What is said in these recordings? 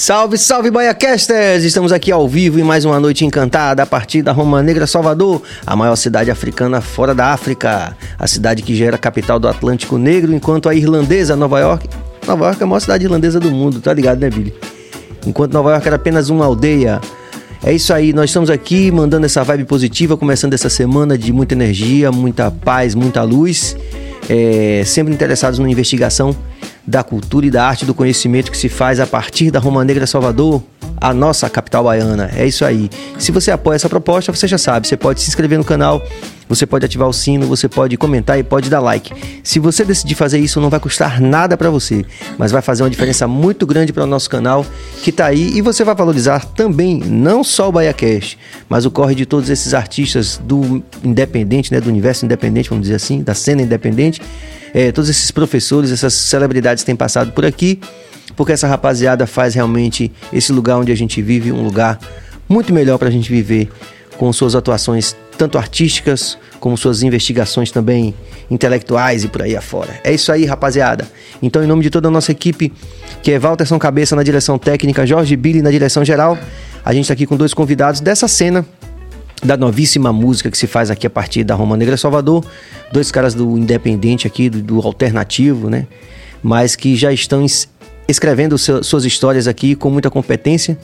Salve, salve, Baiacasters! Estamos aqui ao vivo em mais uma noite encantada a partir da Roma Negra Salvador, a maior cidade africana fora da África. A cidade que gera a capital do Atlântico Negro, enquanto a irlandesa Nova York... Nova York é a maior cidade irlandesa do mundo, tá ligado, né, Billy? Enquanto Nova York era apenas uma aldeia. É isso aí, nós estamos aqui mandando essa vibe positiva, começando essa semana de muita energia, muita paz, muita luz. É, sempre interessados na investigação da cultura e da arte do conhecimento que se faz a partir da Roma Negra Salvador, a nossa capital baiana. É isso aí. Se você apoia essa proposta, você já sabe, você pode se inscrever no canal, você pode ativar o sino, você pode comentar e pode dar like. Se você decidir fazer isso, não vai custar nada para você, mas vai fazer uma diferença muito grande para o nosso canal que tá aí e você vai valorizar também não só o BaiaCast, mas o corre de todos esses artistas do independente, né, do universo independente, vamos dizer assim, da cena independente é, todos esses professores, essas celebridades têm passado por aqui, porque essa rapaziada faz realmente esse lugar onde a gente vive um lugar muito melhor para a gente viver, com suas atuações tanto artísticas como suas investigações também intelectuais e por aí afora. É isso aí, rapaziada. Então, em nome de toda a nossa equipe, que é Walter São Cabeça na direção técnica, Jorge Billy na direção geral, a gente está aqui com dois convidados dessa cena da novíssima música que se faz aqui a partir da Roma Negra Salvador. Dois caras do independente aqui, do, do alternativo, né? Mas que já estão escrevendo seu, suas histórias aqui com muita competência.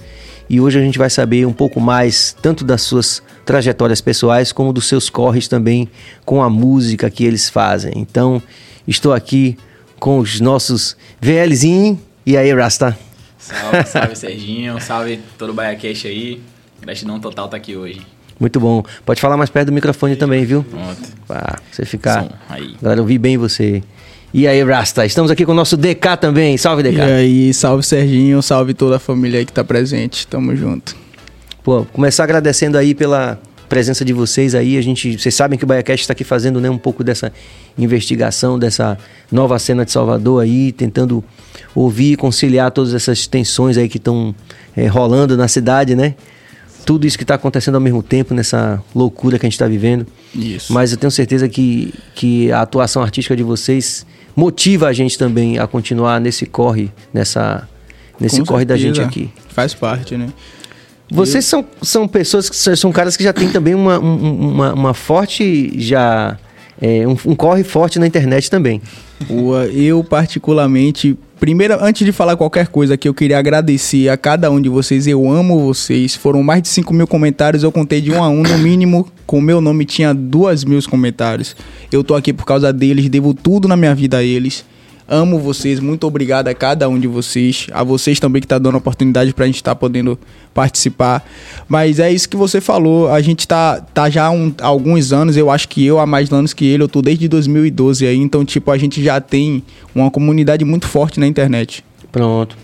E hoje a gente vai saber um pouco mais, tanto das suas trajetórias pessoais, como dos seus corres também com a música que eles fazem. Então, estou aqui com os nossos VLzinho. E aí, Rasta? Salve, salve, Serginho. Salve todo o Baiacast aí. Gratidão total tá aqui hoje. Muito bom. Pode falar mais perto do microfone também, viu? Pronto. Pra você ficar. Som, aí. Galera, ouvir bem você. E aí, Rasta, estamos aqui com o nosso DK também. Salve, DK. E aí, salve Serginho, salve toda a família aí que tá presente. Tamo junto. Pô, começar agradecendo aí pela presença de vocês aí. A gente, vocês sabem que o BaiaCast está aqui fazendo né, um pouco dessa investigação, dessa nova cena de Salvador aí, tentando ouvir e conciliar todas essas tensões aí que estão é, eh, rolando na cidade, né? Tudo isso que está acontecendo ao mesmo tempo, nessa loucura que a gente está vivendo. Isso. Mas eu tenho certeza que, que a atuação artística de vocês motiva a gente também a continuar nesse corre, nessa, nesse Com corre certeza. da gente aqui. Faz parte, né? Vocês são, são pessoas que são caras que já têm também uma, uma, uma forte já é, um, um, corre forte na internet também. Eu particularmente Primeiro, antes de falar qualquer coisa aqui, eu queria agradecer a cada um de vocês. Eu amo vocês. Foram mais de 5 mil comentários. Eu contei de um a um. No mínimo, com o meu nome tinha duas mil comentários. Eu tô aqui por causa deles. Devo tudo na minha vida a eles. Amo vocês, muito obrigado a cada um de vocês, a vocês também que está dando a oportunidade para a gente estar tá podendo participar. Mas é isso que você falou, a gente tá, tá já há um, alguns anos, eu acho que eu há mais anos que ele, eu tô desde 2012 aí, então tipo, a gente já tem uma comunidade muito forte na internet. Pronto.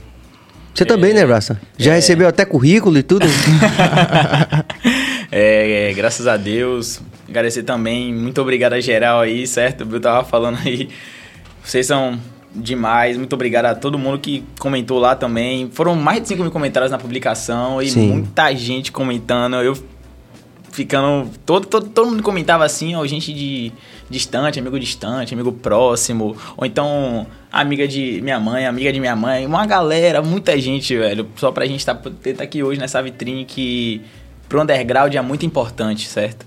Você é, também, né, Braça? Já é... recebeu até currículo e tudo? é, é, graças a Deus. Agradecer também, muito obrigado a geral aí, certo? Eu tava falando aí. Vocês são demais. Muito obrigado a todo mundo que comentou lá também. Foram mais de 5 mil comentários na publicação e Sim. muita gente comentando. Eu ficando. Todo, todo, todo mundo comentava assim, ó, gente de distante, amigo distante, amigo próximo. Ou então, amiga de minha mãe, amiga de minha mãe. Uma galera, muita gente, velho. Só pra gente estar tá, tá aqui hoje nessa vitrine que pro underground é muito importante, certo?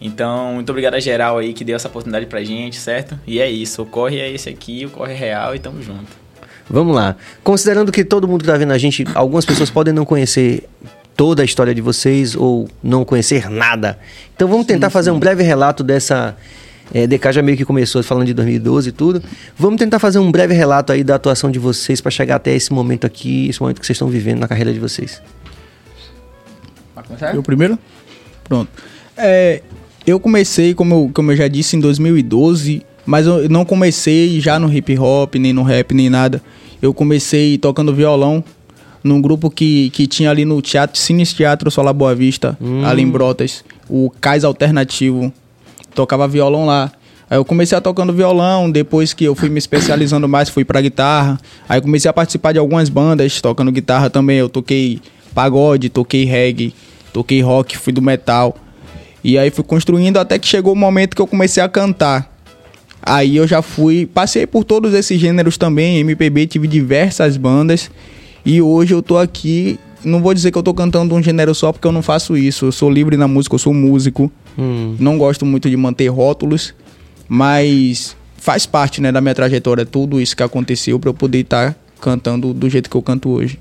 Então, muito obrigado a geral aí que deu essa oportunidade pra gente, certo? E é isso, o corre é esse aqui, o corre é real e tamo junto. Vamos lá. Considerando que todo mundo que tá vendo a gente, algumas pessoas podem não conhecer toda a história de vocês ou não conhecer nada. Então vamos tentar sim, fazer sim. um breve relato dessa. É, DK já meio que começou falando de 2012 e tudo. Vamos tentar fazer um breve relato aí da atuação de vocês para chegar até esse momento aqui, esse momento que vocês estão vivendo na carreira de vocês. Vai começar? Eu primeiro? Pronto. É, eu comecei, como eu, como eu já disse, em 2012, mas eu não comecei já no hip hop, nem no rap, nem nada. Eu comecei tocando violão num grupo que, que tinha ali no teatro, Cine Teatro Solar Boa Vista, hum. ali em Brotas, o Cais Alternativo. Tocava violão lá. Aí eu comecei a tocando violão, depois que eu fui me especializando mais, fui pra guitarra. Aí comecei a participar de algumas bandas, tocando guitarra também. Eu toquei pagode, toquei reggae, toquei rock, fui do metal. E aí fui construindo até que chegou o momento que eu comecei a cantar. Aí eu já fui, passei por todos esses gêneros também, MPB, tive diversas bandas. E hoje eu tô aqui, não vou dizer que eu tô cantando um gênero só porque eu não faço isso. Eu sou livre na música, eu sou músico. Hum. Não gosto muito de manter rótulos, mas faz parte, né, da minha trajetória tudo isso que aconteceu para eu poder estar tá cantando do jeito que eu canto hoje.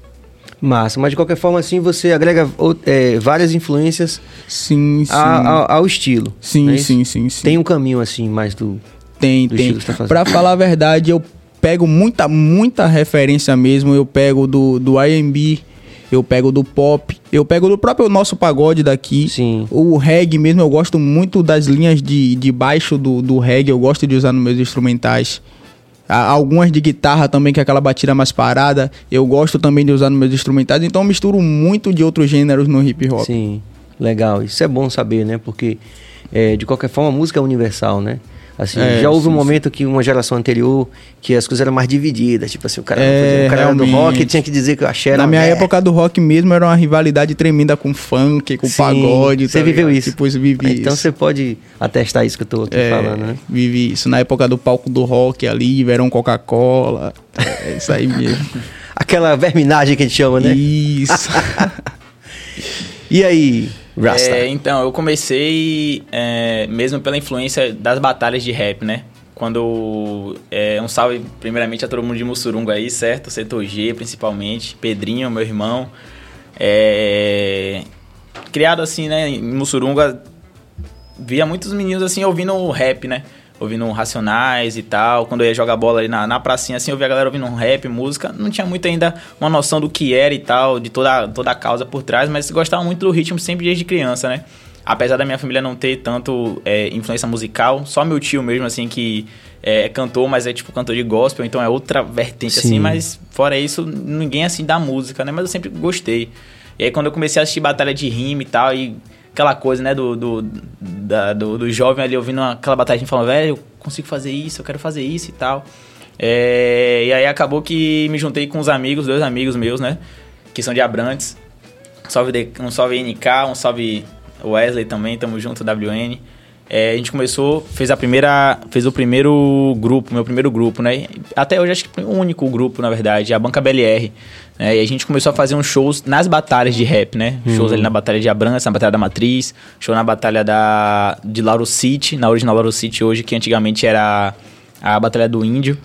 Massa, mas de qualquer forma, assim, você agrega é, várias influências sim, sim. A, a, ao estilo. Sim, é sim, sim, sim. Tem um caminho, assim, mais do. Tem, do tem. Tá pra falar a verdade, eu pego muita, muita referência mesmo. Eu pego do, do IMB, eu pego do pop, eu pego do próprio nosso pagode daqui. Sim. O reggae mesmo, eu gosto muito das linhas de, de baixo do, do reggae, eu gosto de usar nos meus instrumentais. Algumas de guitarra também, que é aquela batida mais parada, eu gosto também de usar nos meus instrumentais, então eu misturo muito de outros gêneros no hip hop. Sim, legal. Isso é bom saber, né? Porque, é, de qualquer forma, a música é universal, né? Assim, é, já houve sim, um momento sim. que uma geração anterior que as coisas eram mais divididas. Tipo assim, o cara, é, o cara era do rock tinha que dizer que eu achei Na minha época do rock mesmo era uma rivalidade tremenda com funk, com sim, pagode. Você tá viveu isso? Depois vivi então isso. você pode atestar isso que eu tô aqui é, falando, né? Vivi isso. Na época do palco do rock ali, verão Coca-Cola. É isso aí mesmo. Aquela verminagem que a gente chama, né? Isso. e aí? Rasta. É, então, eu comecei é, mesmo pela influência das batalhas de rap, né? Quando. É, um salve, primeiramente, a todo mundo de Mussurunga aí, certo? Setor G, principalmente. Pedrinho, meu irmão. É, criado assim, né? Em Mussurunga, via muitos meninos assim ouvindo rap, né? Ouvindo Racionais e tal. Quando eu ia jogar bola ali na, na pracinha, assim, eu via a galera ouvindo um rap, música. Não tinha muito ainda uma noção do que era e tal, de toda, toda a causa por trás, mas gostava muito do ritmo sempre desde criança, né? Apesar da minha família não ter tanto é, influência musical, só meu tio mesmo, assim, que é, é cantor, mas é tipo cantor de gospel, então é outra vertente, assim, Sim. assim. Mas fora isso, ninguém, assim, dá música, né? Mas eu sempre gostei. E aí quando eu comecei a assistir batalha de rima e tal, e aquela coisa, né, do, do, da, do, do, jovem ali ouvindo aquela batalha, falando, velho, eu consigo fazer isso, eu quero fazer isso e tal. É, e aí acabou que me juntei com uns amigos, dois amigos meus, né, que são de Abrantes. Um salve, um salve NK, um salve Wesley também, tamo junto, WN. É, a gente começou, fez a primeira, fez o primeiro grupo, meu primeiro grupo, né? Até hoje acho que o único grupo, na verdade, a Banca BLR. Né? E a gente começou a fazer uns shows nas batalhas de rap, né? Uhum. Shows ali na Batalha de Abrantes, na Batalha da Matriz, show na Batalha da, de Lauro City, na original Lauro City hoje, que antigamente era a Batalha do Índio,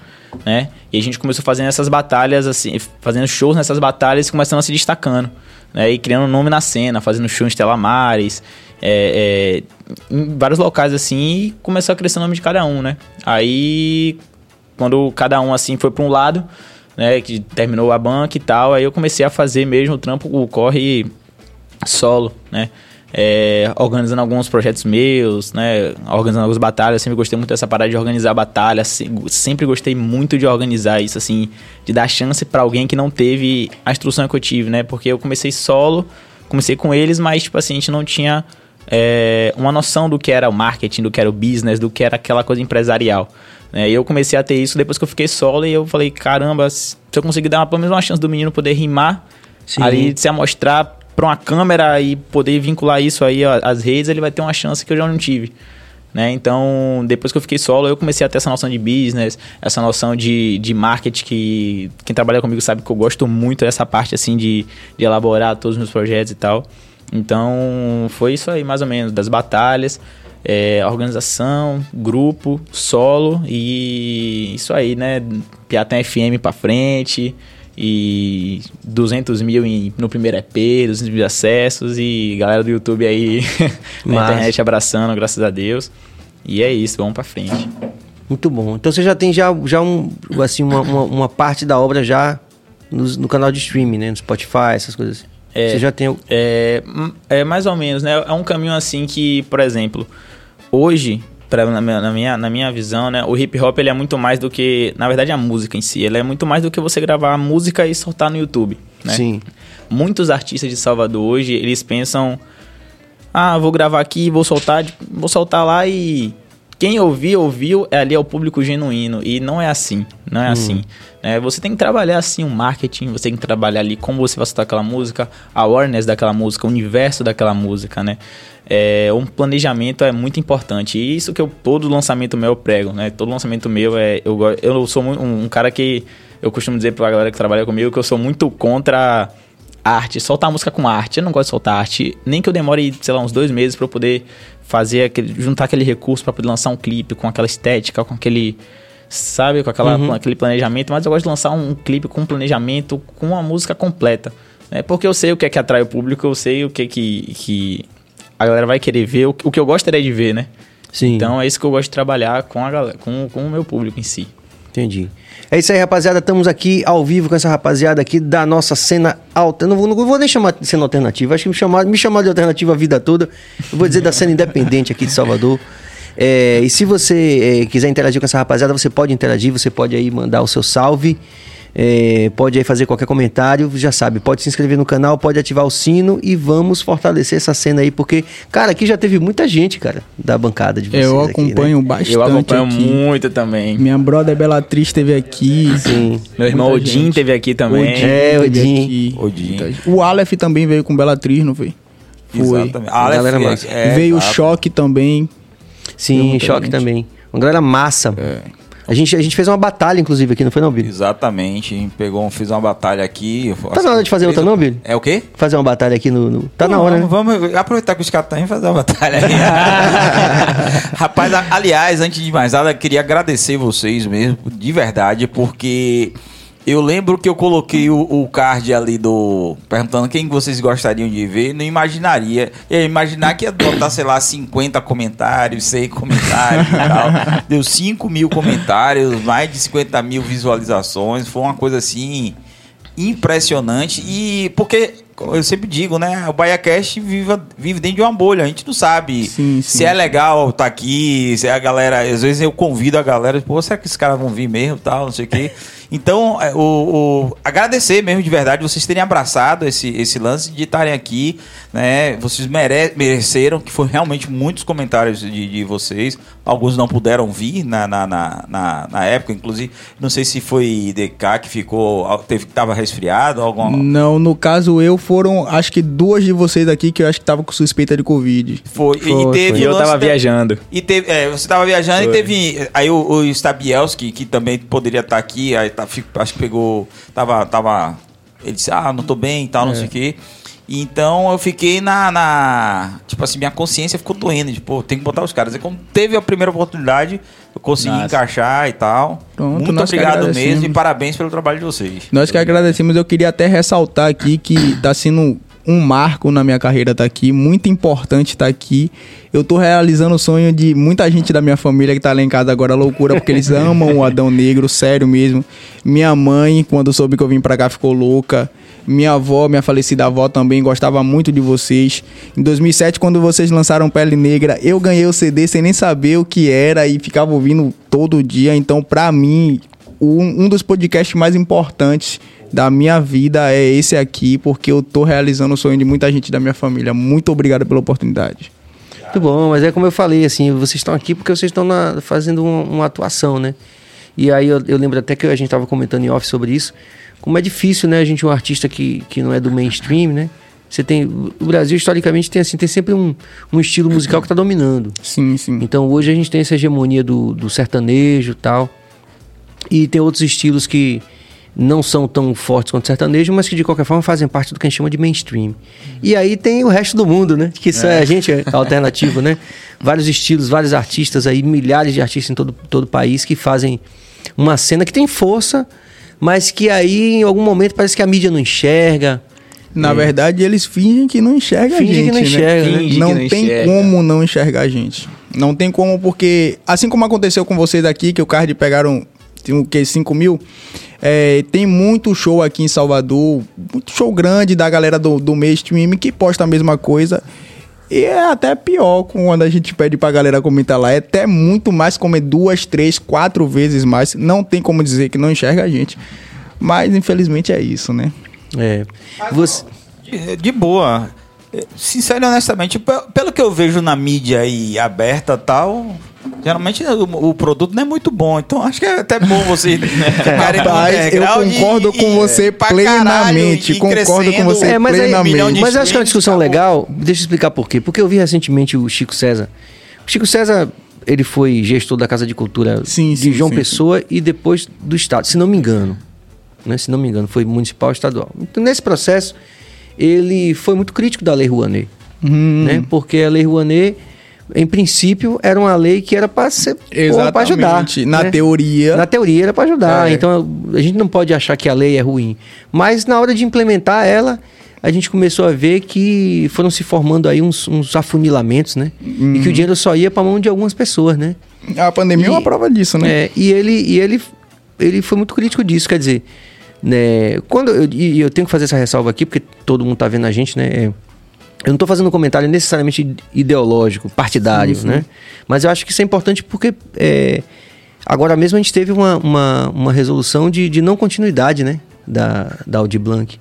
né? E a gente começou fazendo essas batalhas, assim, fazendo shows nessas batalhas e começando a se destacando, né? E criando nome na cena, fazendo show em Estela Mares, é, é, em vários locais assim, e começou a crescer o nome de cada um, né? Aí, quando cada um assim foi para um lado, né, que terminou a banca e tal, aí eu comecei a fazer mesmo o trampo, o corre solo, né? É, organizando alguns projetos meus, né? Organizando algumas batalhas. Sempre gostei muito dessa parada de organizar batalhas. Sempre gostei muito de organizar isso, assim, de dar chance para alguém que não teve a instrução que eu tive, né? Porque eu comecei solo, comecei com eles, mas, tipo assim, a gente não tinha é, uma noção do que era o marketing, do que era o business, do que era aquela coisa empresarial. Né? E eu comecei a ter isso depois que eu fiquei solo e eu falei, caramba, se eu conseguir dar uma, pelo menos uma chance do menino poder rimar, Sim. ali se amostrar para uma câmera e poder vincular isso aí às redes, ele vai ter uma chance que eu já não tive. Né? Então, depois que eu fiquei solo, eu comecei a ter essa noção de business, essa noção de, de marketing que quem trabalha comigo sabe que eu gosto muito dessa parte assim de, de elaborar todos os meus projetos e tal. Então, foi isso aí, mais ou menos, das batalhas, é, organização, grupo, solo e isso aí, né? Piatã FM pra frente e 200 mil em, no primeiro EP, 200 mil acessos e galera do YouTube aí na internet abraçando, graças a Deus. E é isso, vamos pra frente. Muito bom. Então você já tem já, já um, assim, uma, uma, uma parte da obra já no, no canal de streaming, né? No Spotify, essas coisas assim. É, Você já tem. É, é mais ou menos, né? É um caminho assim que, por exemplo, hoje, pra, na, minha, na, minha, na minha visão, né? O hip hop ele é muito mais do que. Na verdade, a música em si. Ele é muito mais do que você gravar a música e soltar no YouTube. Né? Sim. Muitos artistas de Salvador hoje, eles pensam. Ah, vou gravar aqui, vou soltar, vou soltar lá e quem ouviu, ouviu, é ali é o público genuíno. E não é assim. Não é hum. assim. É, você tem que trabalhar assim o marketing, você tem que trabalhar ali como você vai soltar aquela música, a awareness daquela música, o universo daquela música, né? É, um planejamento é muito importante. E isso que eu, todo lançamento meu eu prego, né? Todo lançamento meu é. Eu, eu sou um, um cara que. Eu costumo dizer pra galera que trabalha comigo que eu sou muito contra arte, soltar música com arte. Eu não gosto de soltar arte, nem que eu demore, sei lá, uns dois meses para poder fazer aquele, juntar aquele recurso para poder lançar um clipe com aquela estética, com aquele, sabe, com aquela, uhum. aquele planejamento. Mas eu gosto de lançar um, clipe com um planejamento, com uma música completa, né? Porque eu sei o que é que atrai o público, eu sei o que é que, que a galera vai querer ver, o, o que eu gostaria de ver, né? Sim. Então é isso que eu gosto de trabalhar com, a galera, com, com o meu público em si. Entendi. É isso aí, rapaziada. Estamos aqui ao vivo com essa rapaziada aqui da nossa cena alta. Não vou, não vou nem chamar de cena alternativa. Acho que me chamar, me de alternativa a vida toda. Eu vou dizer da cena independente aqui de Salvador. É, e se você é, quiser interagir com essa rapaziada, você pode interagir, você pode aí mandar o seu salve. É, pode aí fazer qualquer comentário, já sabe, pode se inscrever no canal, pode ativar o sino e vamos fortalecer essa cena aí, porque, cara, aqui já teve muita gente, cara, da bancada de vocês. Eu acompanho aqui, né? bastante. Eu acompanho aqui. muito também. Minha brother Belatriz esteve aqui. Sim. Meu irmão Odin teve aqui também. Odin, é, Odin. Odin. O Aleph também veio com Belatriz, não foi? Foi. Exatamente. Aleph, é, é, veio o Choque também. Sim, Choque também. Uma galera massa. É. A gente, a gente fez uma batalha, inclusive, aqui, não foi não, Billy? Exatamente. Pegou, fiz uma batalha aqui. Tá na hora de fazer outra, não, Billy? É o quê? Fazer uma batalha aqui no. no... Tá não, na hora, vamos, né? Vamos aproveitar que os caras estão e fazer uma batalha aí. Rapaz, aliás, antes de mais nada, queria agradecer vocês mesmo, de verdade, porque eu lembro que eu coloquei o, o, card ali do. perguntando quem vocês gostariam de ver. Não imaginaria. Eu ia imaginar que ia botar, sei lá, 50 comentários, 100 comentários e tal. Deu 5 mil comentários, mais de 50 mil visualizações. Foi uma coisa assim. impressionante. E porque eu sempre digo, né? O BaiaCast vive, vive dentro de uma bolha. A gente não sabe sim, sim, se é legal estar tá aqui, se é a galera. Às vezes eu convido a galera, pô, será que esses caras vão vir mesmo tal, não sei o quê. Então, é, o, o, agradecer mesmo de verdade vocês terem abraçado esse, esse lance de estarem aqui, né? Vocês mere, mereceram, que foi realmente muitos comentários de, de vocês. Alguns não puderam vir na, na, na, na, na época, inclusive, não sei se foi DK que ficou, teve que estava resfriado, alguma... Não, no caso eu foram, acho que duas de vocês aqui que eu acho que tava com suspeita de Covid. Foi, foi e teve... Foi. eu tava viajando. E teve, é, você tava viajando foi. e teve, aí o, o Stabielski, que também poderia estar aqui, aí tá, acho que pegou. Tava. tava ele disse, ah, não tô bem e tal, não é. sei o quê. Então eu fiquei na, na, Tipo assim, minha consciência ficou doendo. Tipo, tem que botar os caras. E quando teve a primeira oportunidade, eu consegui Nossa. encaixar e tal. Pronto, Muito obrigado mesmo e parabéns pelo trabalho de vocês. Nós que agradecemos. Eu queria até ressaltar aqui que tá sendo um marco na minha carreira estar tá aqui, muito importante estar tá aqui. Eu tô realizando o sonho de muita gente da minha família que tá lá em casa agora, loucura, porque eles amam o Adão Negro, sério mesmo. Minha mãe, quando soube que eu vim pra cá, ficou louca. Minha avó, minha falecida avó também gostava muito de vocês. Em 2007, quando vocês lançaram Pele Negra, eu ganhei o CD sem nem saber o que era e ficava ouvindo todo dia. Então, pra mim, um, um dos podcasts mais importantes da minha vida é esse aqui, porque eu tô realizando o sonho de muita gente da minha família. Muito obrigado pela oportunidade. Muito bom, mas é como eu falei, assim, vocês estão aqui porque vocês estão na, fazendo uma, uma, atuação, né? E aí eu, eu, lembro até que a gente estava comentando em off sobre isso, como é difícil, né? A gente, um artista que, que não é do mainstream, né? Você tem. O Brasil, historicamente, tem, assim, tem sempre um, um estilo musical que está dominando. Sim, sim. Então hoje a gente tem essa hegemonia do, do sertanejo e tal. E tem outros estilos que, não são tão fortes quanto o sertanejo, mas que de qualquer forma fazem parte do que a gente chama de mainstream. E aí tem o resto do mundo, né? Que isso é, é a gente é alternativo, né? Vários estilos, vários artistas aí, milhares de artistas em todo, todo o país que fazem uma cena que tem força, mas que aí em algum momento parece que a mídia não enxerga. Na é. verdade, eles fingem que não enxerga a gente. Que não, enxerga, né? não, não tem enxerga. como não enxergar a gente. Não tem como, porque assim como aconteceu com vocês aqui, que o card pegaram o que 5 mil. É, tem muito show aqui em Salvador, muito show grande da galera do, do mainstream que posta a mesma coisa. E é até pior quando a gente pede pra galera comentar lá. É até muito mais, como duas, três, quatro vezes mais. Não tem como dizer que não enxerga a gente. Mas infelizmente é isso, né? É. Você... De, de boa. Sincero e honestamente, pelo que eu vejo na mídia aí aberta tal, Geralmente o, o, produto não é muito bom, então acho que é até bom você ficarem Rapaz, eu concordo e, com você é, plenamente. concordo com você é, mas plenamente. Aí, mas eu acho que é uma discussão legal. Deixa eu explicar por quê. Porque eu vi recentemente o Chico César. O Chico César, ele foi gestor da Casa de Cultura sim, de sim, João sim, Pessoa e depois do Estado, se não me engano. Né? Se não me engano, foi municipal estadual. Então, nesse processo, ele foi muito crítico da Lei Rouanet. Hum. Né? Porque a Lei Rouanet em princípio, era uma lei que era para ser para ajudar. Na né? teoria. Na teoria era para ajudar. É. Então a gente não pode achar que a lei é ruim. Mas na hora de implementar ela, a gente começou a ver que foram se formando aí uns, uns afunilamentos, né? Uhum. E que o dinheiro só ia para mão de algumas pessoas, né? A pandemia e, é uma prova disso, né? É, e ele, e ele, ele foi muito crítico disso, quer dizer, né? Quando eu, e eu tenho que fazer essa ressalva aqui, porque todo mundo tá vendo a gente, né? Eu não estou fazendo um comentário necessariamente ideológico, partidário, sim, sim. né? Mas eu acho que isso é importante porque é, agora mesmo a gente teve uma, uma, uma resolução de, de não continuidade, né? Da, da Audi Blanc.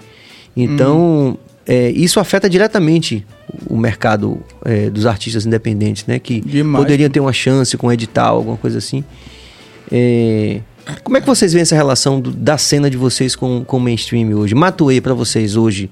Então, hum. é, isso afeta diretamente o mercado é, dos artistas independentes, né? Que Demais. poderiam ter uma chance com edital, alguma coisa assim. É, como é que vocês veem essa relação do, da cena de vocês com, com o mainstream hoje? Matuei para vocês hoje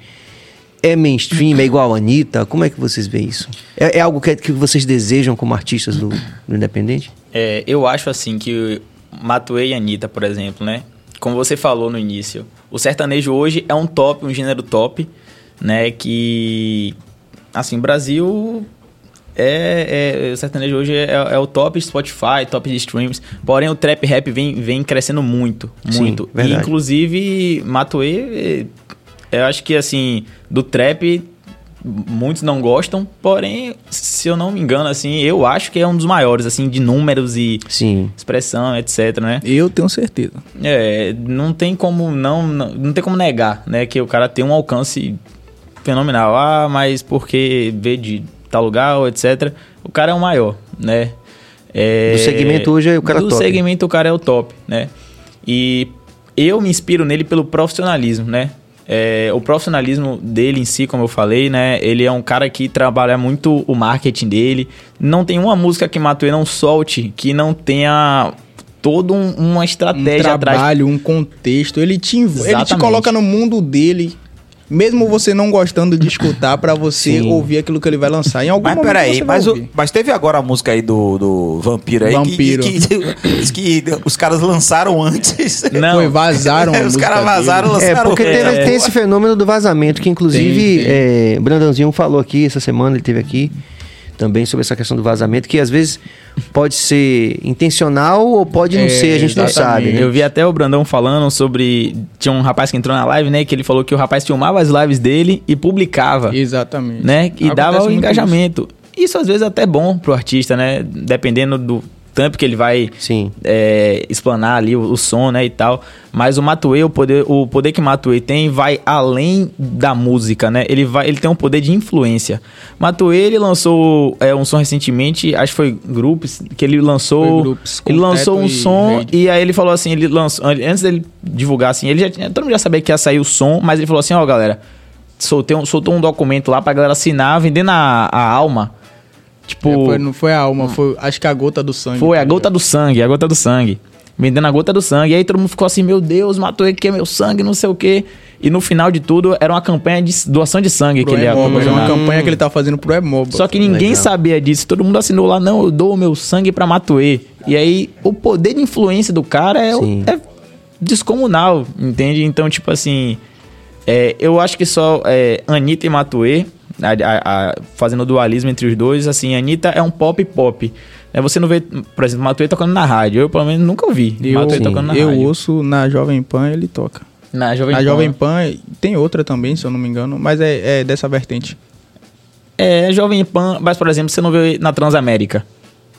é mainstream, é igual a Anitta? Como é que vocês veem isso? É, é algo que, que vocês desejam como artistas do, do Independente? É, eu acho assim que Matuei e Anitta, por exemplo, né? Como você falou no início, o sertanejo hoje é um top, um gênero top, né? Que, assim, Brasil é, é, o sertanejo hoje é, é, o top Spotify, top de streams. Porém, o trap rap vem, vem crescendo muito, muito. Sim, e, inclusive, Matuê eu acho que, assim, do trap, muitos não gostam, porém, se eu não me engano, assim, eu acho que é um dos maiores, assim, de números e Sim. expressão, etc, né? Eu tenho certeza. É, não tem como não, não, não tem como negar, né, que o cara tem um alcance fenomenal. Ah, mas porque veio de tal lugar, etc. O cara é o maior, né? É, do segmento hoje é o cara do top. Do segmento o cara é o top, né? E eu me inspiro nele pelo profissionalismo, né? É, o profissionalismo dele em si, como eu falei, né? Ele é um cara que trabalha muito o marketing dele. Não tem uma música que Matuê não solte que não tenha toda um, uma estratégia um trabalho, atrás. um contexto. Ele te, ele te coloca no mundo dele mesmo você não gostando de escutar, para você Sim. ouvir aquilo que ele vai lançar. Em algum mas momento peraí, mas, o, mas teve agora a música aí do, do Vampiro aí Vampiro. Que, que, que, que os caras lançaram antes. Não. Foi, vazaram. os caras vazaram, lançaram. É, porque teve, é. tem esse fenômeno do vazamento, que inclusive tem, tem. É, Brandãozinho falou aqui essa semana, ele teve aqui também sobre essa questão do vazamento, que às vezes pode ser intencional ou pode não é, ser, a gente exatamente. não sabe. Né? Eu vi até o Brandão falando sobre. Tinha um rapaz que entrou na live, né? Que ele falou que o rapaz filmava as lives dele e publicava. Exatamente. Né? E Acontece dava o engajamento. Isso. isso às vezes é até bom pro artista, né? Dependendo do, tempo que ele vai é, explanar ali o, o, som, né, e tal. Mas o Matuei, o poder, o poder que o Matuei tem vai além da música, né? Ele, vai, ele tem um poder de influência. Matuei, ele lançou é, um som recentemente, acho que foi Grupos, que ele lançou... Grupos, ele lançou um e som Red. e aí ele falou assim, ele lançou... Antes dele divulgar, assim, ele já, todo mundo já sabia que ia sair o som, mas ele falou assim, ó, oh, galera, soltei um, soltou um documento lá pra galera assinar, vendendo a, a alma Tipo. É, foi, não foi a alma, foi acho que a gota do sangue. Foi, a gota do sangue, a gota do sangue. Vendendo a gota do sangue. E aí todo mundo ficou assim, meu Deus, matou ele que é meu sangue, não sei o quê. E no final de tudo, era uma campanha de doação de sangue pro que ele ia Era uma campanha que ele tava fazendo pro Emoba. Só que ninguém Legal. sabia disso. Todo mundo assinou lá, não, eu dou o meu sangue pra Matuê. E aí, o poder de influência do cara é, é descomunal, entende? Então, tipo assim, é, eu acho que só é, Anitta e Matuê a, a, a, fazendo dualismo entre os dois, assim, a Anitta é um pop pop. É, você não vê, por exemplo, Matuê tocando na rádio. Eu, pelo menos, nunca ouvi eu, Matuê tocando na eu rádio. Eu ouço na Jovem Pan, ele toca. Na Jovem na Pan. Jovem Pan tem outra também, se eu não me engano, mas é, é dessa vertente. É, Jovem Pan, mas, por exemplo, você não vê na Transamérica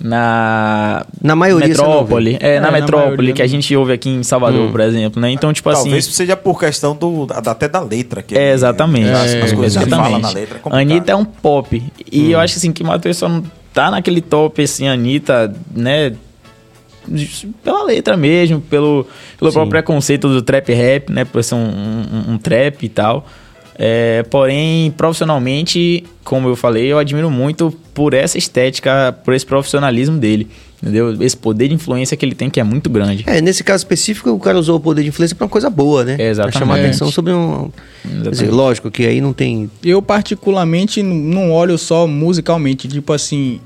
na na maioria metrópole. É, é, na metrópole maioria, que a gente ouve aqui em Salvador hum. por exemplo né? Então tipo talvez assim seja por questão do até da letra que é exatamente. é, as coisas exatamente. que fala na letra é Anitta é um pop. E hum. eu acho assim que Matheus só não tá naquele top assim Anitta né? Pela letra mesmo pelo pelo próprio preconceito do trap rap né? Por ser um, um, um trap e tal é, porém, profissionalmente, como eu falei, eu admiro muito por essa estética, por esse profissionalismo dele. Entendeu? Esse poder de influência que ele tem, que é muito grande. É, nesse caso específico, o cara usou o poder de influência pra uma coisa boa, né? Exatamente. Pra chamar atenção sobre um. Quer dizer, lógico que aí não tem. Eu, particularmente, não olho só musicalmente, tipo assim,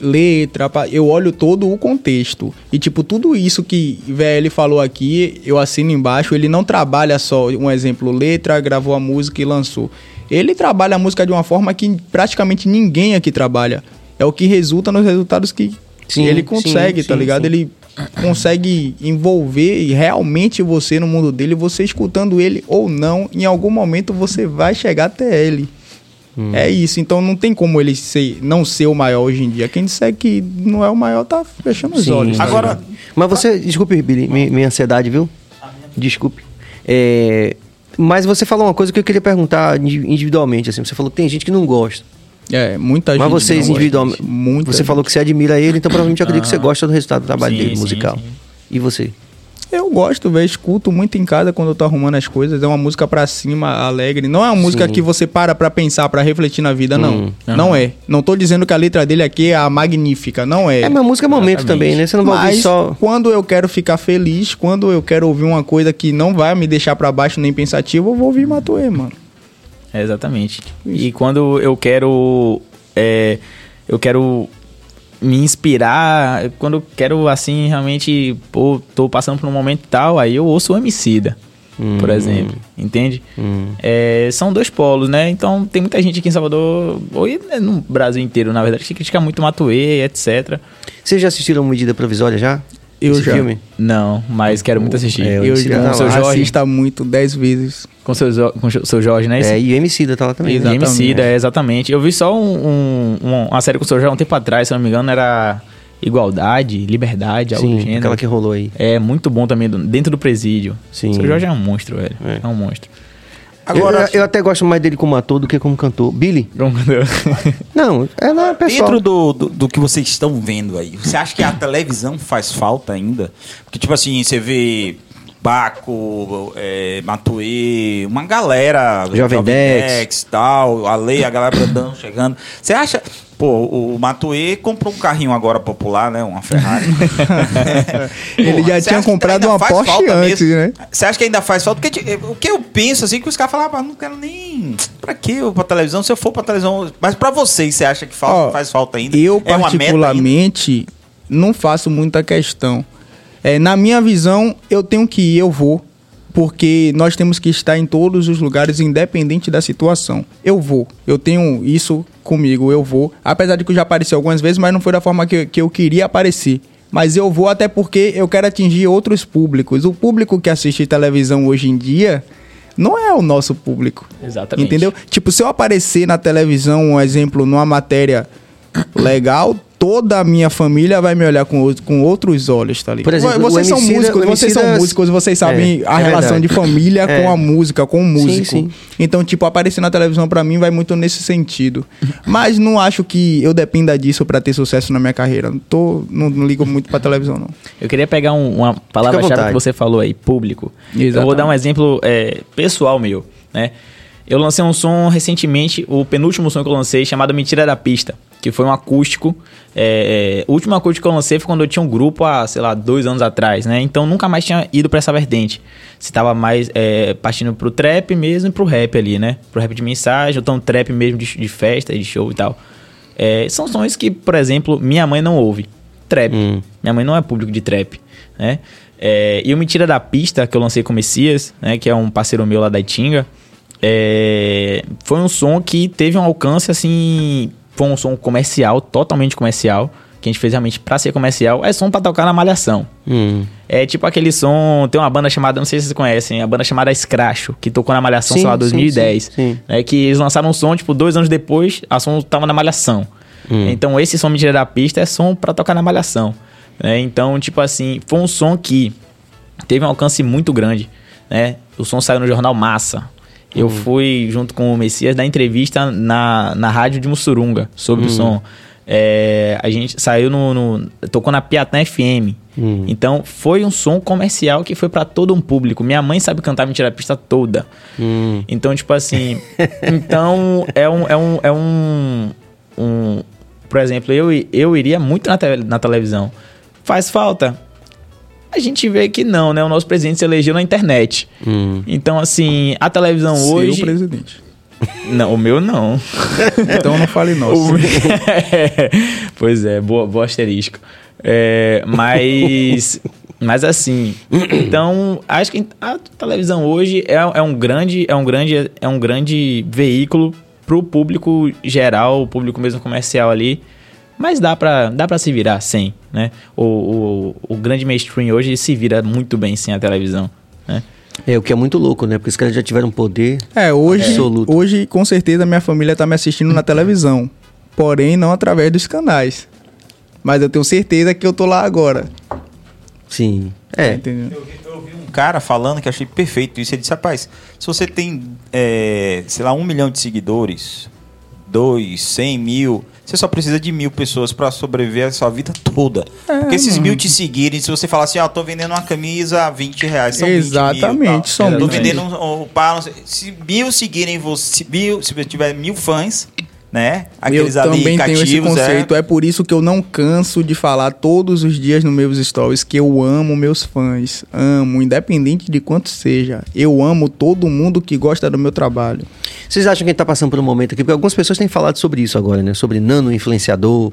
letra, eu olho todo o contexto. E, tipo, tudo isso que VL falou aqui, eu assino embaixo, ele não trabalha só, um exemplo, letra, gravou a música e lançou. Ele trabalha a música de uma forma que praticamente ninguém aqui trabalha. É o que resulta nos resultados que Sim, ele sim, consegue, tá sim, ligado? sim. Ele consegue envolver e realmente você no mundo dele, você escutando ele ou não, em algum momento você vai chegar até ele. Hum. É isso, então não tem como ele ser, não ser o maior hoje em dia. Quem disser que não é o maior tá fechando os Sim, olhos. tá Agora- ligado? Mas você. Desculpe, Billy, mi- minha ansiedade, viu? Desculpe. É, mas você falou uma coisa que eu queria perguntar indi- individualmente, assim. Você falou que tem gente que não gosta. É, muita gente. Mas vocês gosta individualmente. Muita Você gente. falou que você admira ele, então provavelmente eu acredito que você Aham. gosta do resultado do trabalho Sim, dele, sim, musical. sim. E você? Eu gosto, velho. Escuto muito em casa quando eu tô arrumando as coisas. É uma música pra cima, alegre. Não é uma música Sim. que você para pra pensar, pra refletir na vida, não. Hum. Não é. Não tô dizendo que a letra dele aqui é a magnífica. Não é. É, mas música é momento Exatamente. também, né? Você não vai ouvir Mas só. quando eu quero ficar feliz, quando eu quero ouvir uma coisa que não vai me deixar pra baixo nem pensativo, eu vou ouvir Matuê, mano. É, exatamente. E quando eu quero. é, eu quero me inspirar, quando eu quero, assim, realmente, pô, tô passando por um momento tal, aí eu ouço o Emicida, por exemplo, entende? É, são dois polos, né? Então tem muita gente aqui em Salvador, ou né, no Brasil inteiro, na verdade, que critica muito Matuê, etc. Vocês já assistiram Medida Provisória já? Eu já. filme? Não, mas quero muito assistir. É, o Eu já tá seu Jorge. assisto muito dez vezes. Com seu, com seu Jorge, né? É, e o Emicida tá lá também. né? E Exatamente. Emicida, é, exatamente. Eu vi só um, um- um- uma série com o seu Jorge um tempo atrás, se não me engano, era Igualdade, Liberdade, algo do Sim, gênero. aquela que rolou aí. É muito bom também, dentro do presídio. Sim. O seu Jorge é um monstro, velho. É. É, um monstro. Agora, eu, eu até gosto mais dele como ator do que como cantor. Billy? Não, é na pessoal. Dentro do, do, do que vocês estão vendo aí, você acha que a televisão faz falta ainda? Porque, tipo assim, você vê Baco, é, Matuê, uma galera. Jovem Dex. e tal, a Lei, a galera andando, chegando. Você acha. Pô, o Matuê comprou um carrinho agora popular, né? Uma Ferrari. Ele já você tinha comprado uma Porsche antes, mesmo? né? Você acha que ainda faz falta? Porque tipo, o que eu penso, assim, que os caras falavam, ah, não quero nem. Pra que eu pra televisão? Se eu for pra televisão. Mas pra vocês, você acha que falta, Ó, faz falta ainda? Eu, É particularmente, não faço muita questão. É, na minha visão, eu tenho que ir, eu vou. Porque nós temos que estar em todos os lugares, independente da situação. Eu vou. Eu tenho isso comigo, eu vou. Apesar de que eu já apareci algumas vezes, mas não foi da forma que, que eu queria aparecer. Mas eu vou até porque eu quero atingir outros públicos. O público que assiste televisão hoje em dia não é o nosso público. Exatamente. Entendeu? Tipo, se eu aparecer na televisão, um exemplo, numa matéria legal, toda a minha família vai me olhar com, com outros olhos, tá ligado? Por exemplo, vocês são Emicida- músicos, vocês são músicos, vocês sabem É, a é relação verdade. de família É. com a música, com o músico. sim. Então, tipo, aparecer na televisão pra mim vai muito nesse sentido. Mas não acho que eu dependa disso pra ter sucesso na minha carreira. Não, tô, não, não ligo muito pra televisão, não. Eu queria pegar um- uma palavra-chave que você falou aí, público. Eu vou Exatamente. dar um exemplo é, pessoal meu, né? Eu lancei um som recentemente, o penúltimo som que eu lancei, chamado Mentira da Pista, que foi um acústico. É, é, o último acústico que eu lancei foi quando eu tinha um grupo há, sei lá, dois anos atrás, né? Então nunca mais tinha ido pra essa vertente. Você tava mais é, partindo pro trap mesmo e pro rap ali, né? Pro rap de mensagem, ou então trap mesmo de, de festa, de show e tal. É, são sons que, por exemplo, minha mãe não ouve. Trap. Hum. Minha mãe não é público de trap, né? É, e o Mentira da Pista, que eu lancei com o Messias, né? Que é um parceiro meu lá da Itinga. é, foi um som que teve um alcance, assim... Foi um som comercial, totalmente comercial. Que a gente fez realmente pra ser comercial. É som pra tocar na malhação. Hum. É tipo aquele som... Tem uma banda chamada... Não sei se vocês conhecem. A banda chamada Scratcho. Que tocou na malhação, Sim, sei lá, sim, 2010. sim, sim. É que eles lançaram um som, tipo, dois anos depois, a som tava na malhação. Hum. Então esse som Mentira da Pista é som pra tocar na malhação. né? Então, tipo assim, foi um som que teve um alcance muito grande. Né? O som saiu no jornal Massa. Eu fui, junto com o Messias, dar entrevista na, na rádio de Mussurunga sobre o som. É, a gente saiu no, no- Tocou na Piatã FM. Então foi um som comercial que foi pra todo um público. Minha mãe sabe cantar Mentira Pista toda. Hum. Então, tipo assim. então, é um. É um, é um, um por exemplo, eu, eu iria muito na, te, na televisão. Faz falta? A gente vê que não, né? O nosso presidente se elegeu na internet. Hum. Então, assim, a televisão Seu hoje. presidente. Não, o meu não. então não fale nosso. pois é, boa, boa asterisco. É, mas, mas assim, então acho que a televisão hoje é, é um grande, é um grande, é um grande veículo para o público geral, o público mesmo comercial ali. Mas dá para dá pra se virar sem, né? O, o, o grande mainstream hoje se vira muito bem sem a televisão, né? É, o que é muito louco, né? Porque os caras já tiveram poder é, hoje, absoluto. Hoje, com certeza, minha família tá me assistindo na televisão. Porém, não através dos canais. Mas eu tenho certeza que eu tô lá agora. Sim. É. Tá eu, vi, eu vi um cara falando que achei perfeito isso. Ele disse, rapaz, se você tem, é, sei lá, um milhão de seguidores, dois, cem mil você só precisa de mil pessoas para sobreviver a sua vida toda. É, Porque esses mil te seguirem, se você falar assim, ó, oh, tô vendendo uma camisa a 20 reais, são Exatamente, 20 mil, são Tô vendendo um, um, par, se mil seguirem você, mil, se tiver mil fãs, né? Aqueles eu ali também cativos, tenho esse é. conceito. É... é por isso que eu não canso de falar todos os dias nos meus stories que eu amo meus fãs. Amo, independente de quanto seja. Eu amo todo mundo que gosta do meu trabalho. Vocês acham que a gente tá passando por um momento aqui? Porque algumas pessoas têm falado sobre isso agora, né? Sobre nano influenciador.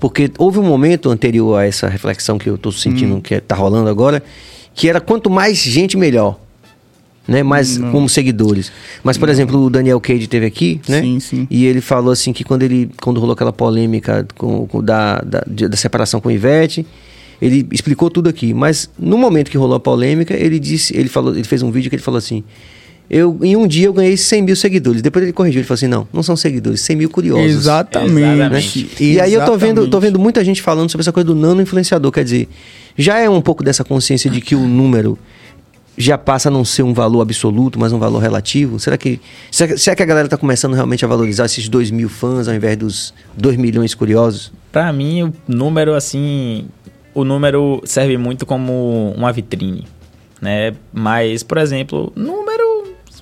Porque houve um momento anterior a essa reflexão que eu tô sentindo hum. que tá rolando agora, que era quanto mais gente, melhor né? Mais não. como seguidores. Mas, por não. exemplo, o Daniel Cage teve aqui, né? Sim, sim. E ele falou assim que quando ele quando rolou aquela polêmica com, com da, da, da, separação com o Ivete, ele explicou tudo aqui. Mas no momento que rolou a polêmica, ele disse, ele falou, ele fez um vídeo que ele falou assim. Eu, em um dia eu ganhei 100 mil seguidores. Depois ele corrigiu, ele falou assim: não, não são seguidores, 100 mil curiosos. Exatamente. Né? E aí eu tô vendo, tô vendo muita gente falando sobre essa coisa do nano influenciador. Quer dizer, já é um pouco dessa consciência de que o número já passa a não ser um valor absoluto, mas um valor relativo? Será que, será que a galera está começando realmente a valorizar esses 2 mil fãs ao invés dos 2 milhões curiosos? Para mim, o número, assim, o número serve muito como uma vitrine, né? Mas, por exemplo, número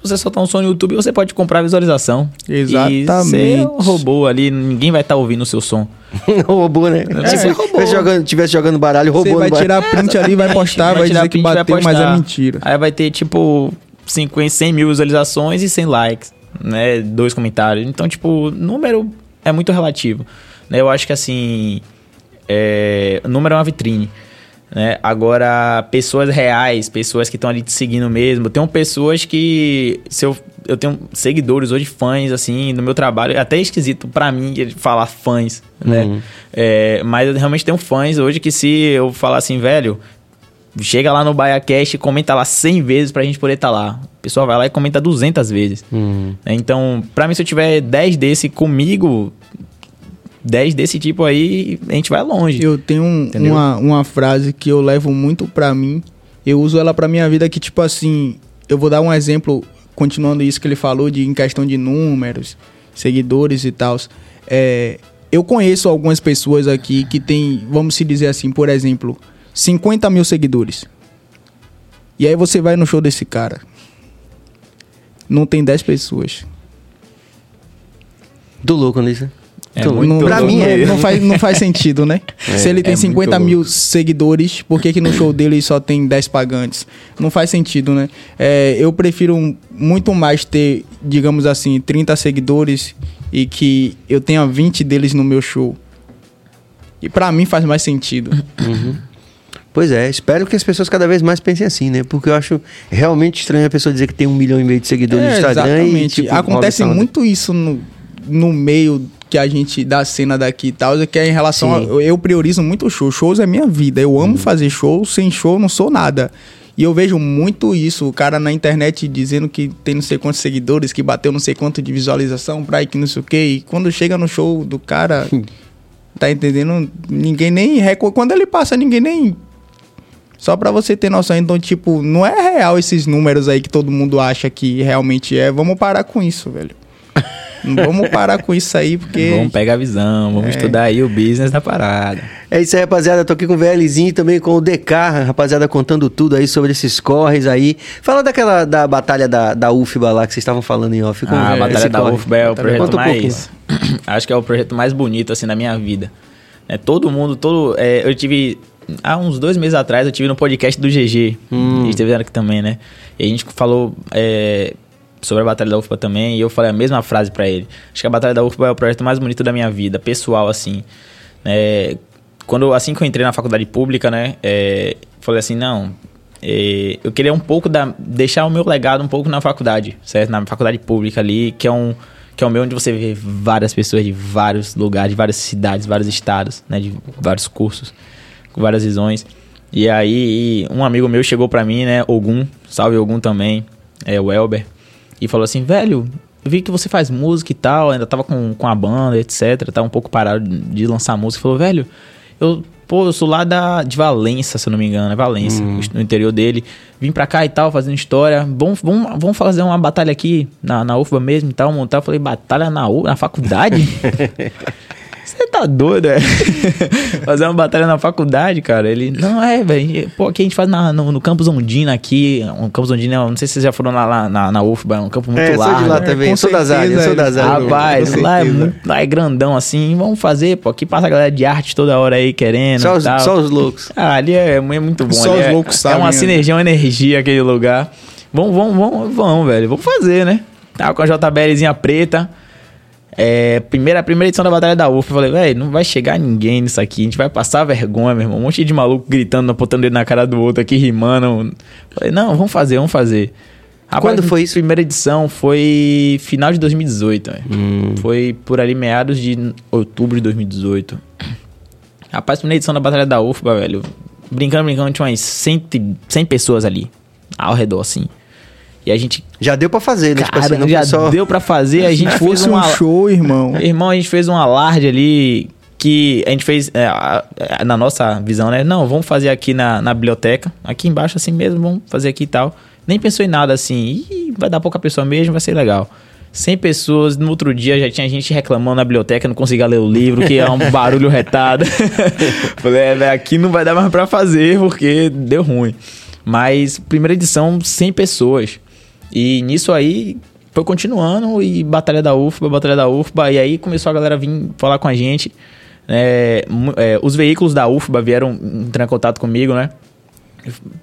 você soltar um som no YouTube, você pode comprar visualização. Exatamente. E você roubou ali, ninguém vai estar tá ouvindo o seu som. roubou, né? É, se você jogando, tivesse jogando baralho, roubou. Você vai tirar print ali, vai postar, vai, vai dizer que bateu, mas é mentira. Aí vai ter, tipo, 50, 100 mil visualizações e 100 likes, né? Dois comentários. Então, tipo, número é muito relativo. Né? Eu acho que, assim, é, número é uma vitrine. Né? Agora, pessoas reais, pessoas que estão ali te seguindo mesmo. Tem pessoas que. Se eu, eu tenho seguidores hoje, fãs, assim, no meu trabalho. É até esquisito para mim falar fãs, né? Uhum. É, mas eu realmente tenho fãs hoje que se eu falar assim, velho, chega lá no BaiaCast e comenta lá 100 vezes pra gente poder estar tá lá. O pessoal vai lá e comenta 200 vezes. Uhum. Então, pra mim, se eu tiver 10 desse comigo, 10 desse tipo aí, a gente vai longe. Eu tenho um, uma, uma frase que eu levo muito pra mim. Eu uso ela pra minha vida que, tipo assim, eu vou dar um exemplo, continuando isso que ele falou, de em questão de números, seguidores e tal. É, eu conheço algumas pessoas aqui que tem, vamos se dizer assim, por exemplo, 50 mil seguidores. E aí você vai no show desse cara. Não tem 10 pessoas. Do louco nisso. É não, pra mim, é, não, faz, não faz sentido, né? É, Se ele tem é 50 mil louco. seguidores, por que, que no show dele só tem 10 pagantes? Não faz sentido, né? É, eu prefiro muito mais ter, digamos assim, 30 seguidores e que eu tenha 20 deles no meu show. E para mim faz mais sentido. Uhum. Pois é, espero que as pessoas cada vez mais pensem assim, né? Porque eu acho realmente estranho a pessoa dizer que tem um milhão e meio de seguidores no é, Instagram. Exatamente. E, tipo, Acontece muito isso no, no meio que a gente da cena daqui e tal, é que é em relação a, eu priorizo muito show. Shows é minha vida. Eu amo uhum. fazer show, sem show não sou nada. E eu vejo muito isso, o cara na internet dizendo que tem não sei quantos seguidores, que bateu não sei quanto de visualização pra ir que não sei o quê. E quando chega no show do cara, tá entendendo? Ninguém nem reconhece. Quando ele passa, ninguém nem. Só pra você ter noção. Então, tipo, não é real esses números aí que todo mundo acha que realmente é. Vamos parar com isso, velho. Vamos parar com isso aí, porque. Vamos pegar a visão, vamos é. estudar aí o business da parada. É isso aí, rapaziada. Tô aqui com o VLzinho também com o DK, rapaziada, contando tudo aí sobre esses corres aí. Fala daquela da batalha da, da UFBA lá que vocês estavam falando em off. ah, a batalha da UFBA é o projeto mais. acho que é o projeto mais bonito, assim, da minha vida. É, todo mundo, todo... É, eu tive... Há uns dois meses atrás, eu tive no podcast do GG. Hum. Eles estiveram aqui também, né? E a gente falou é, sobre a Batalha da UFPA também, e eu falei a mesma frase para ele. Acho que a Batalha da UFPA é o projeto mais bonito da minha vida, pessoal, assim. É, quando, assim que eu entrei na faculdade pública, né? É, falei assim, não... É, eu queria um pouco da, deixar o meu legado um pouco na faculdade, certo? Na faculdade pública ali, que é um que é o meu onde você vê várias pessoas de vários lugares, de várias cidades, vários estados, né, de vários cursos, com várias visões. E aí, um amigo meu chegou para mim, né, Ogum, salve Ogum também, é o Elber, e falou assim: velho, eu vi que você faz música e tal, ainda tava com, com a banda, etc. Tava um pouco parado de lançar música. Falou, velho, eu, pô, eu sou lá da, de Valença, se eu não me engano, é Valência, hum. no interior dele. Vim pra cá e tal, fazendo história. Vamos, vamos, vamos fazer uma batalha aqui na, na UFBA mesmo e tal, montar. Eu falei, batalha na, U, na faculdade? Você tá doido, é? Fazer uma batalha na faculdade, cara. Ele, não, é, velho. Pô, aqui a gente faz na, no, no campus Ondina aqui. Um campus Ondina, não sei se vocês já foram lá, lá na, na UFBA, é um campo muito é, largo. Sou de lá também, é, sou das áreas, sou das áreas. Rapaz, lá é, muito, lá é grandão assim. Vamos fazer, pô. Aqui passa a galera de arte toda hora aí querendo. Só, os, só os loucos. Ah, ali é, é muito bom. Só os é, loucos é, sabem. É uma né? sinergia, uma energia aquele lugar. Vamos, vamos, vamos, vamos, velho. Vamos fazer, né? Tava com a JBLzinha preta. É, primeira, primeira edição da Batalha da UFA, eu falei, velho, não vai chegar ninguém nisso aqui, a gente vai passar vergonha, meu irmão. Um monte de maluco gritando, apontando ele na cara do outro aqui, rimando. Falei, não, vamos fazer, vamos fazer. Rapaz, Quando foi isso? Primeira edição foi final de 2018, hum. Foi por ali meados de outubro de 2018. Rapaz, primeira edição da Batalha da UFBA, velho. Brincando, brincando, tinha umas 100, 100 pessoas ali, ao redor, assim. E a gente. Já deu para fazer, né? Cara, tipo assim, já só... deu para fazer. A gente fosse um show, irmão. Irmão, a gente fez um alarde ali que a gente fez é, na nossa visão, né? Não, vamos fazer aqui na, na biblioteca, aqui embaixo assim mesmo, vamos fazer aqui e tal. Nem pensou em nada assim, Ih, vai dar pouca pessoa mesmo, vai ser legal. 100 pessoas, no outro dia já tinha gente reclamando na biblioteca, não conseguia ler o livro, que é um barulho retado. Falei, é, aqui não vai dar mais pra fazer, porque deu ruim. Mas, primeira edição, 100 pessoas. E nisso aí foi continuando e Batalha da UFBA, Batalha da UFBA, e aí começou a galera vir falar com a gente. É, é, os veículos da UFBA vieram entrar em contato comigo, né?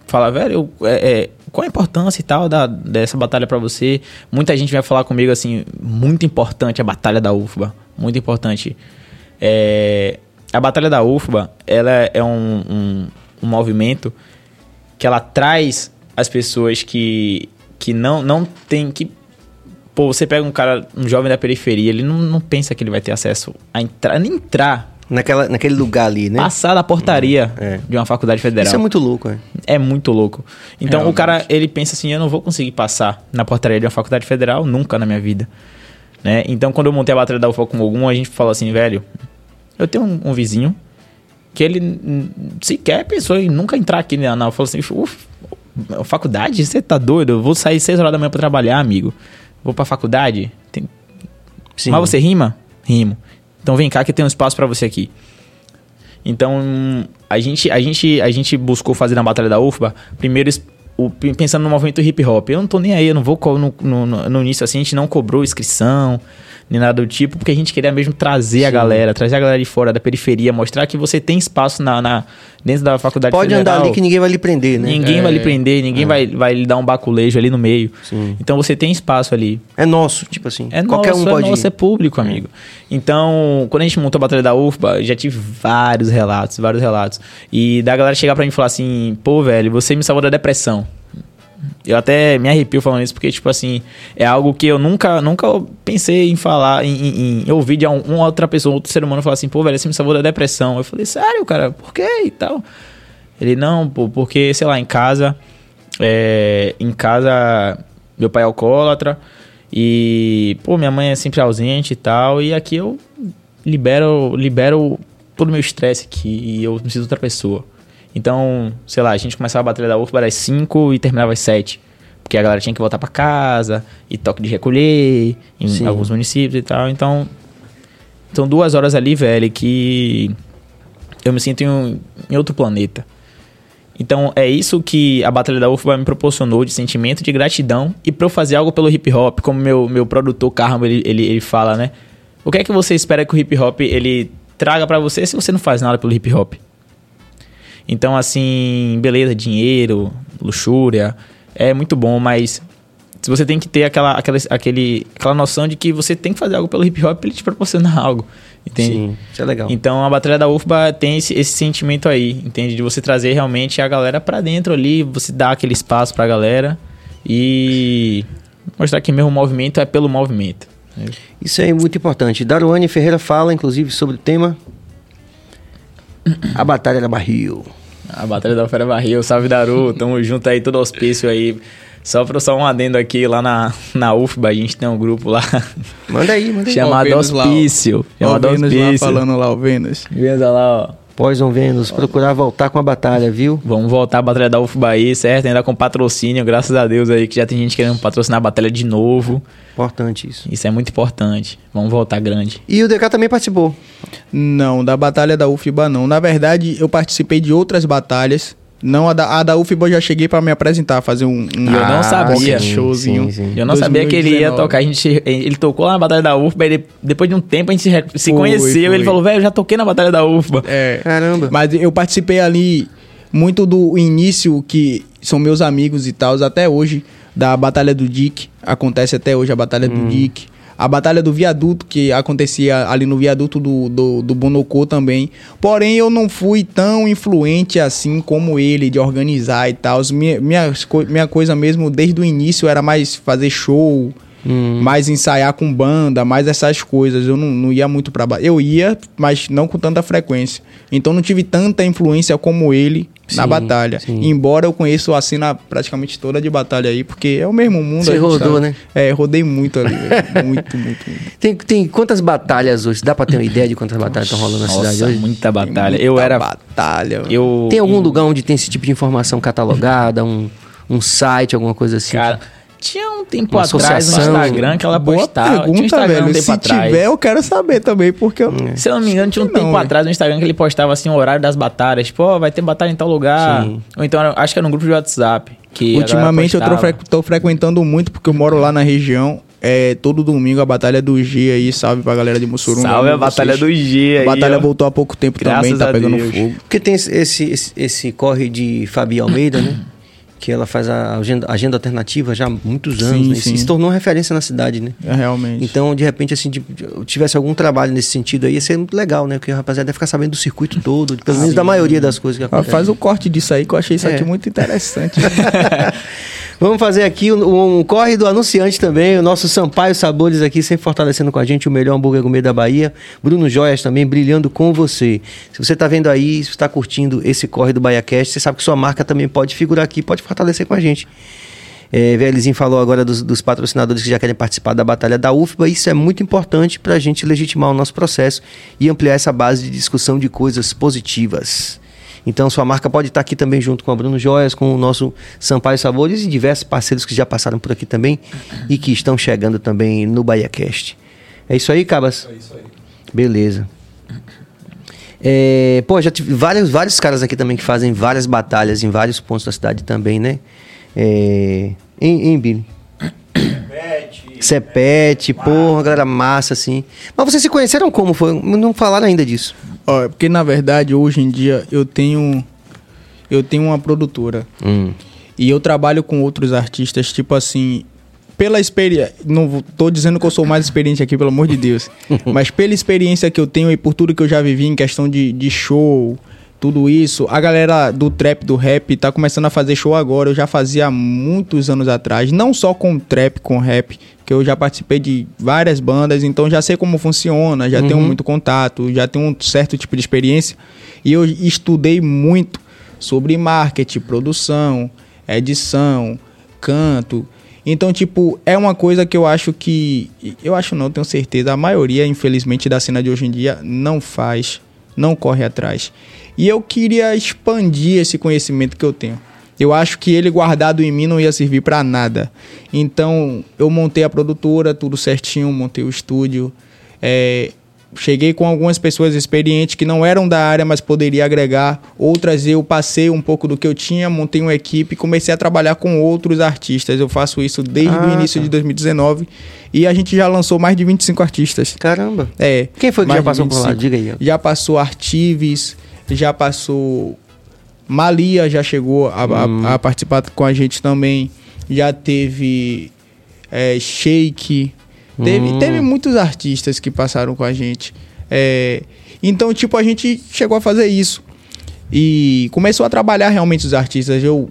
Falar, velho, é, é, qual a importância e tal da, dessa batalha para você? Muita gente vai falar comigo assim, muito importante a batalha da UFBA, muito importante. É, a batalha da UFBA, ela é um, um, um movimento que ela traz as pessoas que que não, não tem que. Pô, você pega um cara, um jovem da periferia, ele não, não pensa que ele vai ter acesso a entrar, nem entrar. Naquela, naquele lugar ali, né? Passar da portaria é. de uma faculdade federal. Isso é muito louco, é. É muito louco. Então Realmente. o cara, ele pensa assim, eu não vou conseguir passar na portaria de uma faculdade federal nunca na minha vida. Né? Então quando eu montei a bateria da UFA com algum, a gente falou assim, velho, eu tenho um, um vizinho que ele sequer pensou em nunca entrar aqui na, na falou assim, uff, Faculdade? Você tá doido? Eu vou sair 6 horas da manhã pra trabalhar, amigo. Vou pra faculdade? Tem... Mas você rima? Rimo. Então vem cá que tem um espaço para você aqui. Então, a gente, a, gente, a gente buscou fazer na Batalha da UFBA, primeiro o, pensando no movimento hip hop. Eu não tô nem aí, eu não vou no, no, no início assim, a gente não cobrou inscrição, nem nada do tipo, porque a gente queria mesmo trazer Sim. a galera, trazer a galera de fora da periferia, mostrar que você tem espaço na, na dentro da faculdade Pode federal. andar ali que ninguém vai lhe prender, né? Ninguém é, vai lhe prender, ninguém é. vai, vai lhe dar um baculejo ali no meio. Sim. Então você tem espaço ali. É nosso, tipo assim. É Qualquer nosso, um pode é nosso, ir. é público, amigo. Então, quando a gente montou a Batalha da UFBA, já tive vários relatos, vários relatos. E da galera chegar pra mim e falar assim, pô, velho, você me salvou da depressão. Eu até me arrepio falando isso, porque, tipo assim, é algo que eu nunca, nunca pensei em falar, em, em, em ouvir de um, uma outra pessoa, outro ser humano falar assim, pô, velho, você me salvou da depressão. Eu falei, sério, cara, por quê e tal? Ele, não, pô, porque, sei lá, em casa, é, em casa, meu pai é alcoólatra e, pô, minha mãe é sempre ausente e tal, e aqui eu libero, libero todo o meu estresse aqui e eu preciso de outra pessoa. Então, sei lá, a gente começava a batalha da UFBA às 5 e terminava às 7. Porque a galera tinha que voltar para casa, e toque de recolher, em Sim. alguns municípios e tal. Então, são duas horas ali, velho, que eu me sinto em, em outro planeta. Então, é isso que a Batalha da UFBA me proporcionou de sentimento de gratidão e pra eu fazer algo pelo hip hop, como meu, meu produtor Carmo, ele, ele, ele fala, né? O que é que você espera que o hip hop ele traga para você se você não faz nada pelo hip hop? Então, assim, beleza, dinheiro, luxúria, é muito bom, mas você tem que ter aquela, aquela, aquele, aquela noção de que você tem que fazer algo pelo hip hop para ele te proporcionar algo. Entende? Sim, isso é legal. Então a Batalha da UFBA tem esse, esse sentimento aí, entende? De você trazer realmente a galera para dentro ali, você dar aquele espaço pra galera e mostrar que mesmo o movimento é pelo movimento. Isso é muito importante. Daruane Ferreira fala, inclusive, sobre o tema A Batalha da Barril. A Batalha da Fera Barril, salve Daru, tamo junto aí, todo auspício aí. Só para só um adendo aqui, lá na, na UFBA, a gente tem um grupo lá. Manda aí, manda aí. Chamado Hospício. Chamado Hospício. Lá falando lá, o Vênus. Vênus lá, ó. Poison Vênus, procurar voltar com a batalha, viu? Vamos voltar a batalha da UFBA aí, certo? Ainda com patrocínio, graças a Deus aí, que já tem gente querendo patrocinar a batalha de novo. Importante isso. Isso é muito importante. Vamos voltar grande. E o DK também participou? Não, da batalha da UFBA não. Na verdade, eu participei de outras batalhas não, a da, a da UFBA eu já cheguei para me apresentar, fazer um, um eu não sabia. showzinho. Sim, sim. Eu não 2019. sabia que ele ia tocar. A gente, ele tocou lá na Batalha da UFBA, ele, depois de um tempo a gente se, se foi, conheceu. Foi. Ele falou, velho, eu já toquei na Batalha da UFBA. É. Caramba. Mas eu participei ali muito do início, que são meus amigos e tal, até hoje, da Batalha do Dick. Acontece até hoje a Batalha hum. do Dick a batalha do viaduto, que acontecia ali no viaduto do, do, do Bonocô também. Porém, eu não fui tão influente assim como ele, de organizar e tal. Minha, minha, minha coisa mesmo, desde o início, era mais fazer show, Hum. Mais ensaiar com banda, mais essas coisas. Eu não, não ia muito pra Eu ia, mas não com tanta frequência. Então não tive tanta influência como ele sim, na batalha. Sim. Embora eu conheça a cena praticamente toda de batalha aí, porque é o mesmo mundo. Você rodou, né? É, rodei muito ali. muito, muito, muito. Tem, tem quantas batalhas hoje? Dá pra ter uma ideia de quantas batalhas estão rolando na Nossa, cidade hoje? muita batalha. Muita eu era... batalha. Eu... Tem algum lugar onde tem esse tipo de informação catalogada? Um, um site, alguma coisa assim? Cara... Tinha um tempo Uma atrás no Instagram que ela Boa postava. Pergunta, tinha um Instagram velho. um tempo Se atrás. tiver, eu quero saber também, porque eu... Se eu não me engano, tinha um não, tempo atrás no Instagram que ele postava assim o horário das batalhas. Tipo, ó, oh, vai ter batalha em tal lugar. Sim. Ou então, acho que era no grupo de WhatsApp. Que Ultimamente eu tô, fre tô frequentando muito, porque eu moro lá na região. É, todo domingo a Batalha do G aí, salve pra galera de Mussurum. Salve a Batalha do G aí. A Batalha ó. voltou há pouco tempo Graças também, tá pegando Deus. fogo. Porque tem esse, esse, esse corre de Fabi Almeida, né? Que ela faz a agenda, agenda alternativa já há muitos anos, sim, né? sim. se tornou referência na cidade, né? É, realmente. Então, de repente, assim, de, tivesse algum trabalho nesse sentido aí, ia ser muito legal, né? Porque a rapaziada deve ficar sabendo do circuito todo, pelo menos da maioria das coisas que acontecem. Faz o corte disso aí, que eu achei isso é. aqui muito interessante. Vamos fazer aqui um, um, corre do anunciante também, o nosso Sampaio Sabores aqui, sempre fortalecendo com a gente o melhor hambúrguer gourmet da Bahia. Bruno Joias também brilhando com você. Se você está vendo aí, se está curtindo esse corre do BahiaCast, você sabe que sua marca também pode figurar aqui, pode fortalecer com a gente. É, Velizinho falou agora dos, dos, patrocinadores que já querem participar da batalha da UFBA. Isso é muito importante para a gente legitimar o nosso processo e ampliar essa base de discussão de coisas positivas. Então sua marca pode estar aqui também junto com a Bruno Joias, com o nosso Sampaio Sabores e diversos parceiros que já passaram por aqui também e que estão chegando também no BahiaCast. É isso aí, Cabas? É isso aí. Beleza. É, pô, já tive vários, vários caras aqui também que fazem várias batalhas em vários pontos da cidade também, né? É, em, em Billy. Cepete, porra, galera massa, assim. Mas vocês se conheceram como? Foi? Não falaram ainda disso. Ó, porque na verdade hoje em dia eu tenho eu tenho uma produtora. Hum. E eu trabalho com outros artistas, tipo assim, pela experiência, não tô dizendo que eu sou mais experiente aqui, pelo amor de Deus, mas pela experiência que eu tenho e por tudo que eu já vivi em questão de, de show, tudo isso. A galera do trap, do rap, tá começando a fazer show agora. Eu já fazia muitos anos atrás, não só com trap, com rap, que eu já participei de várias bandas, então já sei como funciona, já uhum. tenho muito contato, já tenho um certo tipo de experiência. E eu estudei muito sobre marketing, produção, edição, canto. Então, tipo, é uma coisa que eu acho que. Eu acho não, tenho certeza. A maioria, infelizmente, da cena de hoje em dia não faz, não corre atrás. E eu queria expandir esse conhecimento que eu tenho. Eu acho que ele guardado em mim não ia servir para nada. Então eu montei a produtora, tudo certinho, montei o estúdio. É, cheguei com algumas pessoas experientes que não eram da área, mas poderia agregar. Outras eu passei um pouco do que eu tinha, montei uma equipe e comecei a trabalhar com outros artistas. Eu faço isso desde ah, o início tá. de 2019 e a gente já lançou mais de 25 artistas. Caramba. É. Quem foi que já passou por lá? Diga aí. Já passou Artives, já passou Malia, já chegou a, hum. a, a participar com a gente também. Já teve é, Shake, Teve, hum. teve muitos artistas que passaram com a gente. É, então, tipo, a gente chegou a fazer isso. E começou a trabalhar realmente os artistas. Eu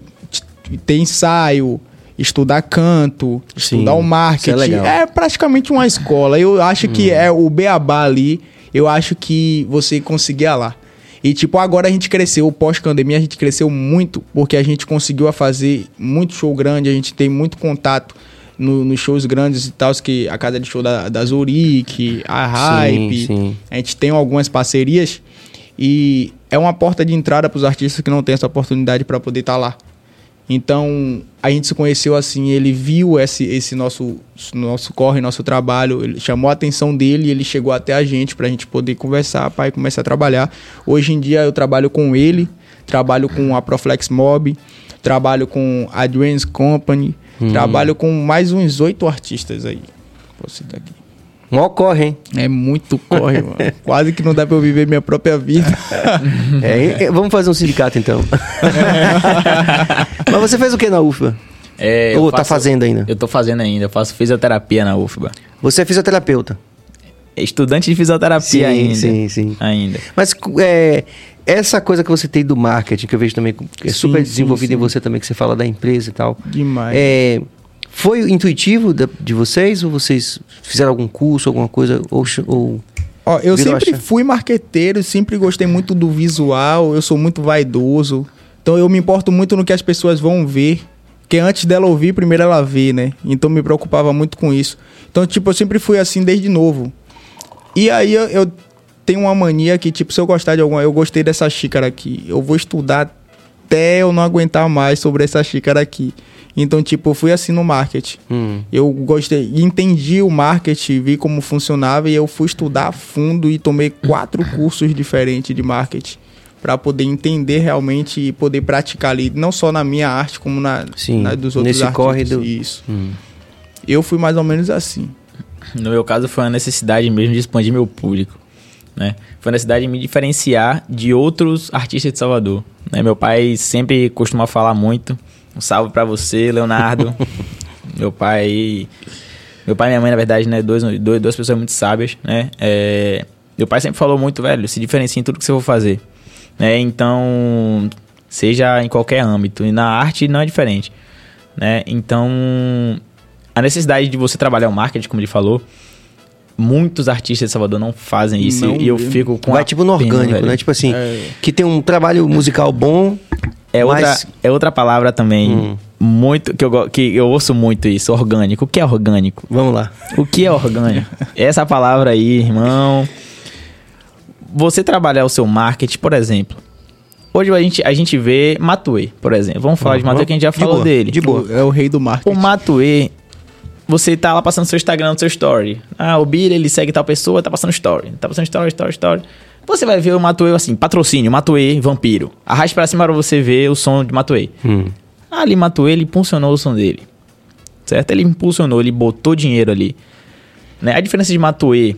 ter ensaio, estudar canto, Sim, estudar o marketing. É, é, praticamente uma escola. Eu acho hum. que é o beabá ali. Eu acho que você conseguia lá. E, tipo, agora a gente cresceu, pós-pandemia, a gente cresceu muito, porque a gente conseguiu fazer muito show grande, a gente tem muito contato no, nos shows grandes e tal, que a casa de show da, da Zurique, a Hype, sim, sim. a gente tem algumas parcerias e é uma porta de entrada para os artistas que não têm essa oportunidade para poder estar tá lá. Então, a gente se conheceu assim, ele viu esse, esse nosso, nosso corre, nosso trabalho, ele chamou a atenção dele e ele chegou até a gente para a gente poder conversar, pai, começar a trabalhar. Hoje em dia eu trabalho com ele, trabalho com a Proflex Mob, trabalho com a Dreams Company, Hum. Trabalho com mais uns oito artistas aí. Vou citar aqui. Mó corre, hein? É muito corre, mano. Quase que não dá pra eu viver minha própria vida. é, vamos fazer um sindicato então. Mas você fez o que na UFBA? É, Ou tá faço, tá fazendo ainda? Eu tô fazendo ainda, eu faço fisioterapia na UFBA. Você é fisioterapeuta? Estudante de fisioterapia sim, ainda. Sim, sim. Ainda. Mas é, essa coisa que você tem do marketing, que eu vejo também, que é super sim, desenvolvido sim, em você também, que você fala da empresa e tal. Demais. É, foi intuitivo de, de, vocês ou vocês fizeram algum curso, alguma coisa? Ou, ou Ó, eu sempre achar? fui marqueteiro, sempre gostei muito do visual, eu sou muito vaidoso. Então eu me importo muito no que as pessoas vão ver. Porque antes dela ouvir, primeiro ela vê, né? Então me preocupava muito com isso. Então, tipo, eu sempre fui assim desde novo. E aí eu, eu tenho uma mania que, tipo, se eu gostar de alguma, eu gostei dessa xícara aqui, eu vou estudar até eu não aguentar mais sobre essa xícara aqui. Então, tipo, eu fui assim no marketing. Hum. Eu gostei, entendi o marketing, vi como funcionava e eu fui estudar a fundo e tomei quatro cursos diferentes de marketing para poder entender realmente e poder praticar ali, não só na minha arte, como na, Sim, na dos outros nesse artistas. Corre do... Isso. Hum. Eu fui mais ou menos assim. No meu caso, foi uma necessidade mesmo de expandir meu público. Né? Foi a necessidade de me diferenciar de outros artistas de Salvador. Né? Meu pai sempre costuma falar muito. Um salve para você, Leonardo. meu pai. Meu pai e minha mãe, na verdade, né? Dois, dois, duas pessoas muito sábias, né? É, meu pai sempre falou muito, velho, se diferencia em tudo que você for fazer. Né? Então, seja em qualquer âmbito. E na arte não é diferente. Né? Então, a necessidade de você trabalhar o marketing, como ele falou, muitos artistas de Salvador não fazem isso não, e eu fico com vai tipo no orgânico, pena, né? Tipo assim, é. que tem um trabalho musical bom. É mas... outra é outra palavra também. Hum. Muito que eu que eu ouço muito isso, orgânico. O que é orgânico? Vamos lá. O que é orgânico? Essa palavra aí, irmão. Você trabalhar o seu marketing, por exemplo, Hoje a gente, a gente vê Matue, por exemplo. Vamos falar uhum. de Matue que a gente já falou boa, dele. De boa. É o rei do marketing. O Matue, você tá lá passando seu Instagram, no seu story. Ah, o Bira, ele segue tal pessoa, tá passando story. Tá passando story, story, story. Você vai ver o Matuê assim, patrocínio, Matuê, vampiro. Arraste pra cima pra você ver o som de Matuê. Hum. Ali, Matuê, ele impulsionou o som dele. Certo? Ele impulsionou, ele botou dinheiro ali. Né? A diferença de Matuê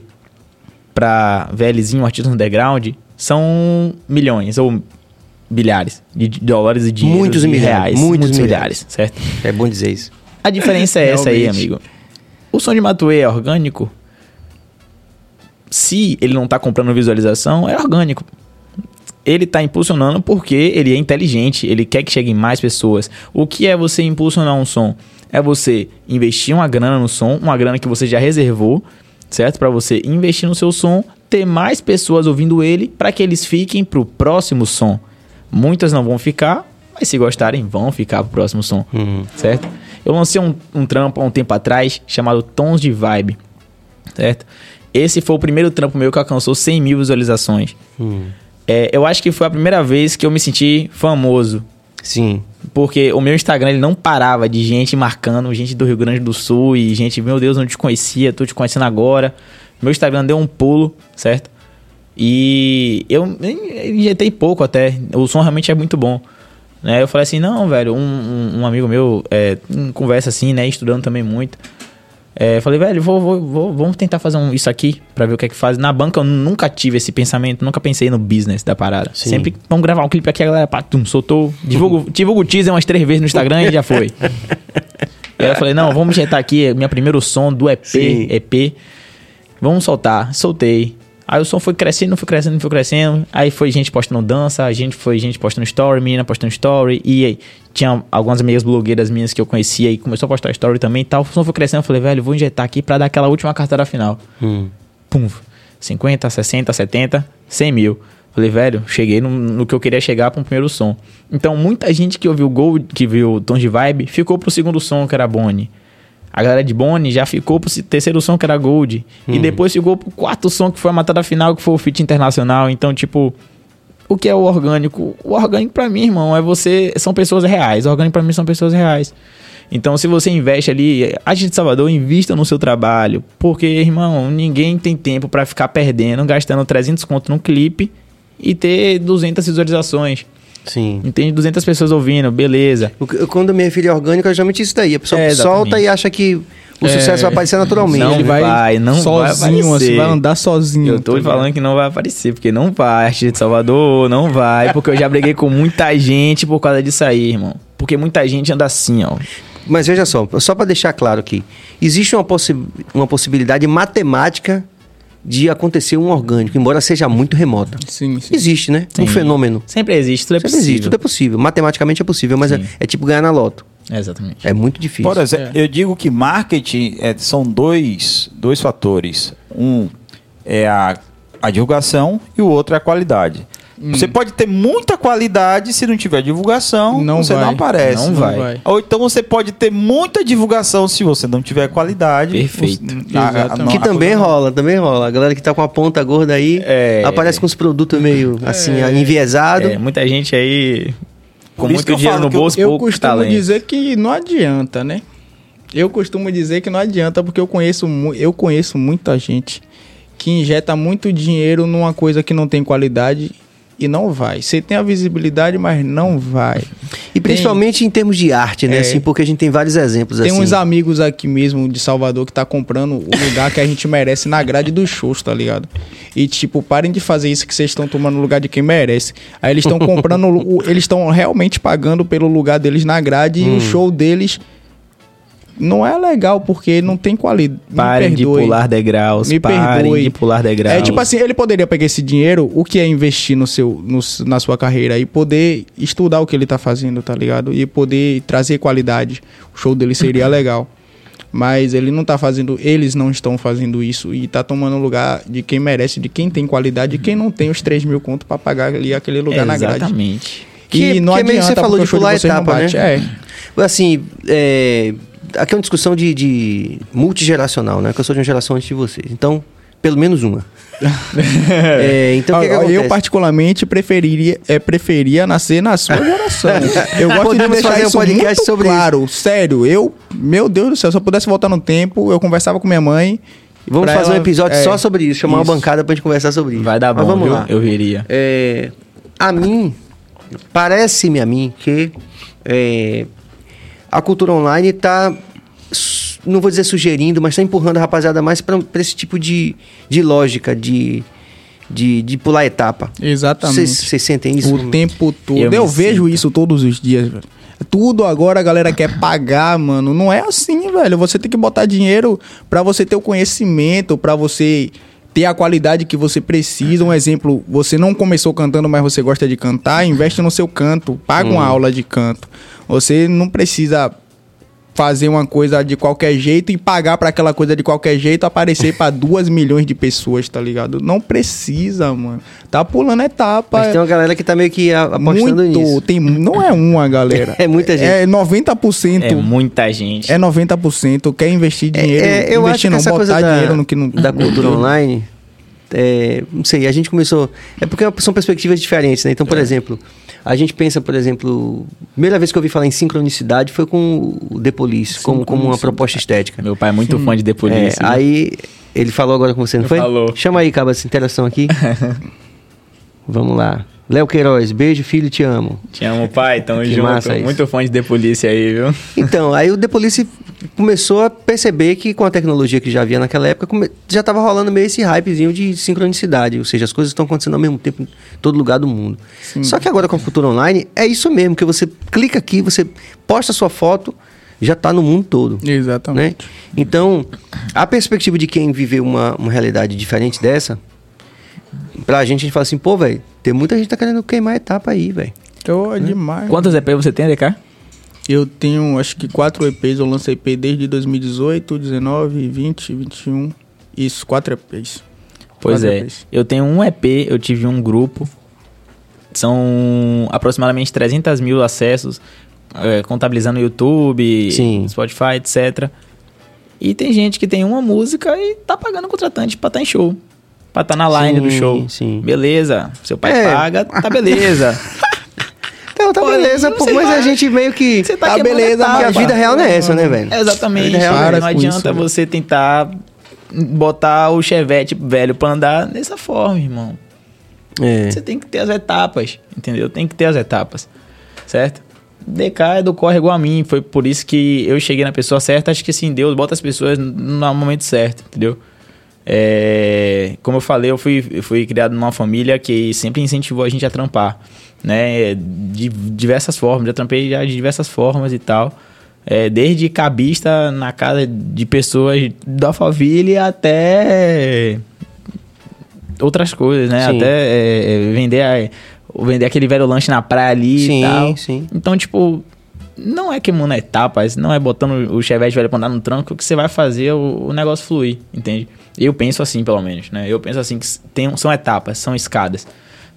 pra VLzinho, artista underground, são milhões ou bilhares de dólares e de muitos e reais. Muitos, muitos milhares, certo? É bom dizer isso. A diferença é essa aí, amigo. O som de Matuê é orgânico. Se ele não está comprando visualização, é orgânico. Ele está impulsionando porque ele é inteligente, ele quer que cheguem mais pessoas. O que é você impulsionar um som? É você investir uma grana no som, uma grana que você já reservou, certo? Para você investir no seu som, ter mais pessoas ouvindo ele, para que eles fiquem pro próximo som. Muitas não vão ficar, mas se gostarem, vão ficar pro próximo som, uhum. certo? Eu lancei um, um trampo há um tempo atrás chamado Tons de Vibe, certo? Esse foi o primeiro trampo meu que alcançou 100 mil visualizações. Hum. É, eu acho que foi a primeira vez que eu me senti famoso. Sim. Porque o meu Instagram ele não parava de gente marcando, gente do Rio Grande do Sul e gente, meu Deus, não te conhecia, tô te conhecendo agora. Meu Instagram deu um pulo, certo? E eu injetei pouco até. O som realmente é muito bom. Né? Eu falei assim, não, velho, um, um, um amigo meu é, conversa assim, né? Estudando também muito. É, falei, velho, vou, vou, vou, vamos tentar fazer um, isso aqui pra ver o que é que faz. Na banca eu nunca tive esse pensamento, nunca pensei no business da parada. Sim. Sempre, vamos gravar um clipe aqui, a galera, pá, tum, soltou. Divulgo, divulgo o teaser umas três vezes no Instagram e já foi. e aí eu falei, não, vamos injetar aqui, meu primeiro som do EP, Sim. EP. Vamos soltar. Soltei. Aí o som foi crescendo, foi crescendo, foi crescendo. Aí foi gente postando dança, a gente foi gente postando story, menina postando story. E aí, tinha algumas amigas blogueiras minhas que eu conhecia e começou a postar story também e tal. O som foi crescendo, eu falei, velho, vou injetar aqui pra dar aquela última carteira final. Hum. Pum. 50, 60, 70, 100 mil. Falei, velho, cheguei no, no, que eu queria chegar para um primeiro som. Então, muita gente que ouviu Gold, que viu Tons de Vibe, ficou pro segundo som, que era Bonnie. A galera de Bonnie já ficou pro terceiro som, que era Gold. Hum. E depois ficou pro quarto som, que foi a matada final, que foi o Fit Internacional. Então, tipo, o que é o orgânico? O orgânico para mim, irmão, é você. São pessoas reais. O orgânico para mim são pessoas reais. Então, se você investe ali, a gente de Salvador, invista no seu trabalho. Porque, irmão, ninguém tem tempo para ficar perdendo, gastando 300 conto num clipe e ter 200 visualizações. Sim. Entende? 200 pessoas ouvindo, beleza. Quando me refiro a orgânico, é geralmente isso daí. A pessoa é, solta e acha que o é, sucesso vai aparecer naturalmente. Não Ele vai, vai não sozinho, vai Você vai andar sozinho. Eu tô tá falando que não vai aparecer, porque não vai. Arte de Salvador, não vai. Porque eu já briguei com muita gente por causa disso aí, irmão. Porque muita gente anda assim, ó. Mas veja só, só para deixar claro aqui, existe uma, possi uma possibilidade matemática de acontecer um orgânico, embora seja muito remota. Sim, sim. Existe, né? Sim. Um fenômeno. Sempre existe, tudo é Sempre possível. existe, tudo é possível. Matematicamente é possível, mas é, é, tipo ganhar na loto. É exatamente. É muito difícil. Por exemplo, é. eu digo que marketing é, são dois, dois fatores. Um é a, a divulgação e o outro é a qualidade. Hum. Você pode ter muita qualidade, se não tiver divulgação, não você vai. não aparece. Não, vai. vai. Ou então você pode ter muita divulgação se você não tiver qualidade. Perfeito. Você, a, a, que também rola, também rola. A galera que tá com a ponta gorda aí é, aparece com os produtos meio assim, é, enviesado. É, muita gente aí com muito dinheiro no bolso, eu, eu costumo talento. dizer que não adianta, né? Eu costumo dizer que não adianta porque eu conheço, eu conheço muita gente que injeta muito dinheiro numa coisa que não tem qualidade e não vai. Você tem a visibilidade, mas não vai. E principalmente tem, em termos de arte, né? É, assim, porque a gente tem vários exemplos tem assim. Tem uns amigos aqui mesmo de Salvador que tá comprando o lugar que a gente merece na grade dos shows, tá ligado? E tipo, parem de fazer isso que vocês estão tomando no lugar de quem merece. Aí eles estão comprando, eles estão realmente pagando pelo lugar deles na grade hum. e o show deles não é legal porque não tem qualidade. Parem de pular degraus. Me parem perdoe. de pular degraus. É tipo assim, ele poderia pegar esse dinheiro, o que é investir no seu, no, na sua carreira e poder estudar o que ele tá fazendo, tá ligado? E poder trazer qualidade. O show dele seria legal. Mas ele não tá fazendo, eles não estão fazendo isso e tá tomando lugar de quem merece, de quem tem qualidade e quem não tem os 3 mil contos pra pagar ali aquele lugar na grade. Exatamente. Que, não que adianta, você falou de pular etapa, né? É. Assim, é aqui é uma discussão de, de multigeracional, né? Que eu sou de uma geração antes de vocês. Então, pelo menos uma. é, então, que que eu particularmente preferiria, é, preferia nascer na sua geração. Eu gosto Podemos de deixar fazer um podcast sobre claro. Isso. Sério, eu, meu Deus do céu, se eu pudesse voltar no tempo, eu conversava com minha mãe. Vamos fazer ela, um episódio é, só sobre isso, chamar isso. uma bancada pra gente conversar sobre isso. Vai dar bom, Mas vamos viu? lá. Eu viria. É, a mim, parece-me a mim que é, a cultura online está, não vou dizer sugerindo, mas está empurrando a rapaziada mais para esse tipo de, de lógica, de, de, de pular etapa. Exatamente. Vocês sentem isso? O tempo todo. Eu, eu vejo isso todos os dias, velho. Tudo agora a galera quer pagar, mano. Não é assim, velho. Você tem que botar dinheiro para você ter o conhecimento, para você ter a qualidade que você precisa. Um exemplo, você não começou cantando, mas você gosta de cantar, investe no seu canto, paga uma uhum. aula de canto. Você não precisa fazer uma coisa de qualquer jeito e pagar para aquela coisa de qualquer jeito aparecer para duas milhões de pessoas, tá ligado? Não precisa, mano. Tá pulando etapa. Mas tem uma galera que tá meio que apostando muito, nisso. Tem, não é uma galera. é muita gente. É 90%. É muita gente. É 90%. Quer investir é, dinheiro. É, eu acho que não, essa coisa da, no que não, da cultura online é, não sei, a gente começou. É porque são perspectivas diferentes, né? Então, por é. exemplo, a gente pensa, por exemplo, primeira vez que eu ouvi falar em sincronicidade foi com o The Police, como, como uma proposta estética. Meu pai é muito fã de The Police. É, aí ele falou agora com você, não foi? Falou. Chama aí, Caba, essa interação aqui. Vamos lá. Léo Queiroz, beijo, filho, te amo. Te amo, pai, tamo que junto. Muito fã de The Police aí, viu? Então, aí o The Police começou a perceber que com a tecnologia que já havia naquela época, já estava rolando meio esse hypezinho de sincronicidade, ou seja, as coisas estão acontecendo ao mesmo tempo em todo lugar do mundo. Sim. Só que agora com a cultura online, é isso mesmo, que você clica aqui, você posta sua foto, já está no mundo todo. Exatamente. Né? Então, a perspectiva de quem viveu uma, uma realidade diferente dessa, pra gente, a gente fala assim, pô, velho, tem muita gente que tá querendo queimar a etapa aí, velho. Oh, é demais. Quantas EPs você tem, DK? Eu tenho, acho que quatro EPs. Eu lancei EP desde 2018, 19, 20, 21. Isso, quatro EPs. Pois quatro é. EPs. Eu tenho um EP, eu tive um grupo. São aproximadamente 300 mil acessos, é, contabilizando YouTube, Sim. Spotify, etc. E tem gente que tem uma música e tá pagando contratante pra estar tá em show pra estar tá na line sim, do show. Sim. Beleza. Seu pai é. paga, tá beleza. Então, tá Pô, beleza, pô, mas vai, a gente meio que. Você tá, tá beleza, porque a vida real não é essa, né, velho? Exatamente. Real, é não adianta isso, você tentar botar o chevette velho pra andar dessa forma, irmão. É. Você tem que ter as etapas, entendeu? Tem que ter as etapas, certo? DK é do corre igual a mim, foi por isso que eu cheguei na pessoa certa. Acho que assim, Deus bota as pessoas no momento certo, entendeu? É, como eu falei, eu fui, eu fui criado numa família que sempre incentivou a gente a trampar, né? De diversas formas, já trampei já de diversas formas e tal. É, desde cabista na casa de pessoas da família até outras coisas, né? Sim. Até é, é vender, a, vender aquele velho lanche na praia ali sim, e tal. Sim. Então, tipo, não é queimando etapas, não é botando o chevette velho pra andar no tranco que você vai fazer o, o negócio fluir, entende? Eu penso assim, pelo menos, né? Eu penso assim que tem, são etapas, são escadas.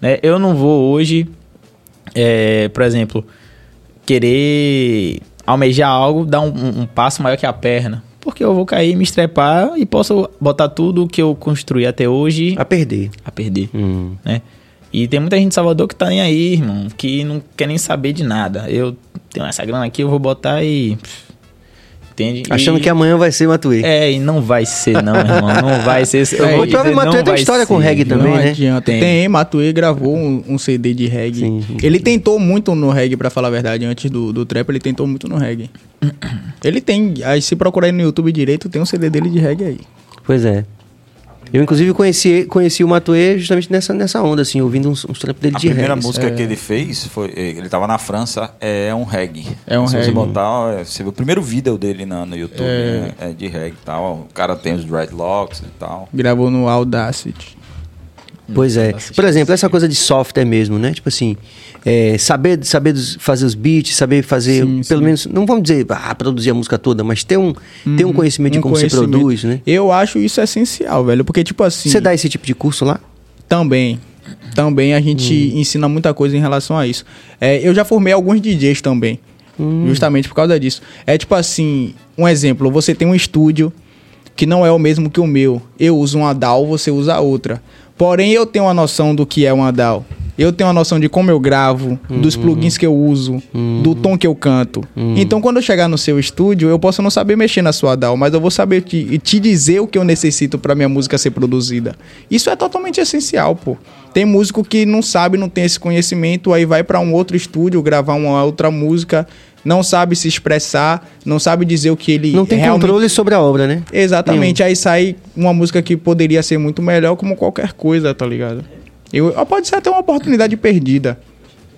Né? Eu não vou hoje, é, por exemplo, querer almejar algo, dar um, um, passo maior que a perna. Porque eu vou cair, me estrepar e posso botar tudo que eu construí até hoje... A perder. A perder, hum. né? E tem muita gente em Salvador que tá nem aí, irmão, que não quer nem saber de nada. Eu tenho essa grana aqui, eu vou botar e... Entende? Achando e... que amanhã vai ser Matuê. É, e não vai ser, não, irmão. Não vai ser. Eu é, vou dizer, Matuê tem história ser. com reggae também, não né? Adianta. Tem, tem Matuê gravou um, um, CD de reggae. Sim, sim. Ele tentou muito no reggae, pra falar a verdade. Antes do, do trap, ele tentou muito no reggae. ele tem. Aí, se procurar aí no YouTube direito, tem um CD dele de reggae aí. Pois é. Eu, inclusive, conheci, conheci o Matuê justamente nessa, nessa onda, assim, ouvindo uns, uns trampos dele a de reggae. A primeira música é... que ele fez, foi, ele estava na França, é um reggae. É um Se reggae. você botar, é, você vê o primeiro vídeo dele no, no YouTube, é... Né, é de reggae e tal. O cara tem os dreadlocks e tal. Gravou no Audacity. Pois é. Por exemplo, essa coisa de software mesmo, né? Tipo assim, é, saber, saber fazer os beats, saber fazer, sim, pelo sim. menos, não vamos dizer, ah, produzir a música toda, mas ter um, uhum, ter um conhecimento um de como conhecimento. se produz, né? Eu acho isso essencial, velho, porque tipo assim... Você dá esse tipo de curso lá? Também. Também a gente hum. ensina muita coisa em relação a isso. É, eu já formei alguns DJs também, hum. justamente por causa disso. É tipo assim, um exemplo, você tem um estúdio que não é o mesmo que o meu. Eu uso uma DAW, você usa outra. Porém, eu tenho uma noção do que é uma DAW. Eu tenho uma noção de como eu gravo, uhum. dos plugins que eu uso, uhum. do tom que eu canto. Uhum. Então, quando eu chegar no seu estúdio, eu posso não saber mexer na sua DAW, mas eu vou saber te, te dizer o que eu necessito para minha música ser produzida. Isso é totalmente essencial, pô. Tem músico que não sabe, não tem esse conhecimento, aí vai para um outro estúdio gravar uma outra música, não sabe se expressar, não sabe dizer o que ele Não tem realmente... controle sobre a obra, né? Exatamente. Nenhum. Aí sai uma música que poderia ser muito melhor, como qualquer coisa, tá ligado? Eu, pode ser até uma oportunidade perdida.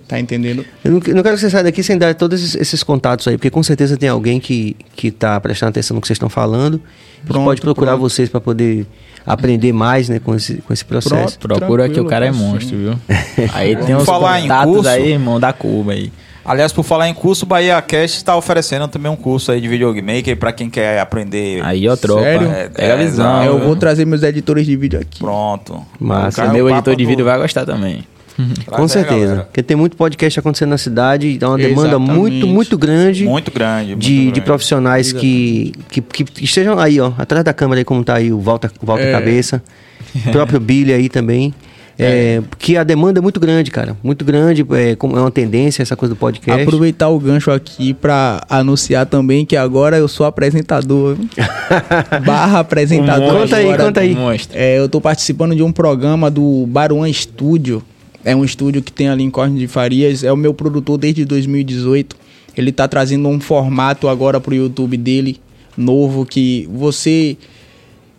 Tá entendendo? Eu não, não, quero que você saia daqui sem dar todos esses, esses, contatos aí, porque com certeza tem alguém que, que tá prestando atenção no que vocês estão falando. Pronto, pode procurar pronto. vocês para poder aprender mais né, com, esse, com esse processo. Pronto, Procura que o cara é monstro, viu? aí tem uns falar contatos curso, aí, irmão, da Cuba aí. Aliás, por falar em curso, Bahia Cast está oferecendo também um curso aí de videomaker para quem quer aprender. Aí, ó, tropa. Sério? É, Pega a visão. Eu vou trazer meus editores de vídeo aqui. Pronto. Mas o meu editor de vídeo vai gostar também. Com certeza. Porque tem muito podcast acontecendo na cidade, dá uma demanda Exatamente. muito, muito grande. Muito grande. Muito de, grande. de profissionais que, que, que, estejam aí, ó, atrás da câmera aí, como tá aí o Volta, Volta é. Cabeça o próprio Billy aí também. É, que a demanda é muito grande, cara. Muito grande, é, como é uma tendência essa coisa do podcast. Aproveitar o gancho aqui para anunciar também que agora eu sou apresentador. barra apresentador. Um conta aí, conta aí. É, eu tô participando de um programa do Baruan Studio. É um estúdio que tem ali em Corne de Farias. É o meu produtor desde 2018. Ele tá trazendo um formato agora pro YouTube dele, novo, que você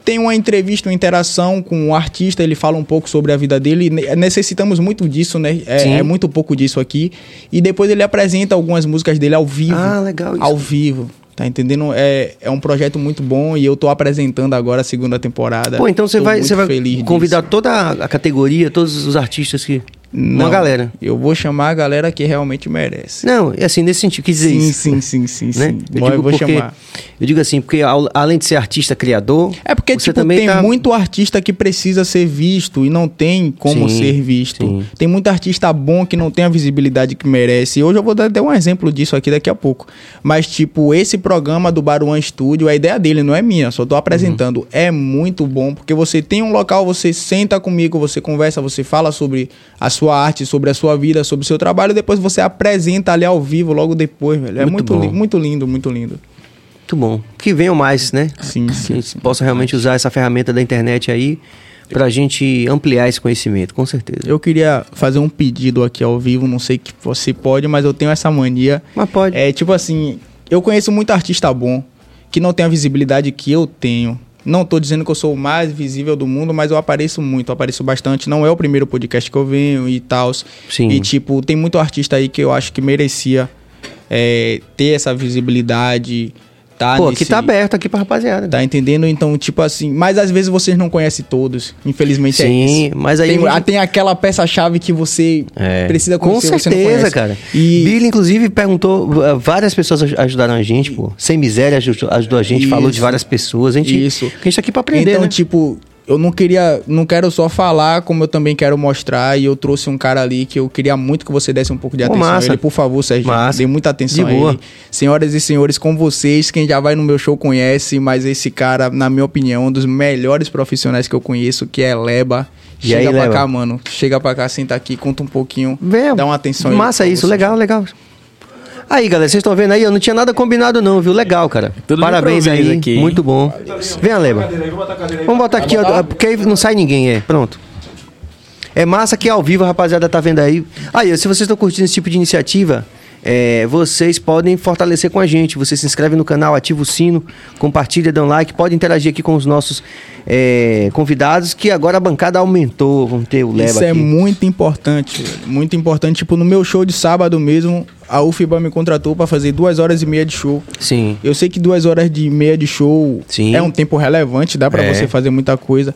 tem uma entrevista, uma interação com o um artista, ele fala um pouco sobre a vida dele. Necessitamos muito disso, né? É, é, muito pouco disso aqui. E depois ele apresenta algumas músicas dele ao vivo. Ah, legal. Isso. Ao vivo. Tá entendendo? É, é um projeto muito bom e eu tô apresentando agora a segunda temporada. Pô, então você vai, você vai convidar disso. toda a categoria, todos os artistas que não, uma galera. Eu vou chamar a galera que realmente merece. Não, é assim, nesse sentido, quis dizer sim, isso. Sim, sim, sim, né? sim. Eu, digo vou porque, chamar. Eu digo assim, porque além de ser artista criador. É porque tipo, também tem tá... muito artista que precisa ser visto e não tem como sim, ser visto. Sim. Tem muito artista bom que não tem a visibilidade que merece. Hoje eu vou dar até um exemplo disso aqui daqui a pouco. Mas, tipo, esse programa do Baruan Studio, a ideia dele não é minha, só tô apresentando. Uhum. É muito bom, porque você tem um local, você senta comigo, você conversa, você fala sobre a sua arte, sobre a sua vida, sobre o seu trabalho, depois você apresenta ali ao vivo logo depois, velho. É muito, muito, li muito lindo, muito lindo. Muito bom. Que venham mais, né? Sim, sim. Que possa realmente usar essa ferramenta da internet aí para a gente ampliar esse conhecimento, com certeza. Eu queria fazer um pedido aqui ao vivo, não sei que você pode, mas eu tenho essa mania. Mas pode. É tipo assim, eu conheço muito artista bom que não tem a visibilidade que eu tenho. Não estou dizendo que eu sou o mais visível do mundo, mas eu apareço muito, eu apareço bastante. Não é o primeiro podcast que eu venho e tal. E, tipo, tem muito artista aí que eu acho que merecia é, ter essa visibilidade, tá Pô, nesse... aqui tá aberto aqui pra rapaziada. Tá entendendo? Então, tipo assim, mas às vezes vocês não conhecem todos. Infelizmente é Sim, é isso. Sim, mas aí. Tem, gente... tem aquela peça-chave que você é. precisa conhecer. Com certeza, cara. E... Billy, inclusive, perguntou. Várias pessoas ajudaram a gente, pô. Sem miséria ajudou, ajudou a gente, isso. falou de várias pessoas. A gente, isso. A gente tá aqui pra aprender. Então, né? tipo, eu não queria, não quero só falar, como eu também quero mostrar. E eu trouxe um cara ali que eu queria muito que você desse um pouco de atenção massa. a ele. Por favor, Sérgio, massa. dê muita atenção de a boa. ele. Senhoras e senhores, com vocês, quem já vai no meu show conhece, mas esse cara, na minha opinião, é um dos melhores profissionais que eu conheço, que é Leba. E Chega aí, pra Leba? cá, mano. Chega pra cá, senta aqui, conta um pouquinho. Vem, dá uma atenção Massa isso, legal, legal. Aí, galera, vocês estão vendo aí? Eu não tinha nada combinado, não, viu? Legal, cara. Tudo Parabéns aí. Aqui. Muito bom. Vem, Leba. Vamos botar aqui, ó, porque aí não sai ninguém, é. Pronto. É massa que ao vivo a rapaziada tá vendo aí. Aí, se vocês estão curtindo esse tipo de iniciativa, é, vocês podem fortalecer com a gente. Você se inscreve no canal, ativa o sino, compartilha, dá um like, pode interagir aqui com os nossos é, convidados, que agora a bancada aumentou. Vamos ter o Leba Isso é muito importante, muito importante. Tipo, no meu show de sábado mesmo, a UFBA me contratou para fazer duas horas e meia de show. Sim. Eu sei que duas horas e meia de show Sim. é um tempo relevante, dá para é. você fazer muita coisa.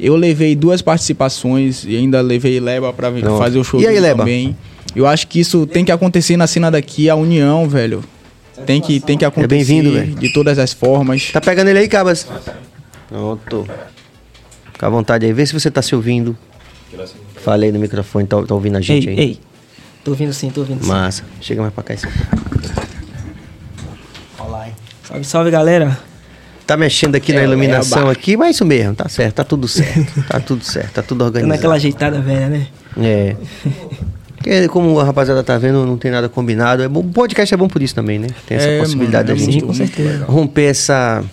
Eu levei duas participações e ainda levei Leba para fazer o show e aí, Leba? também. Eu acho que isso tem que acontecer na cena daqui, a união, velho. Tem que, tem que acontecer. É bem-vindo, velho. De todas as formas. Tá pegando ele aí, Cabas? Pronto. Fica à vontade aí. Vê se você tá se ouvindo. Falei no microfone, tá, tá ouvindo a gente ei, aí? Ei, tô ouvindo sim, tô ouvindo Massa. Chega mais pra cá. Esse... Olá, hein. Salve, salve, galera. Tá mexendo aqui é, na iluminação é aqui, mas é isso mesmo, tá certo, tá tudo certo. tá tudo certo, tá tudo organizado. Naquela ajeitada velha, né? É. Porque, como a rapaziada tá vendo, não tem nada combinado. É bom, o podcast é bom por isso também, né? Tem essa é, possibilidade mano, da gente com certeza. romper essa.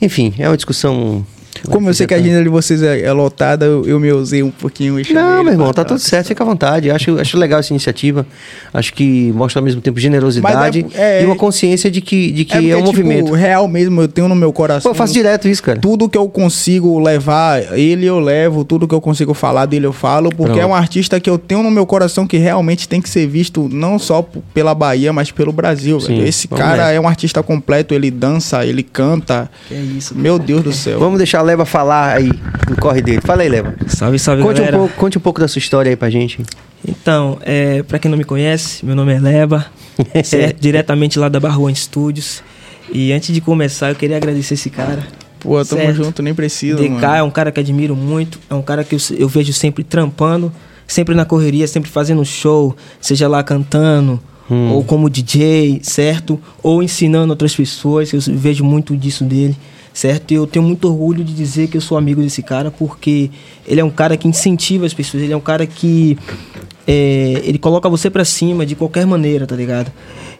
Enfim, é uma discussão como eu sei que a agenda de vocês é, é lotada, eu, eu, me usei um pouquinho. E Não, meu irmão, tá tudo certo, fica à vontade. Acho, acho legal essa iniciativa. Acho que mostra ao mesmo tempo generosidade é, é, e uma consciência de que, de que é, porque, é um tipo, movimento. real mesmo, eu tenho no meu coração. Pô, eu faço direto isso, cara. Tudo que eu consigo levar, ele eu levo, tudo que eu consigo falar dele eu falo, porque Pronto. é um artista que eu tenho no meu coração que realmente tem que ser visto não só pela Bahia, mas pelo Brasil. Sim, Esse cara é um artista completo, ele dança, ele canta. Que é isso. Meu Deus do céu. Vamos deixar a Leva falar aí no corre dele. Fala aí, Leva. Salve, salve, conte galera. Um pouco, conte um pouco da sua história aí pra gente. Então, é, pra quem não me conhece, meu nome é Leva, é, diretamente lá da Barruan Studios. E antes de começar, eu queria agradecer esse cara. Pô, tamo certo? junto, nem precisa, DK mano. é um cara que admiro muito, é um cara que eu, eu vejo sempre trampando, sempre na correria, sempre fazendo show, seja lá cantando, hum. ou como DJ, certo? Ou ensinando outras pessoas, eu vejo muito disso dele certo? E eu tenho muito orgulho de dizer que eu sou amigo desse cara, porque ele é um cara que incentiva as pessoas, ele é um cara que é, ele coloca você para cima de qualquer maneira, tá ligado?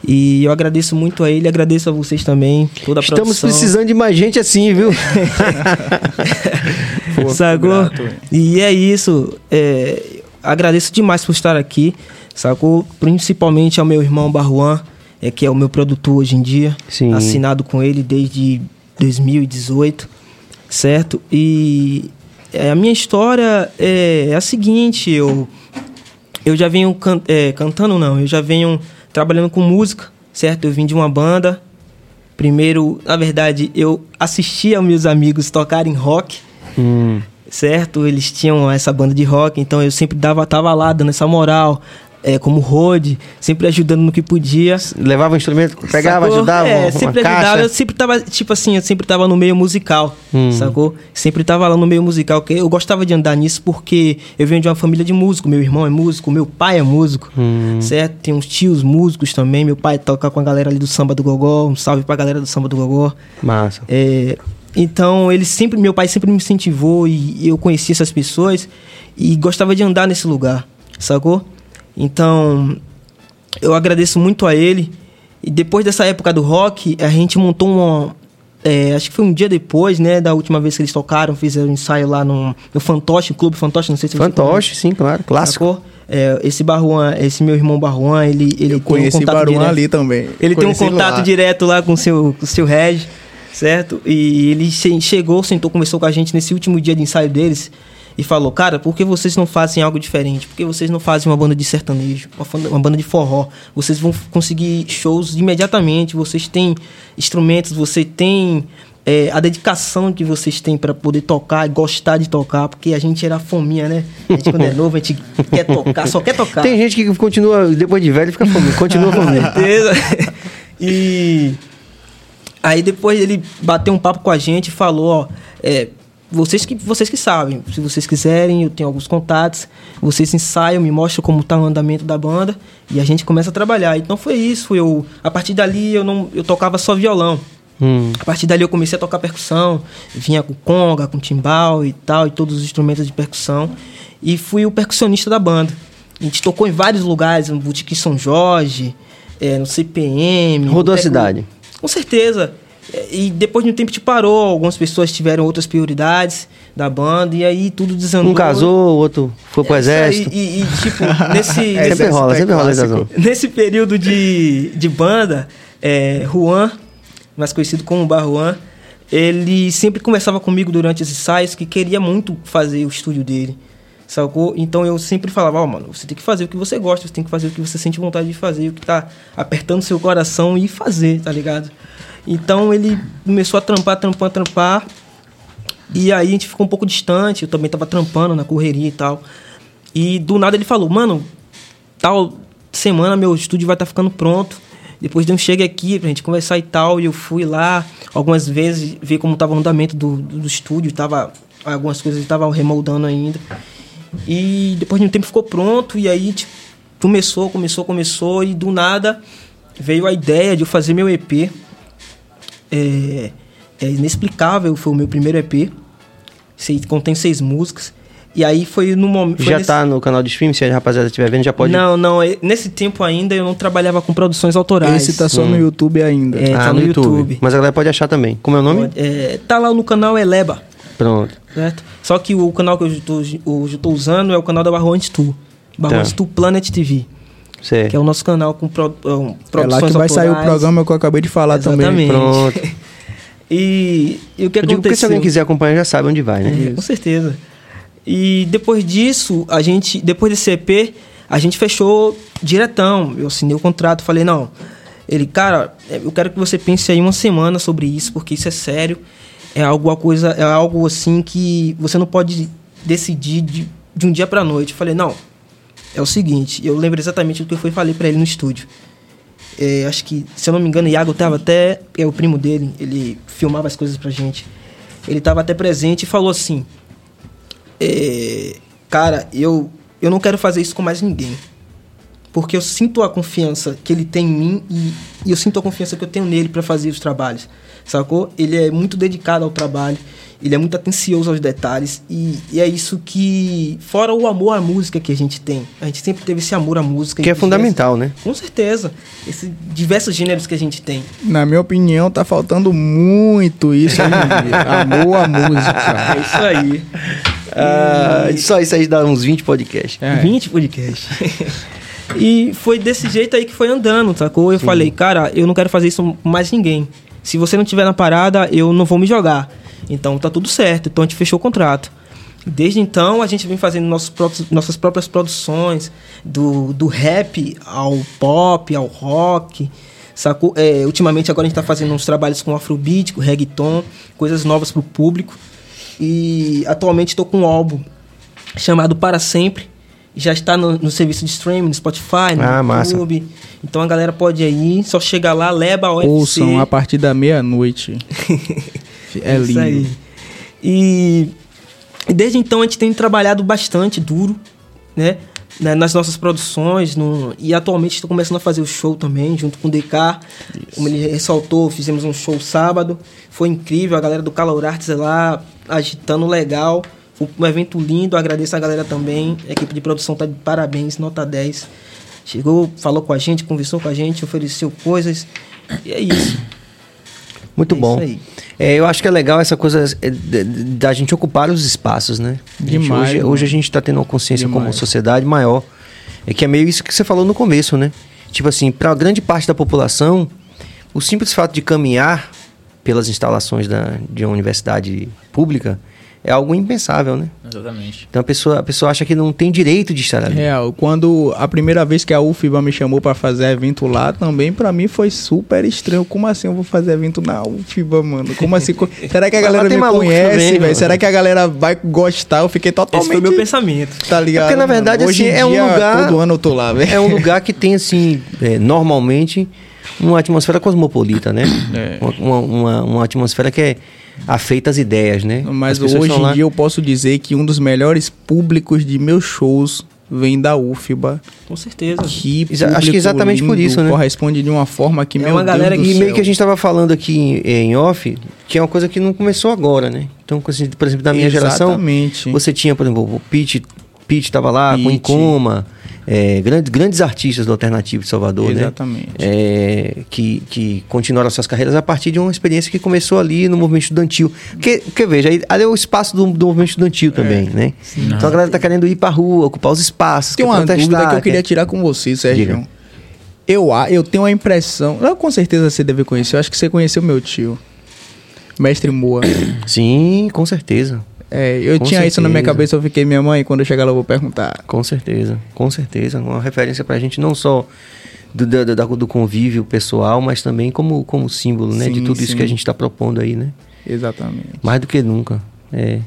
E eu agradeço muito a ele, agradeço a vocês também, toda a Estamos produção. precisando de mais gente assim, viu? Pô, sacou? grato. E é isso. é, agradeço demais por estar aqui, sacou? Principalmente ao meu irmão Barruan, é, que é o meu produtor hoje em dia. Sim. Assinado com ele desde 2018, certo? E é, a minha história é, é a seguinte, eu, eu já venho can- é, cantando, não, eu já venho trabalhando com música, certo? Eu vim de uma banda. Primeiro, na verdade, eu assistia aos meus amigos tocarem rock, Hum. certo? Eles tinham essa banda de rock, então eu sempre dava, tava lá dando essa moral, é, como road, sempre ajudando no que podia. Levava o instrumento, pegava, Sacou? ajudava, É, sempre ajudava. Eu sempre tava, tipo assim, eu sempre tava no meio musical, Hum. sacou? Sempre tava lá no meio musical. Eu gostava de andar nisso porque eu venho de uma família de músico. Meu irmão é músico, meu pai é músico, Hum. certo? Tem uns tios músicos também. Meu pai toca com a galera ali do Samba do Gogó. Um salve pra galera do Samba do Gogó. Massa. É, então, ele sempre, meu pai sempre me incentivou e eu conheci essas pessoas e gostava de andar nesse lugar, sacou? Então, eu agradeço muito a ele. E depois dessa época do rock, a gente montou uma. é, acho que foi um dia depois, né? Da última vez que eles tocaram, fizeram um ensaio lá no, no Fantoche, Clube Fantoche, não sei se você Fantoche, sim, claro. Clássico. Sacou? É, esse Barruan, esse meu irmão Barruan, ele, ele Eu tem um conheci contato Baruan direto. ali também. Ele tem um Conheci contato lá. direto lá com o seu, com o seu Reg, certo? E ele che- chegou, sentou, conversou com a gente nesse último dia de ensaio deles e falou: Cara, por que vocês não fazem algo diferente? Por que vocês não fazem uma banda de sertanejo, uma, uma banda de forró? Vocês vão conseguir shows imediatamente, vocês têm instrumentos, você tem. é, a dedicação que vocês têm para poder tocar e gostar de tocar, porque a gente era fominha, né? A gente, quando é novo, a gente quer tocar, só quer tocar. Tem gente que continua, depois de velho, fica fome, continua fome. certeza. e aí depois ele bateu um papo com a gente e falou, ó, é, vocês que vocês que sabem, se vocês quiserem, eu tenho alguns contatos, vocês ensaiam, me mostram como tá o andamento da banda e a gente começa a trabalhar. Então foi isso, eu a partir dali eu não eu tocava só violão. Hum. A partir dali eu comecei a tocar percussão, vinha com conga, com timbal e tal, e todos os instrumentos de percussão. E fui o percussionista da banda. A gente tocou em vários lugares, no Boutique São Jorge, é, no CPM. Rodou a cidade. Com certeza. É, E depois de um tempo te parou, algumas pessoas tiveram outras prioridades da banda, e aí tudo desandou. Um casou, o outro foi pro É, exército. E, e, tipo, nesse, É, sempre rola, é sempre rola zona. Nesse período de, de banda, é, Juan, mais conhecido como Barruan, ele sempre conversava comigo durante os ensaios que queria muito fazer o estúdio dele, sacou? Então eu sempre falava, ó, mano, você tem que fazer o que você gosta, você tem que fazer o que você sente vontade de fazer, o que tá apertando seu coração e fazer, tá ligado? Então ele começou a trampar, trampar, trampar, e aí a gente ficou um pouco distante, eu também tava trampando na correria e tal. E do nada ele falou, mano, tal semana meu estúdio vai estar ficando pronto. Depois de um chega aqui pra gente conversar e tal. E eu fui lá algumas vezes ver como tava o andamento do, do, do estúdio. Tava, algumas coisas estavam remoldando ainda. E depois de um tempo ficou pronto. E aí tipo, começou, começou, começou. E do nada veio a ideia de eu fazer meu EP. É, é inexplicável, foi o meu primeiro EP. Sei- Contém seis músicas. E aí foi no momento. Já tá no canal de stream, se a rapaziada estiver vendo, já pode. Não, não. é- Nesse tempo ainda eu não trabalhava com produções autorais. Esse tá só no YouTube ainda. É, ah, tá no, no YouTube. YouTube. Mas a galera pode achar também. Como é o nome? É, tá lá no canal Eleba, Pronto. certo? Só que o canal que eu tô, hoje eu tô usando é o canal da Barroante Tu. Barroante Tá. Tu Planet TV. Certo. Que é o nosso canal com pro, um, É produções lá que vai sair o autorais. programa que eu acabei de falar também. Exatamente. Pronto. E, e o que Eu digo porque se aconteceu? alguém quiser acompanhar, já sabe onde vai, né? É, com certeza. E depois disso, a gente, depois desse EP, a gente fechou diretão. Eu assinei o contrato, falei, não. Ele, cara, é, eu quero que você pense aí uma semana sobre isso, porque isso é sério. É algo, uma coisa, é algo assim que você não pode decidir de, de um dia pra noite. Eu falei, não. É o seguinte, eu lembro exatamente do que eu fui falei pra ele no estúdio. É, acho que, se eu não me engano, Iago tava até. É o primo dele, ele filmava as coisas pra gente. Ele tava até presente e falou assim: é, Cara, eu, eu não quero fazer isso com mais ninguém. Porque eu sinto a confiança que ele tem em mim e, e eu sinto a confiança que eu tenho nele pra fazer os trabalhos. sacou? Ele é muito dedicado ao trabalho, ele é muito atencioso aos detalhes e, e, é isso que, fora o amor à música que a gente tem, a gente sempre teve esse amor à música. Que é fundamental, né? Com certeza. Esses diversos gêneros que a gente tem. Na minha opinião, tá faltando muito isso amor à música. É isso aí. Ah, só isso aí dá uns 20 podcasts. É. 20 podcasts. e foi desse jeito aí que foi andando, sacou? Eu Sim. falei, cara, eu não quero fazer isso com mais ninguém. Se você não tiver na parada, eu não vou me jogar. Então tá tudo certo. Então a gente fechou o contrato. Desde então a gente vem fazendo nossos próprios, nossas próprias produções, do, do rap ao pop, ao rock. Sacou? É, ultimamente agora a gente tá fazendo uns trabalhos com afrobeat, com reggaeton, coisas novas pro público. E atualmente estou com um álbum chamado Para Sempre. Já está no, no serviço de streaming, no Spotify, no ah, YouTube. Massa. Então a galera pode ir aí, só chegar lá, leva o Ouçam a partir da meia-noite. é lindo. Isso aí. E, desde então a gente tem trabalhado bastante duro, né? nas nossas produções. No, e atualmente estou começando a fazer o show também, junto com o DK. Isso. Como ele ressaltou, fizemos um show sábado. Foi incrível, a galera do Calor Arts lá agitando legal. Foi um evento lindo, agradeço a galera também. A equipe de produção tá de parabéns, nota 10. Chegou, falou com a gente, conversou com a gente, ofereceu coisas. E é isso. Muito é bom. É, eu acho que é legal essa coisa é, da gente ocupar os espaços, né? Demais. Hoje, hoje, a gente está tendo uma consciência Demais. como sociedade maior. É que é meio isso que você falou no começo, né? Tipo assim, para grande parte da população, o simples fato de caminhar pelas instalações da, de uma universidade pública é algo impensável, né? Exatamente. Então a pessoa, a pessoa acha que não tem direito de estar ali. Real. Quando a primeira vez que a UFBA me chamou para fazer evento lá, também para mim foi super estranho. Como assim eu vou fazer evento na UFBA, mano? Como assim? Será que a galera me conhece, velho? Será que a galera vai gostar? Eu fiquei totalmente... Esse foi meu pensamento. Tá ligado? É porque na verdade, Hoje assim, é um lugar... Todo ano eu tô lá, velho. É um lugar que tem, assim, é, normalmente, uma atmosfera cosmopolita, né? É. Uma, uma, uma atmosfera que é afeita às ideias, né? Mas hoje em lá... dia eu posso dizer que um dos melhores públicos de meus shows vem da UFBA. Com certeza. Que Acho que exatamente lindo, por isso, né? Corresponde de uma forma que, é meu uma galera Deus E meio que a gente estava falando aqui em, em, off, que é uma coisa que não começou agora, né? Então, por exemplo, da minha exatamente. geração, você tinha, por exemplo, o Pete Pete estava lá, Pete. com Incoma é, grandes, grandes artistas do alternativo de Salvador, né? Exatamente. né? É, que, que continuaram suas carreiras a partir de uma experiência que começou ali no movimento estudantil. Porque, que veja, ali é o espaço do, do movimento estudantil também, é, né? Sim. Então a galera tá querendo ir pra rua, ocupar os espaços. Tem uma dúvida que eu queria tirar com você, Sérgio. Eu, eu tenho a impressão, não, com certeza você deve conhecer, eu acho que você conheceu meu tio, Mestre Moa. Sim, com certeza. É, eu com tinha certeza. isso na minha cabeça, eu fiquei, minha mãe, quando eu chegar lá eu vou perguntar. Com certeza, com certeza. Uma referência pra gente não só do, do, do convívio pessoal, mas também como, como símbolo, né? Sim, de tudo sim. isso que a gente está propondo aí, né? Exatamente. Mais do que nunca. É.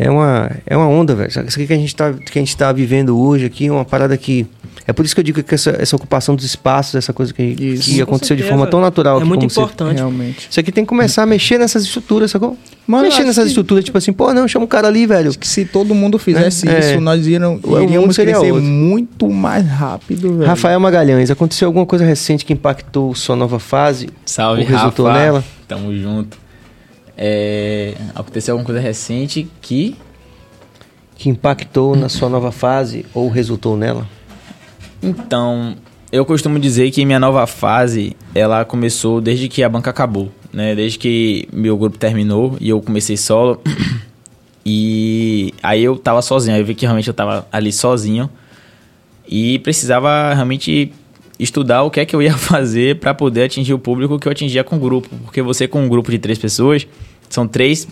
É uma, é uma onda, velho. Isso aqui que a gente está que a gente tá vivendo hoje aqui é uma parada que é por isso que eu digo que essa, essa ocupação dos espaços, essa coisa que, isso, que aconteceu de forma tão natural. É muito importante. Você, realmente. Isso aqui tem que começar a mexer nessas estruturas, sacou? Mano, mexer nessas que... estruturas, tipo assim, pô, não, chama um cara ali, velho. Acho que se todo mundo fizesse é. isso, é. nós iríamos, iríamos crescer outro. muito mais rápido, velho. Rafael Magalhães, aconteceu alguma coisa recente que impactou sua nova fase? Salve, resultou Rafa. nela? Tamo junto. É, aconteceu alguma coisa recente que que impactou na sua nova fase ou resultou nela? Então, eu costumo dizer que minha nova fase, ela começou desde que a banca acabou, né? Desde que meu grupo terminou e eu comecei solo. E aí eu tava sozinho, aí eu vi que realmente eu tava ali sozinho e precisava realmente estudar o que é que eu ia fazer para poder atingir o público que eu atingia com o grupo, porque você com um grupo de três pessoas, são três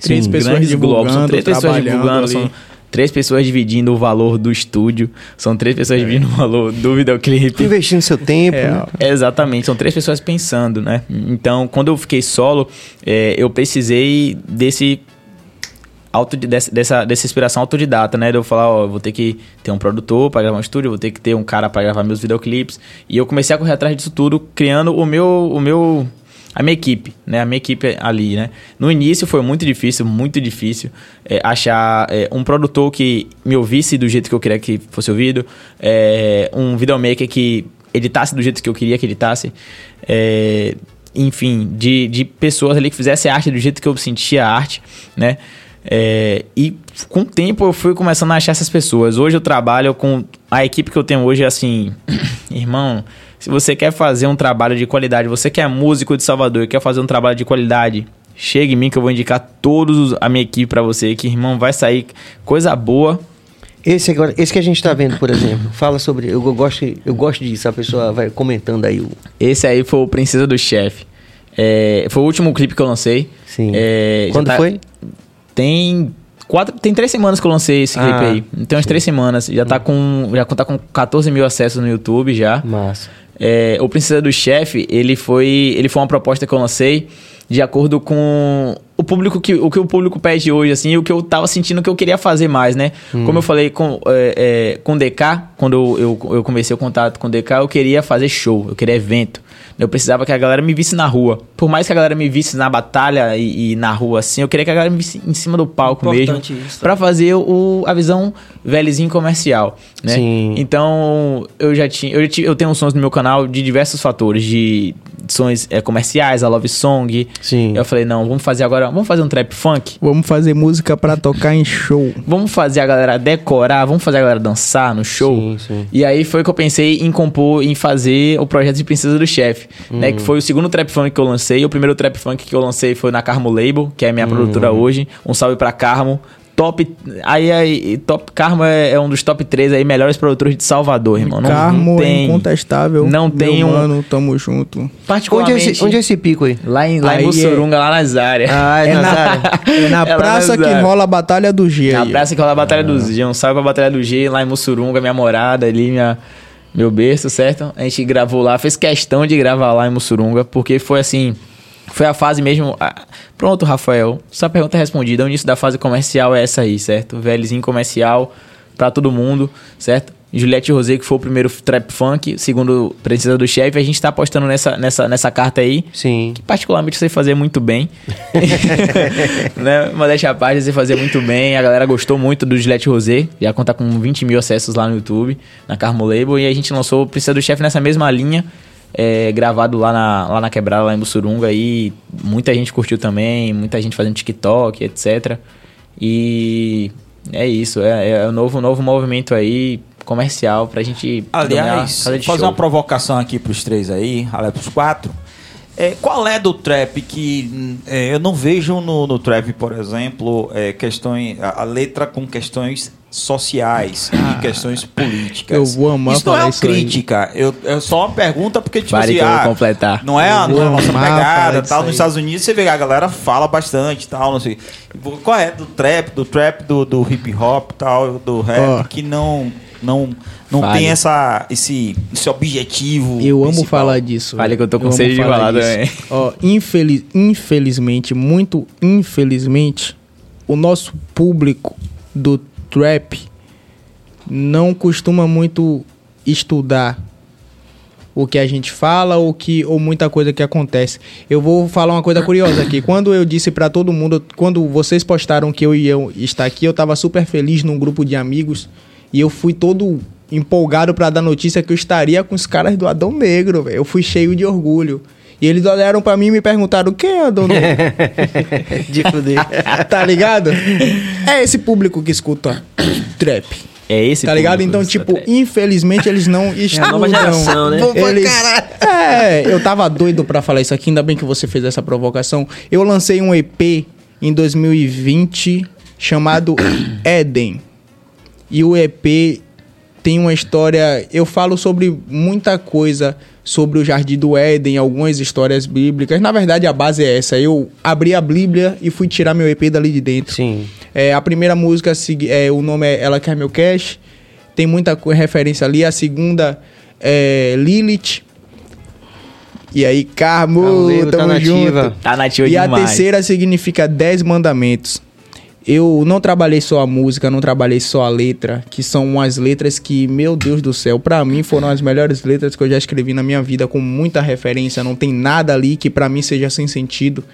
Três Sim, pessoas divulgando, são três pessoas divulgando, ali. são três pessoas dividindo o valor do estúdio, são três pessoas é. dividindo o valor do videoclipe. Investindo seu tempo. É, né? Exatamente, são três pessoas pensando, né? Então, quando eu fiquei solo, é, eu precisei desse auto, dessa, dessa, dessa inspiração autodidata, né? De eu falar, ó, vou ter que ter um produtor para gravar um estúdio, vou ter que ter um cara para gravar meus videoclipes. E eu comecei a correr atrás disso tudo, criando o meu, o meu a minha equipe, né? A minha equipe ali, né? No início foi muito difícil, muito difícil é, achar é, um produtor que me ouvisse do jeito que eu queria que fosse ouvido, é, um videomaker que editasse do jeito que eu queria que editasse. É, enfim, de, de pessoas ali que fizessem arte do jeito que eu sentia a arte, né? É, e com o tempo eu fui começando a achar essas pessoas. Hoje eu trabalho com a equipe que eu tenho hoje, assim, irmão, se você quer fazer um trabalho de qualidade, você que é músico de Salvador e quer fazer um trabalho de qualidade, chega em mim que eu vou indicar todos a minha equipe para você, que irmão vai sair coisa boa. Esse agora, esse que a gente tá vendo, por exemplo, fala sobre, eu gosto, eu gosto disso, a pessoa vai comentando aí o Esse aí foi o Princesa do Chefe. É, foi o último clipe que eu lancei. Sim. É, Quando tá, foi? Tem quatro, tem três semanas que eu lancei esse clipe Ah, aí. Tem umas três semanas. Já tá com, já tá com 14 mil acessos no YouTube já. Massa. É, o Princesa do Chefe, ele foi, ele foi uma proposta que eu lancei de acordo com o público que o que o público pede hoje, assim, e o que eu tava sentindo que eu queria fazer mais, né? Como eu falei com, é, é, com o DK, quando eu, eu, eu comecei o contato com o DK, eu queria fazer show, eu queria evento. Eu precisava que a galera me visse na rua. Por mais que a galera me visse na batalha e, e na rua, assim, eu queria que a galera me visse em cima do palco Importante mesmo. isso, tá? Pra fazer o, a visão velhozinho comercial, né? Sim. Então, eu já tinha. Eu, já ti- eu tenho sons no meu canal de diversos fatores, de sons é, comerciais, a love song. Sim. Eu falei, não, vamos fazer agora. Vamos fazer um trap funk? Vamos fazer música pra tocar em show. Vamos fazer a galera decorar, vamos fazer a galera dançar no show. Sim, sim. E aí foi que eu pensei em compor, em fazer o projeto de Princesa do Chefe, né? Uhum. Que foi o segundo trap funk que eu lancei. O primeiro trap funk que eu lancei foi na Carmo Label, que é a minha Uhum. produtora hoje. Um salve pra Carmo. Top. Aí, aí top Carmo é, é um dos top 3 aí melhores produtores de Salvador, irmão. Não, Carmo não é tem. incontestável. Não tem Meu um- Mano, tamo junto. Onde é, Particularmente. esse, onde é esse pico aí? Lá em, lá Aí em é- Mussurunga, lá nas áreas. Ah, é, É na na, é É praça que áreas. rola a Batalha do G. Na aí. praça que rola a Batalha do G. Um salve pra Batalha do G, lá em Mussurunga, minha morada ali, minha, meu berço, certo? A gente gravou lá, fez questão de gravar lá em Mussurunga, porque foi assim. Foi a fase mesmo. ah, Pronto, Rafael. Sua pergunta é respondida. O início da fase comercial é essa aí, certo? Velhozinho comercial pra todo mundo, certo? Juliette Rosé, que foi o primeiro trap funk, segundo Princesa do Chefe, a gente tá apostando nessa, nessa, nessa carta aí Sim. que particularmente sei fazer muito bem. né? Modéstia à parte, sei fazer muito bem. A galera gostou muito do Gillette Rosé. Já conta com 20 mil acessos lá no YouTube, na Carmo Label. E a gente lançou o Princesa do Chefe nessa mesma linha. É, gravado lá na, lá na Quebrada, lá em Bussurunga. E muita gente curtiu também. Muita gente fazendo TikTok, etc. E é isso. É, é o novo, novo movimento aí comercial pra gente Aliás, fazer show. uma provocação aqui pros três aí, aliás, pros quatro. É, qual é do trap que é, eu não vejo no, no trap, por exemplo, é, questões, a, a letra com questões sociais e questões políticas? eu vou amar Isso não é falar uma isso aí. crítica, eu, é só uma pergunta porque, tipo Pare assim, que eu vou ah, completar. não é a, nossa pegada, tal. aí. Nos Estados Unidos você vê que a galera fala bastante, tal, não sei. Qual é do trap, do trap, do, do hip hop, tal, do rap, Ó. que não não não tem essa esse esse objetivo. Eu amo principal. falar disso. Fale que eu tô com amo sede de falar. Ó, infeliz, infelizmente, muito infelizmente, o nosso público do trap não costuma muito estudar o que a gente fala ou que ou muita coisa que acontece. Eu vou falar uma coisa curiosa aqui. Quando eu disse pra todo mundo, quando vocês postaram que eu ia estar aqui, eu tava super feliz num grupo de amigos e eu fui todo empolgado pra dar notícia que eu estaria com os caras do Adão Negro, velho. Eu fui cheio de orgulho. E eles olharam pra mim e me perguntaram: "Quem é Adão Negro?" de fuder. tá ligado? É esse público que escuta trap. É esse Tá ligado? Então, tipo, trap. infelizmente eles não estudam. nova geração, né? Eles... caralho. É, eu tava doido pra falar isso aqui, ainda bem que você fez essa provocação. Eu lancei um EP em 2020 chamado Éden. E o EP tem uma história. Eu falo sobre muita coisa sobre o Jardim do Éden, algumas histórias bíblicas. Na verdade, a base é essa. Eu abri a Bíblia e fui tirar meu EP dali de dentro. Sim. É, a primeira música, é, o nome é Ela Quer Meu Cash. Tem muita referência ali. A segunda é Lilith. E aí, Carmo, Carmo, tá tamo nativa. junto. Tá nativa E a demais. terceira significa Dez Mandamentos. Eu não trabalhei só a música, não trabalhei só a letra, que são umas letras que, meu Deus do céu, pra mim foram as melhores letras que eu já escrevi na minha vida, com muita referência, não tem nada ali que pra mim seja sem sentido.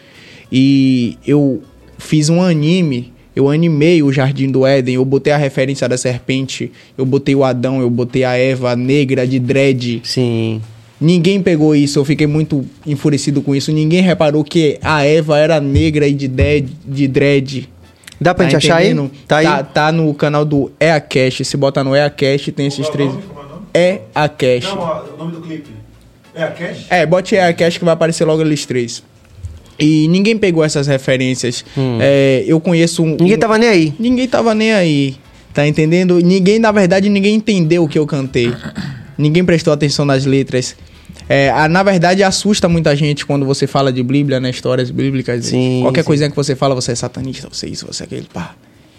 E eu fiz um anime, eu animei o Jardim do Éden, eu botei a referência da serpente, eu botei o Adão, eu botei a Eva negra de dread, Sim. Ninguém pegou isso, eu fiquei muito enfurecido com isso. Ninguém reparou que a Eva era negra e de dread. De dread. Dá pra Tá gente achar aí? Tá aí? Tá, tá no canal do EACast. Se botar no EACast, tem esses é o três. é? EACast. Não, ó, o nome do clipe. É a Cash? É, bote EACast que vai aparecer logo eles três. E ninguém pegou essas referências. É, eu conheço um. Ninguém um- tava nem aí. Ninguém tava nem aí. Tá entendendo? Ninguém, na verdade, ninguém entendeu o que eu cantei. Ninguém prestou atenção nas letras. É, a- na verdade, assusta muita gente quando você fala de Bíblia, né? Histórias bíblicas. Sim, Qualquer sim. coisinha que você fala, você é satanista, você é isso, você é aquele, pá.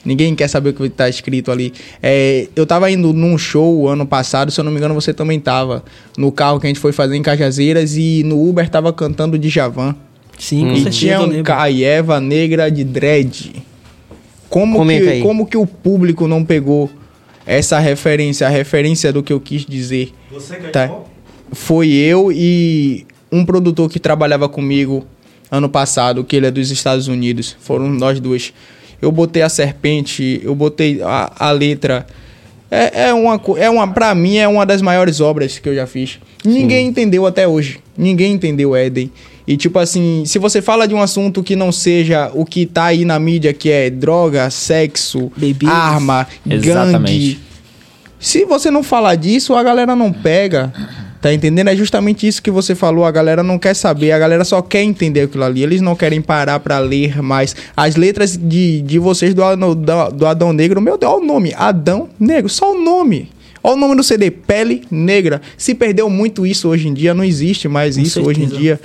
Ninguém quer saber o que tá escrito ali. É, eu tava indo num show ano passado, se eu não me engano, você também tava. No carro que a gente foi fazer em Cajazeiras e no Uber tava cantando de Javan. Sim, com E certeza. tinha um. Caieva negra de dread. Como Comenta que, aí. como que o público não pegou essa referência, a referência do que eu quis dizer? Você que é Tá. de? Foi eu e um produtor que trabalhava comigo ano passado, que ele é dos Estados Unidos. Foram nós dois. Eu botei a serpente, eu botei a, a letra. É, é uma, é uma, pra mim, é uma das maiores obras que eu já fiz. Ninguém entendeu até hoje. Ninguém entendeu Éden. E tipo assim, se você fala de um assunto que não seja o que tá aí na mídia, que é droga, sexo, arma, gangue, Exatamente. se você não falar disso, a galera não pega. Tá entendendo? É justamente isso que você falou. A galera não quer saber, a galera só quer entender aquilo ali. Eles não querem parar pra ler mais. As letras de, de vocês do, Adão- do, do Adão Negro, meu Deus, olha o nome. Adão Negro, só o nome. Olha o nome do CD, Pele Negra. Se perdeu muito isso hoje em dia, não existe mais Com isso hoje em certeza. dia.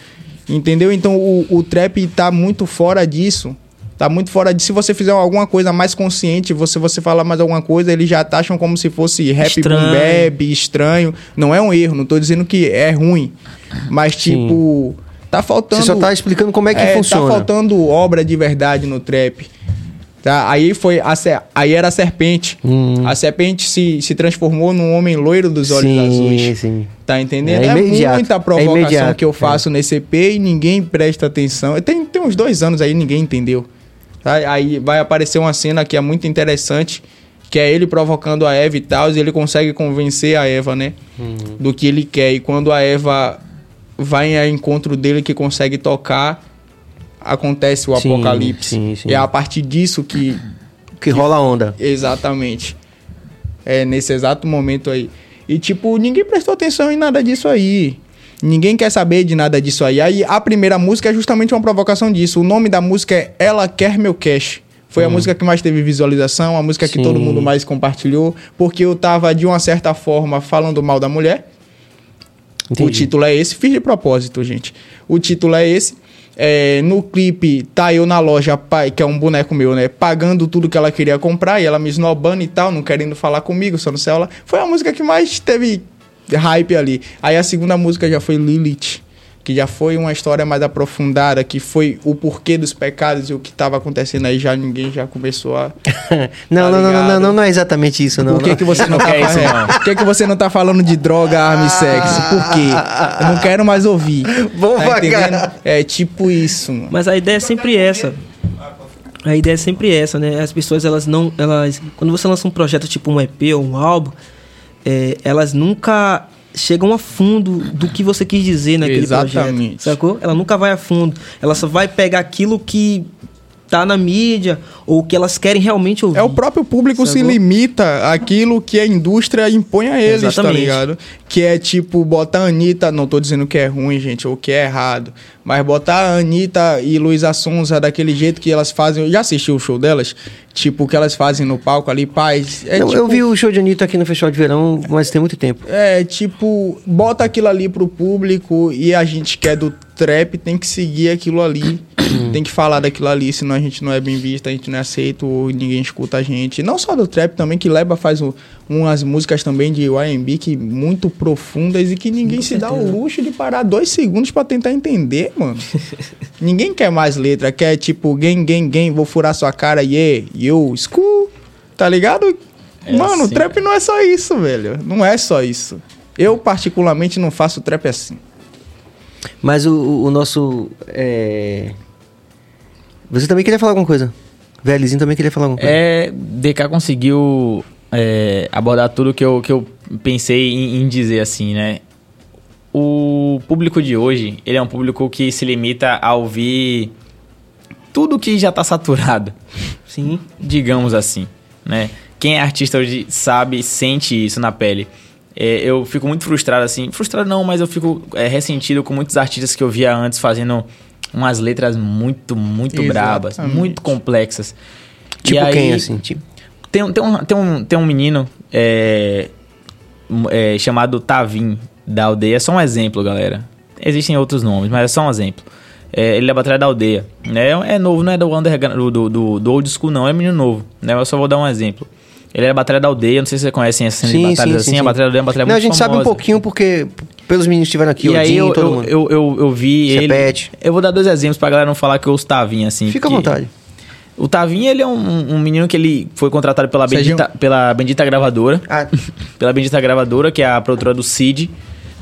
Entendeu? Então o, o trap tá muito fora disso. Tá muito fora de. Se você fizer alguma coisa mais consciente, você você falar mais alguma coisa, eles já taxam como se fosse rap Estranho. boom bap, estranho. Não é um erro, não tô dizendo que é ruim. Mas, tipo, tá faltando. Você só tá explicando como é que Tá funciona. faltando obra de verdade no trap. Tá? Aí foi a aí era a serpente. Hum. A serpente se, se transformou num homem loiro dos olhos sim, azuis. sim. Tá entendendo? É É, muita é provocação imediato, que eu é. faço nesse EP e ninguém presta atenção. Tem, tem uns dois anos aí, ninguém entendeu. Aí vai aparecer uma cena que é muito interessante, que é ele provocando a Eva e tal, e ele consegue convencer a Eva, né? Uhum. Do que ele quer. E quando a Eva vai ao encontro dele que consegue tocar, acontece o Sim, apocalipse. sim, sim. E é a partir disso que Que rola a onda. Exatamente. É nesse exato momento aí. E tipo, ninguém prestou atenção em nada disso aí. Ninguém quer saber de nada disso aí. Aí a primeira música é justamente uma provocação disso. O nome da música é Ela Quer Meu Cash. Foi a música que mais teve visualização, a música que Sim. todo mundo mais compartilhou, porque eu tava de uma certa forma falando mal da mulher. O Entendi. título é esse, fiz de propósito, gente. O título é esse. É, no clipe, tá eu na loja, pai, que é um boneco meu, né? Pagando tudo que ela queria comprar e ela me esnobando e tal, não querendo falar comigo, só no celular. Foi a música que mais teve hype ali. Aí a segunda música já foi Lilith, que já foi uma história mais aprofundada, que foi o porquê dos pecados e o que tava acontecendo aí. Já ninguém já começou a. não, não, não, não, não, não, não é exatamente isso, não. Por que, não. que você não, tá quer isso, falando? Por que, que você não tá falando de droga, arma e sexo? Por quê? Eu não quero mais ouvir. Vamos tá entendendo? É tipo isso, mano. Mas a ideia é sempre essa. A ideia é sempre essa, né? As pessoas, elas não. Elas, quando você lança um projeto tipo um EP ou um álbum, é, elas nunca chegam a fundo do que você quis dizer naquele Exatamente. projeto. Sacou? Ela nunca vai a fundo. Ela só vai pegar aquilo que tá na mídia ou que elas querem realmente ouvir. É o próprio público se Sacou? limita àquilo que a indústria impõe a eles, tá Exatamente. ligado? Que é tipo, botar a Anitta, não tô dizendo que é ruim, gente, ou que é errado, mas botar a Anitta e Luísa Sonza daquele jeito que elas fazem. Eu já assisti o show delas? Tipo, o que elas fazem no palco ali, paz. É Não, tipo, Eu vi o show de Anitta aqui no Festival de Verão, mas tem muito tempo. É, tipo, bota aquilo ali pro público e a gente que é do trap tem que seguir aquilo ali. tem que falar daquilo ali, senão a gente não é bem visto, a gente não é aceito, ninguém escuta a gente. Não só do trap também, que Leba faz o- umas músicas também de YMB que muito profundas e que ninguém se dá o luxo de parar dois segundos pra tentar entender, mano. ninguém quer mais letra, quer tipo, gang, gang, gang, vou furar sua cara, yeah, yo, school, tá ligado? É Mano, assim, trap não é só isso, velho. Não é só isso. Eu, particularmente, não faço trap assim. Mas o, o- nosso. é, Você também queria falar alguma coisa? Velizinho também queria falar alguma coisa. É, DK conseguiu é, abordar tudo que eu, que eu pensei em, em dizer, assim, né? O, público de hoje, ele é um público que se limita a ouvir tudo que já tá saturado. Sim. Digamos assim, né? Quem é artista hoje sabe, sente isso na pele. É, eu fico muito frustrado, assim. Frustrado não, mas eu fico é, ressentido com muitos artistas que eu via antes fazendo umas letras muito, muito Exatamente. brabas, muito complexas. E Tipo aí- quem, assim? Tipo, tem, um- tem, um, tem, um, tem um menino é, é, chamado Tavim, da aldeia. É só um exemplo, galera. Existem outros nomes, mas é só um exemplo. É, ele é da batalha da aldeia. Né? É novo, não é do, underground, do, do, do, old school, não. É menino novo. Né? Eu só vou dar um exemplo. Ele é da batalha da aldeia. Não sei se vocês conhecem essa cena de Sim, batalhas sim, assim. sim, A batalha da aldeia é uma batalha não, a muito gente sabe um famosa. pouquinho porque pelos meninos que estiveram aqui, E o aí Dinho, eu, todo eu, mundo. eu, eu, eu vi ele... Chepete. Eu vou dar dois exemplos pra galera não falar que eu Tavim, assim. Fica à que- vontade. O Tavim, ele é um, um menino que ele foi contratado pela Serginho. Bendita, pela Bendita Gravadora. Ah, pela Bendita Gravadora, que é a produtora do Cid,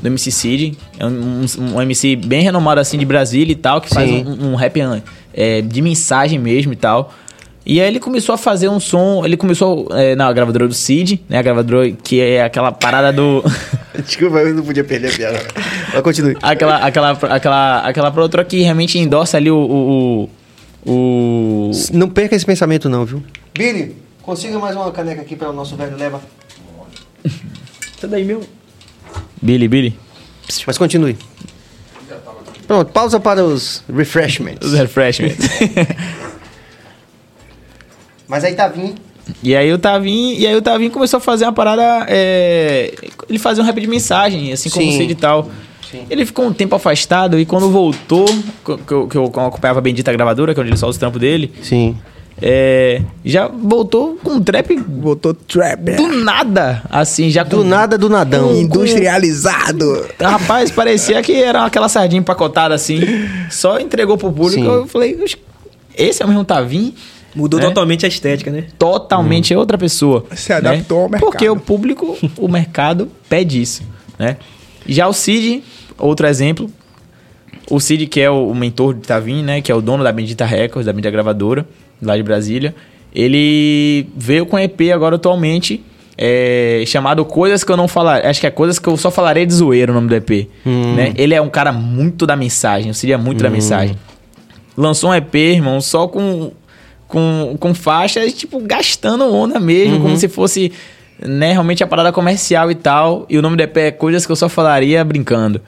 do MC Cid. É um, um- um MC bem renomado assim de Brasília e tal, que faz Sim. um, um rap é, de mensagem mesmo e tal. E aí ele começou a fazer um som, ele começou é, na gravadora do Cid, né? A gravadora que é aquela parada do. desculpa, eu não podia perder a piada. Mas continue. aquela, aquela, aquela, aquela produtora que realmente endossa ali o. o, o, Não perca esse pensamento não, viu? Billy, consiga mais uma caneca aqui para o nosso velho leva. Isso daí, meu. Billy, Billy. Mas continue. Pronto, pausa para os refreshments. Os refreshments. Mas aí tá vindo. E aí o Tavim, e aí o Tavim começou a fazer uma parada. é, ele fazia um rap de mensagem, assim como Sim. o Cid e tal. Sim. Ele ficou um tempo afastado e quando voltou, que eu, que eu acompanhava a Bendita Gravadora, que é onde ele solta os trampos dele, Sim. é, já voltou com um trap Botou trap. do nada, assim, já Do com- nada, do nadão. Industrializado. Rapaz, parecia que era aquela sardinha empacotada assim, só entregou pro público. Sim. Eu falei, "Oxe, esse é o mesmo Tavim? Mudou né? totalmente a estética, né? totalmente outra pessoa. Se adaptou ao mercado. Porque o público, o mercado pede isso, né? Já o Cid, outro exemplo. O Cid, que é o, o mentor de Tavim, né? Que é o dono da Bendita Records, da mídia gravadora, lá de Brasília. Ele veio com EP agora atualmente, é, chamado Coisas que eu não falar. Acho que é Coisas que eu só falarei de zoeiro o nome do EP. Né? Ele é um cara muito da mensagem, o Cid é muito da mensagem lançou um EP, irmão, só com, com, com faixas, tipo, gastando onda mesmo, como se fosse, né, realmente a parada comercial e tal. E o nome do EP é Coisas que eu só falaria brincando.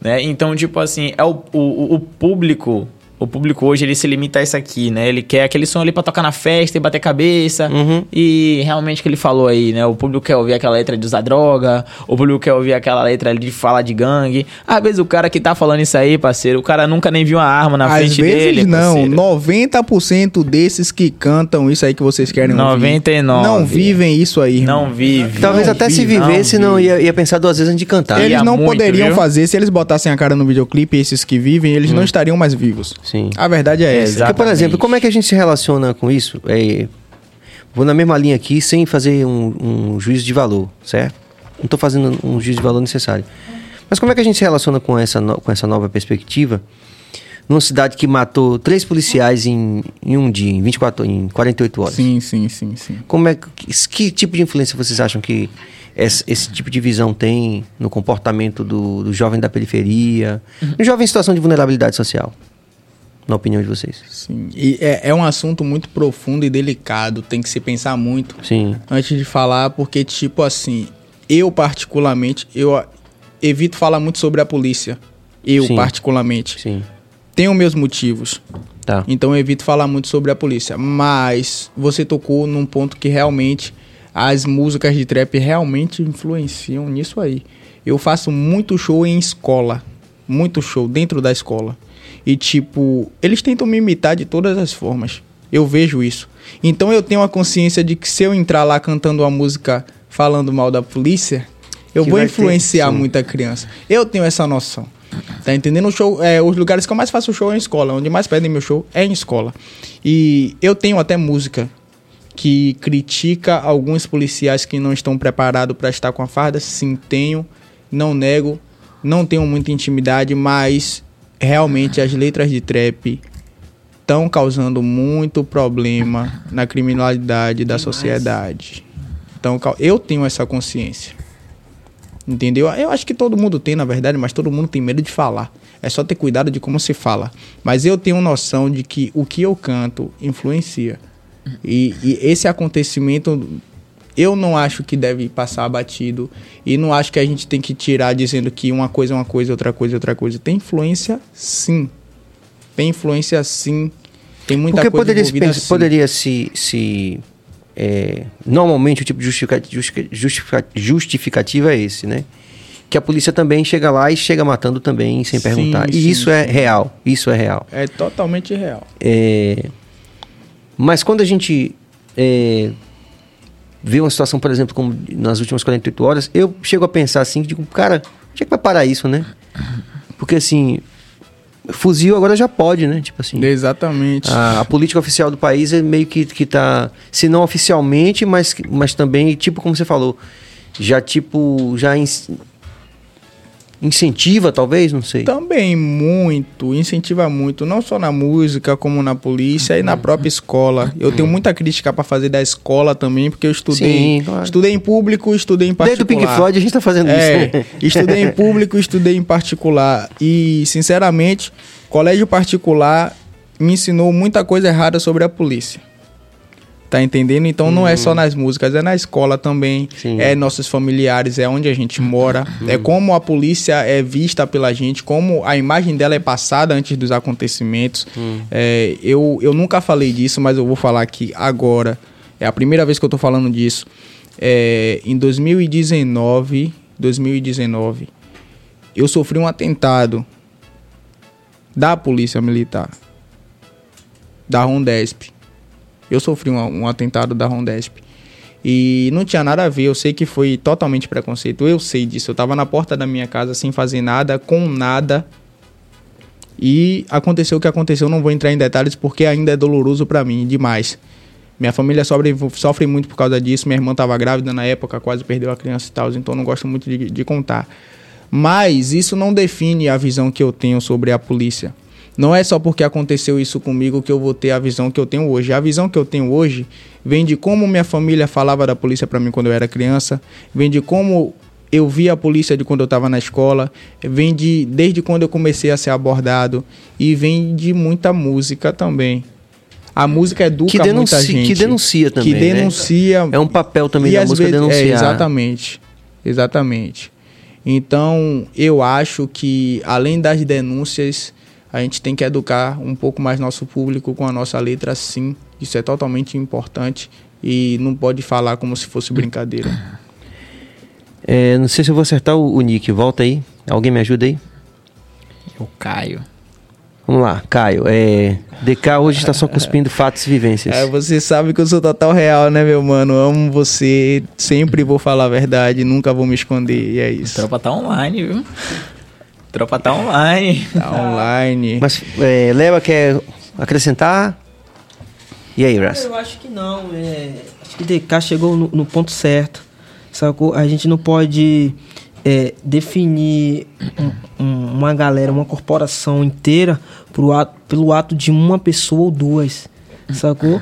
Né? Então, tipo assim, é o, o, o público. O público hoje ele se limita a isso aqui, né? Ele quer aquele som ali pra tocar na festa e bater cabeça. Uhum. E realmente o que ele falou aí, né? O público quer ouvir aquela letra de usar droga, o público quer ouvir aquela letra ali de falar de gangue. Às vezes o cara que tá falando isso aí, parceiro, o cara nunca nem viu uma arma na Às frente vezes dele. não. parceiro. 90% desses que cantam isso aí que vocês querem ouvir 99. não vivem isso aí, irmão. Não vive. Talvez não até se vive, vivesse, não, vive. ia, ia pensar duas vezes antes de cantar. Ele- Eles ia não muito, poderiam viu? fazer, se eles botassem a cara no videoclipe, esses que vivem, eles não estariam mais vivos. Sim. A verdade é essa. Exato. Porque, por exemplo, como é que a gente se relaciona com isso? É, vou na mesma linha aqui, sem fazer um, um juízo de valor, certo? Não estou fazendo um juízo de valor necessário. Mas como é que a gente se relaciona com essa, no- com essa nova perspectiva? Numa cidade que matou três policiais em, em um dia, em 24, em 48 horas. Sim, sim, sim, sim. Como é que, que tipo de influência vocês acham que esse, esse tipo de visão tem no comportamento do, do jovem da periferia, do jovem em situação de vulnerabilidade social? Na opinião de vocês. sim. E é, é um assunto muito profundo e delicado, tem que se pensar muito Sim. antes de falar, porque, tipo assim, eu particularmente, eu evito falar muito sobre a polícia. Eu, Sim. particularmente. Sim. Tenho meus motivos. Tá. Então eu evito falar muito sobre a polícia. Mas você tocou num ponto que realmente as músicas de trap realmente influenciam nisso aí. Eu faço muito show em escola. Muito show dentro da escola. E tipo, eles tentam me imitar de todas as formas. Eu vejo isso. Então eu tenho a consciência de que se eu entrar lá cantando uma música falando mal da polícia, eu Que vou ter, influenciar sim. muita criança. Eu tenho essa noção. Tá entendendo? O show, é, os lugares que eu mais faço show é em escola. Onde mais pedem meu show é em escola. E eu tenho até música que critica alguns policiais que não estão preparados para estar com a farda. Sim, tenho. Não nego. Não tenho muita intimidade, mas realmente as letras de trap estão causando muito problema na criminalidade da sociedade. Então, eu tenho essa consciência. Entendeu? Eu acho que todo mundo tem, na verdade, mas todo mundo tem medo de falar. É só ter cuidado de como se fala. Mas eu tenho noção de que o que eu canto influencia. E, e esse acontecimento eu não acho que deve passar batido e não acho que a gente tem que tirar dizendo que uma coisa é uma coisa, outra coisa é outra coisa. Tem influência, sim. Tem influência, sim. Tem muita Porque coisa poderia se, envolvida, sim. poderia se, se é, normalmente o tipo de justifica- justifica- justifica- justificativa é esse, né? Que a polícia também chega lá e chega matando também sem Sim, perguntar. e sim, isso é sim. real. Isso é real. É totalmente real. É, mas quando a gente é, vê uma situação, por exemplo, como nas últimas 48 horas, eu chego a pensar assim, digo, cara, onde é que vai parar isso, né? Porque assim, fuzil agora já pode, né? Tipo assim. Exatamente. A, a política oficial do país é meio que, que tá, se não oficialmente, mas, mas também, tipo, como você falou, já tipo, já incentiva, talvez, não sei. Também muito, incentiva muito, não só na música, como na polícia e na própria escola. Eu tenho muita crítica pra fazer da escola também, porque eu estudei, Sim, claro. estudei em público, estudei em Desde particular. o Pink Floyd a gente tá fazendo É, isso. né? estudei em público, estudei em particular. E, sinceramente, colégio particular me ensinou muita coisa errada sobre a polícia. Tá entendendo? Então não é só nas músicas, é na escola também, Sim. é nossos familiares, é onde a gente mora, é como a polícia é vista pela gente, como a imagem dela é passada antes dos acontecimentos. É, eu, eu nunca falei disso, mas eu vou falar aqui agora. É a primeira vez que eu tô falando disso. É, em 2019, 2019, eu sofri um atentado da polícia militar, da Rondesp. Eu sofri um, um atentado da Rondesp. E não tinha nada a ver, eu sei que foi totalmente preconceito, eu sei disso. Eu tava na porta da minha casa sem fazer nada, com nada. E aconteceu o que aconteceu, não vou entrar em detalhes porque ainda é doloroso pra mim demais. Minha família sofre, sofre muito por causa disso. Minha irmã estava grávida na época, quase perdeu a criança e tal, então não gosto muito de, de contar. Mas isso não define a visão que eu tenho sobre a polícia. Não é só porque aconteceu isso comigo que eu vou ter a visão que eu tenho hoje. A visão que eu tenho hoje vem de como minha família falava da polícia para mim quando eu era criança, vem de como eu vi a polícia de quando eu estava na escola, vem de desde quando eu comecei a ser abordado e vem de muita música também. A música educa Que denuncia- muita gente. que denuncia também, Que né? denuncia. É um papel também da música vezes- denunciar. É, exatamente. Exatamente. Então, eu acho que além das denúncias, a gente tem que educar um pouco mais nosso público com a nossa letra, sim. Isso é totalmente importante e não pode falar como se fosse brincadeira. É, não sei se eu vou acertar o, o Nick. Volta aí. Alguém me ajuda aí? O Caio. Vamos lá, Caio. É, DK hoje está só cuspindo fatos e vivências. É, você sabe que eu sou total real, né, meu mano? Amo você, sempre vou falar a verdade, nunca vou me esconder, e é isso. Tropa tá online, viu? Tropa tá online. Tá online. Mas é, Leva quer acrescentar? E aí, Ras? Eu acho que não. é, acho que DK chegou no, no ponto certo. Sacou? A gente não pode é, definir um- um- uma galera, uma corporação inteira pro ato- pelo ato de uma pessoa ou duas. Sacou?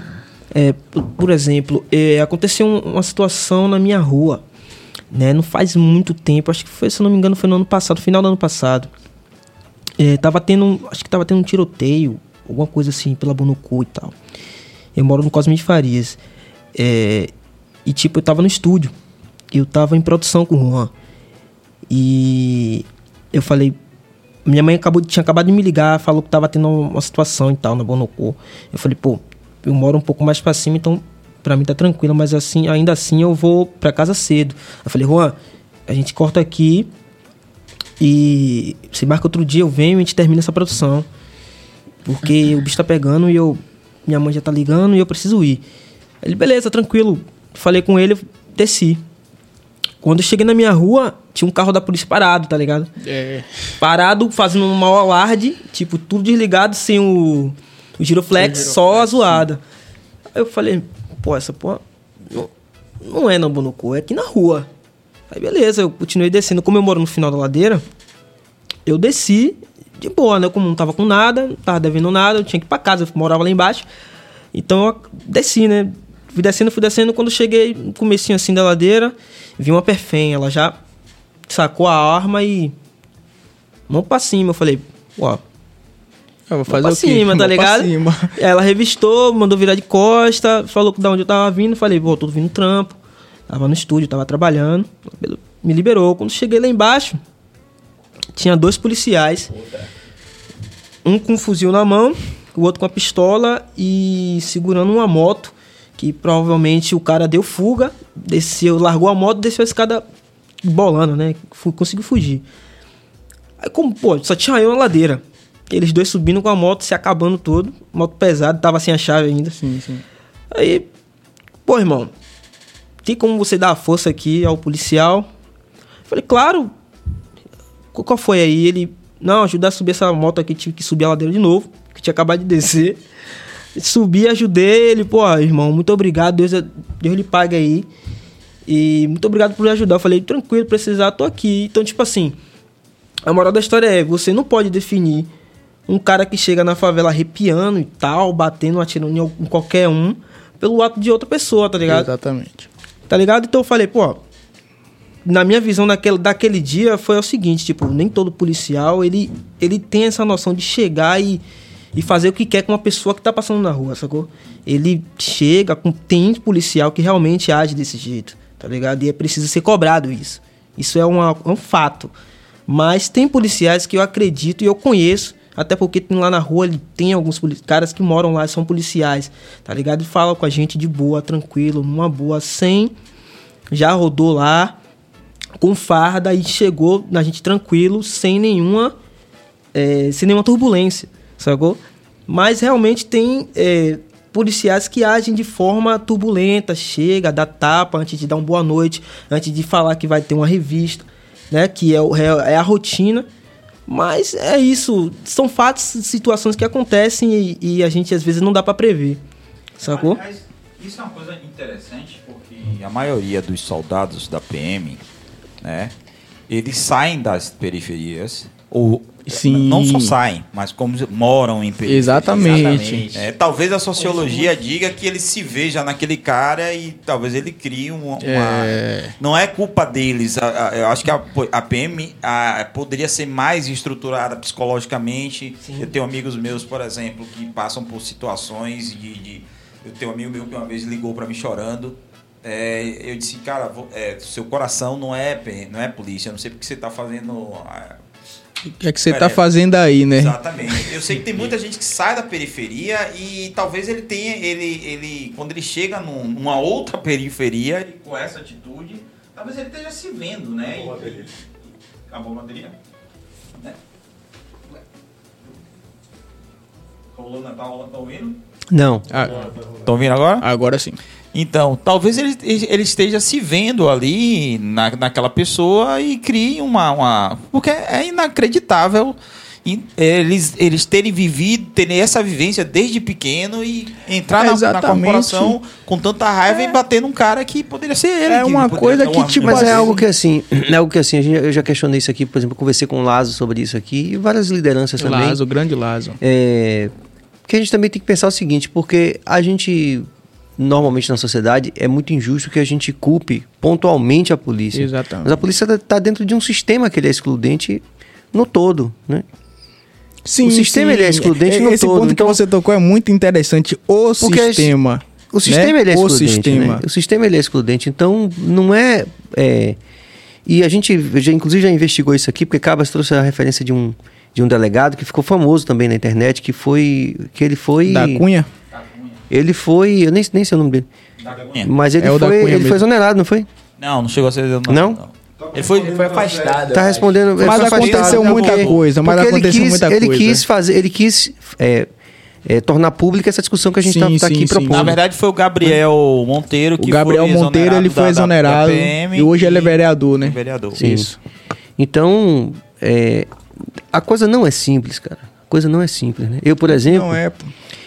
É, por, por exemplo, é, aconteceu um- uma situação na minha rua. Né? Não faz muito tempo, acho que foi, se não me engano, foi no ano passado, final do ano passado. É, tava tendo, acho que tava tendo um tiroteio, alguma coisa assim, pela Bonucu e tal. Eu moro no Cosme de Farias. É, e tipo, eu tava no estúdio. Eu tava em produção com o Juan. E eu falei. Minha mãe acabou, tinha acabado de me ligar, falou que tava tendo uma situação e tal na Bonocô. Eu falei, pô, eu moro um pouco mais pra cima, então pra mim tá tranquilo, mas assim, ainda assim eu vou pra casa cedo. Eu falei, Juan, a gente corta aqui e se marca outro dia, eu venho e a gente termina essa produção. Porque o bicho tá pegando e eu. Minha mãe já tá ligando e eu preciso ir. Ele, beleza, tranquilo. Falei com ele, desci. Quando eu cheguei na minha rua, tinha um carro da polícia parado, tá ligado? É, Parado, fazendo um mau alarde, tipo, tudo desligado, sem o, o giroflex, só a zoada. Aí eu falei, pô, essa porra não, não é na Bonucu, é aqui na rua. Aí beleza, eu continuei descendo. Como eu moro no final da ladeira, eu desci de boa, né? Como não tava com nada, não tava devendo nada, eu tinha que ir pra casa, eu morava lá embaixo. Então eu desci, né? Fui descendo, fui descendo. Quando cheguei no comecinho assim da ladeira, vi uma perfém, ela já sacou a arma e. Mão pra cima. Eu falei, ó. Eu vou Fazer fazer pra o quê? cima, tá pra ligado? cima. Ela revistou, mandou virar de costa, falou da onde eu tava vindo. Falei, pô, tô vindo trampo. Tava no estúdio, tava trabalhando. Me liberou. Quando cheguei lá embaixo, tinha dois policiais. Um com um fuzil na mão, o outro com a pistola e segurando uma moto. Que provavelmente o cara deu fuga, desceu, largou a moto, desceu a escada bolando, né? Conseguiu fugir. Aí, como, pô, só tinha eu na ladeira. Eles dois subindo com a moto, se acabando todo. Moto pesada, tava sem a chave ainda. Sim, sim. Aí, pô, irmão, tem como você dar a força aqui ao policial? Falei, claro. Qual foi aí? Ele, não, ajudar a subir essa moto aqui, tive que subir a ladeira de novo, que tinha acabado de descer. Subi, ajudei ele, pô, irmão, muito obrigado, Deus, Deus lhe pague aí. E muito obrigado por me ajudar. Eu falei, tranquilo, precisar, tô aqui. Então, tipo assim, a moral da história é, você não pode definir um cara que chega na favela arrepiando e tal, batendo, atirando em al- em qualquer um, pelo ato de outra pessoa, tá ligado? Exatamente. Tá ligado? Então eu falei, pô, na minha visão daquele, daquele dia foi o seguinte, tipo, nem todo policial, ele, ele tem essa noção de chegar e, e fazer o que quer com uma pessoa que tá passando na rua, sacou? Ele chega com tem policial que realmente age desse jeito, tá ligado? E é preciso ser cobrado isso. Isso é, uma, é um fato. Mas tem policiais que eu acredito e eu conheço, até porque tem lá na rua, ele tem alguns caras que moram lá são policiais, tá ligado? E falam com a gente de boa, tranquilo, numa boa, sem. Já rodou lá com farda e chegou na gente tranquilo, sem nenhuma. é, sem nenhuma turbulência, sacou? Mas realmente tem é, policiais que agem de forma turbulenta, chega, dá tapa antes de dar uma boa noite, antes de falar que vai ter uma revista, né? Que é, o- é a rotina. Mas é isso, são fatos, situações que acontecem e, e a gente às vezes não dá pra prever, sacou? Mas isso é uma coisa interessante porque a maioria dos soldados da PM, né, eles saem das periferias ou Sim. não só saem, mas como moram em periferias. Exatamente. É, talvez a sociologia diga que ele se veja naquele cara e talvez ele crie uma. uma- É. Não é culpa deles. eu acho que a, a PM a- poderia ser mais estruturada psicologicamente. Eu tenho amigos meus, por exemplo, que passam por situações de. de- eu tenho um amigo meu que uma vez ligou para mim chorando. É, eu disse, cara, vo- é, seu coração não é, não é polícia. Eu não sei porque você está fazendo. ah, O que é que você É, tá fazendo aí, né? Exatamente. Eu sei que tem muita gente que sai da periferia e talvez ele tenha, ele, ele quando ele chega num- numa outra periferia e com essa atitude, talvez ele esteja se vendo, né? Acabou a bateria? Né? Rolou na tá, rolando, tá ouvindo? Não. Ah, Estão ouvindo agora? agora sim. Então, talvez ele, ele esteja se vendo ali na, naquela pessoa e crie uma, uma. Porque é inacreditável in- eles, eles terem vivido, terem essa vivência desde pequeno e entrar na, na Exatamente. corporação com tanta raiva e bater num cara que poderia ser ele. É uma coisa que, tipo, Mas é assim- algo que assim, é algo que assim, a gente- eu já questionei isso aqui, por exemplo, conversei com o Lazo sobre isso aqui e várias lideranças também. Lazo, grande Lazo. É, que a gente também tem que pensar o seguinte, porque a gente normalmente na sociedade é muito injusto que a gente culpe pontualmente a polícia. Exatamente. Mas a polícia está dentro de um sistema que ele é excludente no todo, né? Sim, O sistema, ele é excludente no Esse todo, ponto então- que você tocou é muito interessante. O sistema. O sistema né? ele é O excludente, sistema. né? O sistema ele é excludente, então não é, é, e a gente já inclusive já investigou isso aqui porque Cabas trouxe a referência de um de um delegado que ficou famoso também na internet que foi que ele foi Da Cunha? Ele foi eu nem, nem sei o nome dele mas ele É foi ele foi exonerado não foi Não, não chegou a ser. Não? Não? Ele foi. Ele foi afastado. tá respondendo ele Mas aconteceu muita Porque- coisa, mas porque aconteceu ele quis, muita ele coisa. quis fazer ele quis é, é, tornar pública essa discussão que a gente Sim, tá, tá aqui sim. propondo Na verdade, foi o Gabriel Monteiro que O Gabriel foi Monteiro ele foi da- exonerado da PM e hoje ele é vereador, né? Vereador. Sim. Isso. Então, é, a coisa não é simples, cara. A coisa não é simples, né? Eu, por exemplo, Não é, pô.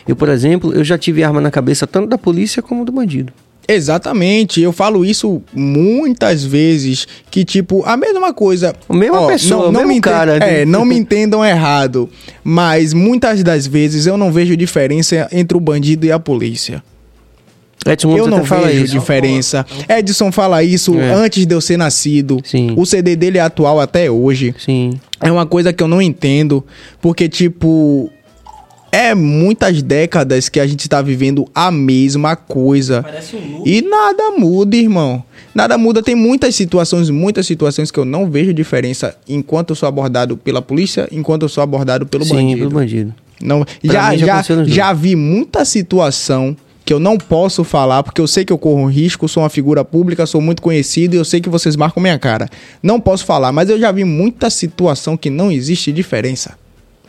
Eu, por exemplo, eu já tive arma na cabeça tanto da polícia como do bandido. Exatamente, eu falo isso muitas vezes, que tipo, a mesma coisa. A mesma pessoa, o mesmo me cara. É, não me entendam errado, mas muitas das vezes eu não vejo diferença entre o bandido e a polícia. Edson eu não fala vejo isso. diferença. Edson fala isso É. antes de eu ser nascido. Sim. O CD dele é atual até hoje. Sim. É uma coisa que eu não entendo, porque, tipo, é muitas décadas que a gente tá vivendo a mesma coisa. Parece um loop. E nada muda, irmão. Nada muda. Tem muitas situações, muitas situações que eu não vejo diferença enquanto eu sou abordado pela polícia, enquanto eu sou abordado pelo Sim, bandido. pelo bandido. Não, Pra já, mim já já, já vi muita situação que eu não posso falar, porque eu sei que eu corro um risco, sou uma figura pública, sou muito conhecido e eu sei que vocês marcam minha cara. Não posso falar, mas eu já vi muita situação que não existe diferença.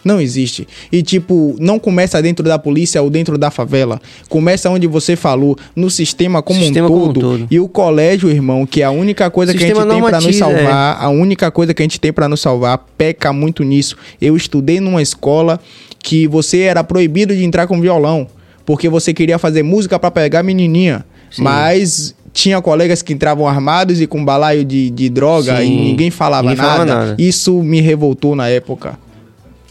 Não existe. E, tipo, não começa dentro da polícia ou dentro da favela. Começa onde você falou, no sistema como, Sistema um, como um todo. todo. E o colégio, irmão, que é a única coisa que a gente Sistema tem pra nos é. salvar, a única coisa que a gente tem pra nos salvar, peca muito nisso. Eu estudei numa escola que você era proibido de entrar com violão, porque você queria fazer música pra pegar menininha. Mas tinha colegas que entravam armados e com balaio de, de droga Sim. e ninguém falava, Ninguém falava nada. nada. Isso me revoltou na época.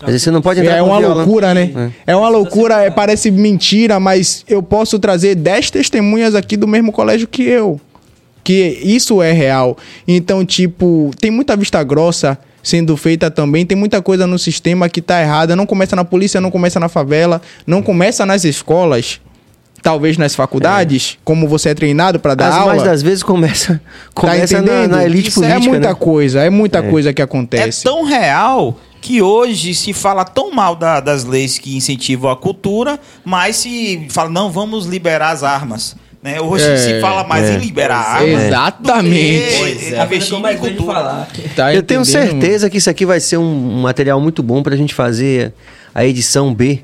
Às vezes você não pode entrar É com uma violão. loucura, né? É, uma loucura, é, parece mentira, mas eu posso trazer 10 testemunhas aqui do mesmo colégio que eu. Que isso é real. Então, tipo, tem muita vista grossa sendo feita também, tem muita coisa no sistema que tá errada. Não começa na polícia, não começa na favela, não começa nas escolas. Talvez nas faculdades, como você é treinado para dar As aula. mais das vezes começa, Tá começa na, entendendo? na elite Isso política, É muita né? coisa, é muita coisa que É acontece. tão real que hoje se fala tão mal da- das leis que incentivam a cultura, mas se fala, não, vamos liberar as armas. Né? Hoje É, se fala mais é. em liberar Pois é. armas. Exatamente. é. investir em é que eu cultura. Tá Eu tenho certeza que isso aqui vai ser um material muito bom pra gente fazer a edição B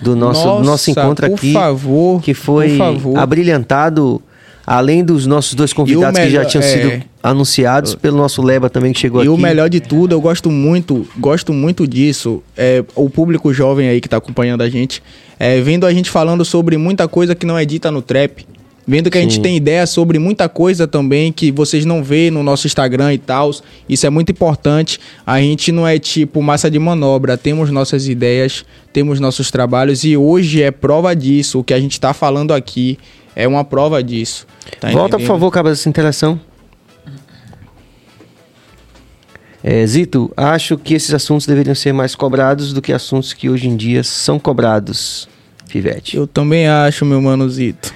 do nosso, do nosso Nossa, encontro por aqui. favor, que foi por favor. abrilhantado, além dos nossos dois convidados que já melhor- tinham é. sido anunciados pelo nosso Leba também que chegou E aqui. o melhor de tudo, eu gosto muito, gosto muito disso. É, o público jovem aí que tá acompanhando a gente, é, vendo a gente falando sobre muita coisa que não é dita no trap. Vendo que a gente Sim. tem ideia sobre muita coisa também que vocês não vê no nosso Instagram e tal. Isso é muito importante. A gente não é tipo massa de manobra. Temos nossas ideias, temos nossos trabalhos e hoje é prova disso. O que a gente tá falando aqui é uma prova disso. Tá Volta, por entendendo? favor, Cabra, dessa interação. É, Zito, acho que esses assuntos deveriam ser mais cobrados do que assuntos que hoje em dia são cobrados. Pivete. Eu também acho, meu manozito.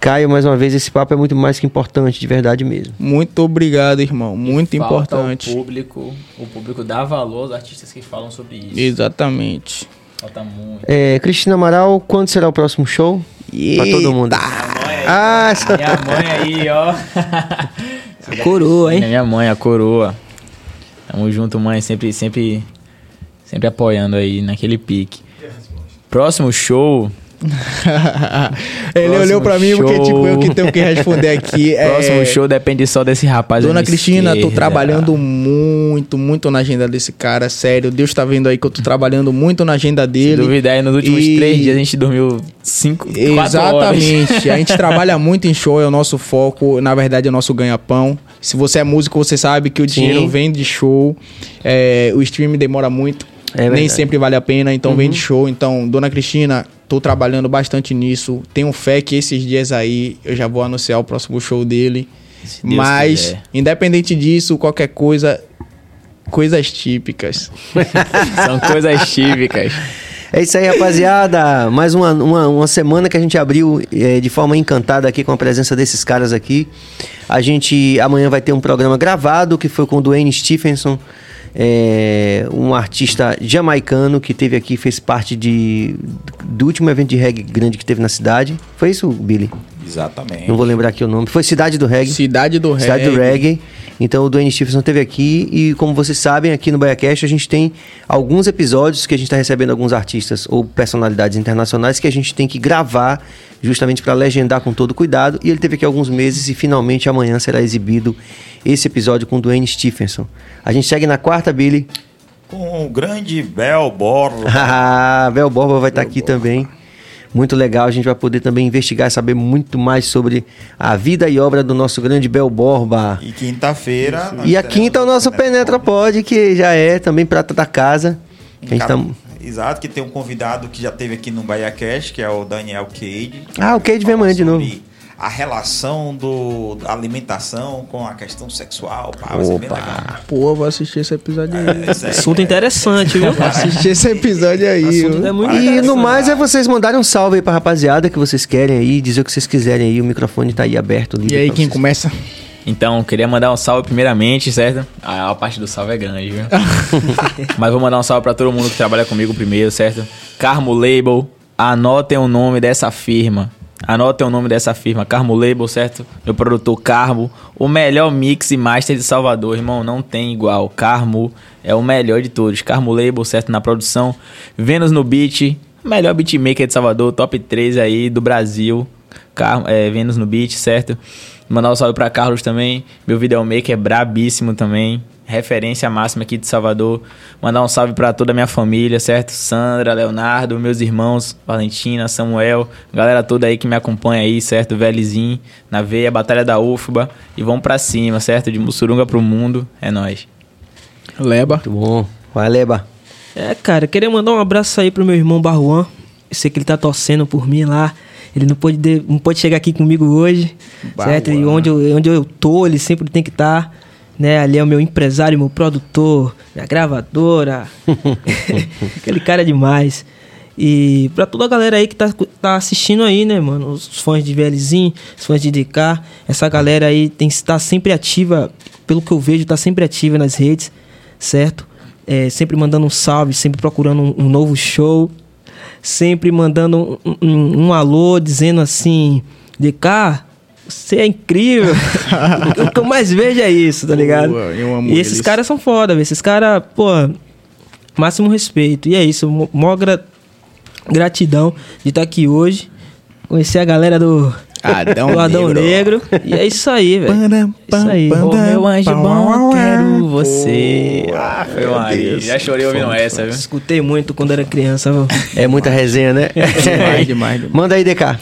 Caio, mais uma vez, esse papo é muito mais que importante, de verdade mesmo. Muito obrigado, irmão. Muito Falta importante. O público, o público dá valor aos artistas que falam sobre isso. Exatamente. Falta muito. É, Cristina Amaral, quando será o próximo show? Pra todo mundo. Ah, essa... Minha mãe aí, ó. Coroa, hein? Minha mãe, a coroa. Tamo junto, mãe. Sempre, sempre, sempre apoiando aí naquele pique. Próximo show. Ele Próximo olhou pra mim porque, show. tipo, eu que tenho que responder aqui. É... Próximo show depende só desse rapaz. Dona Cristina, tô esquerda. trabalhando muito, muito na agenda desse cara, sério. Deus tá vendo aí que eu tô trabalhando muito na agenda Se dele. duvidar, aí nos últimos E- três dias a gente dormiu cinco. Exatamente. A gente trabalha muito em show, é o nosso foco, na verdade é o nosso ganha-pão. Se você é músico, você sabe que o Sim. dinheiro vem de show. É, o stream demora muito. É nem sempre vale a pena, então vem de show. Então, Dona Cristina, tô trabalhando bastante nisso. Tenho fé que esses dias aí eu já vou anunciar o próximo show dele. Mas, quiser. independente disso, qualquer coisa, coisas típicas. São coisas típicas. É isso aí, rapaziada. Mais uma, uma, uma semana que a gente abriu é, de forma encantada aqui com a presença desses caras aqui. A gente amanhã vai ter um programa gravado que foi com o Dwayne Stephenson, é, um artista jamaicano que teve aqui, fez parte de, do último evento de reggae grande que teve na cidade. Foi isso, Billy? Exatamente. Não vou lembrar aqui o nome. Foi Cidade do Reggae. Cidade do Reggae. Cidade do Reggae. Então o Dwayne Stephenson esteve aqui e como vocês sabem, aqui no BaiaCast a gente tem alguns episódios que a gente está recebendo alguns artistas ou personalidades internacionais que a gente tem que gravar justamente para legendar com todo cuidado. E ele teve aqui alguns meses e finalmente amanhã será exibido esse episódio com o Dwayne Stephenson. A gente segue na quarta, Billy. Com o grande Bel Borla. Ah, Bel Borba vai estar aqui também. Muito legal, a gente vai poder também investigar e saber muito mais sobre a vida e obra do nosso grande Bel Borba. E quinta-feira. E a quinta é o nosso Penetra Pod, que já é também prata da casa. Que a gente tá... Exato, que tem um convidado que já teve aqui no Bahia Cash, que é o Daniel Cade. Ah, o Cade vem amanhã de novo. a relação do, da alimentação com a questão sexual. Pá, vai ser bem legal. Pô, vou assistir esse episódio aí. É- Assunto interessante, viu? Vou assistir esse episódio aí. Assunto é muito E no mais é vocês mandarem um salve aí pra rapaziada que vocês querem aí, dizer o que vocês quiserem aí, o microfone tá aí aberto. livre E aí, quem vocês. começa? Então, queria mandar um salve primeiramente, certo? A, a parte do salve é grande, viu? Mas vou mandar um salve pra todo mundo que trabalha comigo primeiro, certo? Carmo Label, anotem o nome dessa firma. Anotem o nome dessa firma, Carmo Label, certo? Meu produtor Carmo, o melhor mix e master de Salvador, irmão, não tem igual. Carmo é o melhor de todos. Carmo Label, certo? Na produção. Vênus no beat, melhor beatmaker de Salvador, top 3 aí do Brasil. Car é, Vênus no beat, certo? Mandar um salve pra Carlos também. Meu videomaker é brabíssimo também. Referência máxima aqui de Salvador. Mandar um salve pra toda a minha família, certo? Sandra, Leonardo, meus irmãos, Valentina, Samuel, galera toda aí que me acompanha aí, certo? Velizinho, na veia, Batalha da UFBA. E vamos pra cima, certo? De Mussurunga pro mundo. É nóis. Leba. Muito bom. Vai, Leba. É, cara, eu queria mandar um abraço aí pro meu irmão Barruan. Eu sei que ele tá torcendo por mim lá. Ele não pode, de- não pode chegar aqui comigo hoje, certo? E onde eu, onde eu tô, ele sempre tem que estar. né? Ali é o meu empresário, meu produtor, minha gravadora. Aquele cara é demais. E pra toda a galera aí que tá, tá assistindo aí, né, mano? Os fãs de VLzinho, os fãs de DK. Essa galera aí tem que estar sempre ativa, pelo que eu vejo, tá sempre ativa nas redes, certo? É, sempre mandando um salve, sempre procurando um, um novo show. Sempre mandando um, um- um alô, dizendo assim, DK, você é incrível. o que eu mais vejo é isso, tá ligado? Eu amo e esses eles. caras são foda, velho. Esses caras, pô, máximo respeito. E é isso, maior gra- gratidão de estar aqui hoje. Conhecer a galera do Adão do Adão Negro. Negro. E é isso aí, velho. Isso aí. Ô meu anjo bom, pam, quero você. Ah, foi Maria. Deus. Já chorei ouvindo essa, viu? Escutei muito quando era criança, viu? É muita resenha, né? Demais, demais, demais. Manda aí, DK.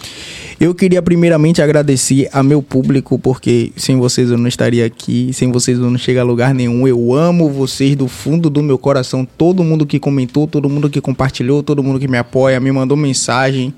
Eu queria primeiramente agradecer a meu público, porque sem vocês eu não estaria aqui, sem vocês eu não chego a lugar nenhum. Eu amo vocês do fundo do meu coração. Todo mundo que comentou, todo mundo que compartilhou, todo mundo que me apoia, me mandou mensagem.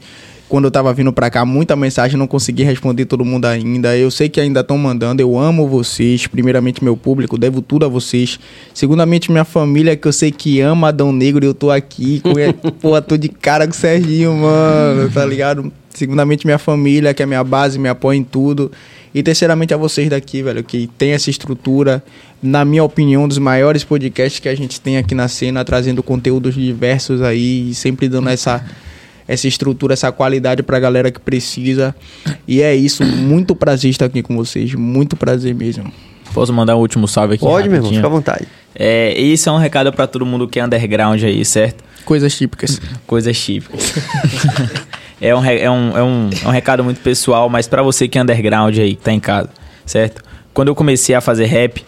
Quando eu tava vindo pra cá, muita mensagem, não consegui responder todo mundo ainda. Eu sei que ainda estão mandando, eu amo vocês. Primeiramente, meu público, devo tudo a vocês. Segundamente, minha família, que eu sei que ama Adão Negro e eu tô aqui. Conhe... Pô, tô de cara com o Serginho, mano, tá ligado? Segundamente, minha família, que é minha base, me apoia em tudo. E terceiramente, a vocês daqui, velho, que tem essa estrutura. Na minha opinião, um dos maiores podcasts que a gente tem aqui na cena, trazendo conteúdos diversos aí, e sempre dando essa essa estrutura, essa qualidade pra galera que precisa. E é isso, muito prazer estar aqui com vocês, muito prazer mesmo. Posso mandar um último salve aqui? Pode, meu irmão, rapidinho? fica à vontade. É, isso é um recado pra todo mundo que é underground aí, certo? Coisas típicas. Coisas típicas. é, um, é, um, é, um, é um recado muito pessoal, mas pra você que é underground aí, que tá em casa, certo? Quando eu comecei a fazer rap,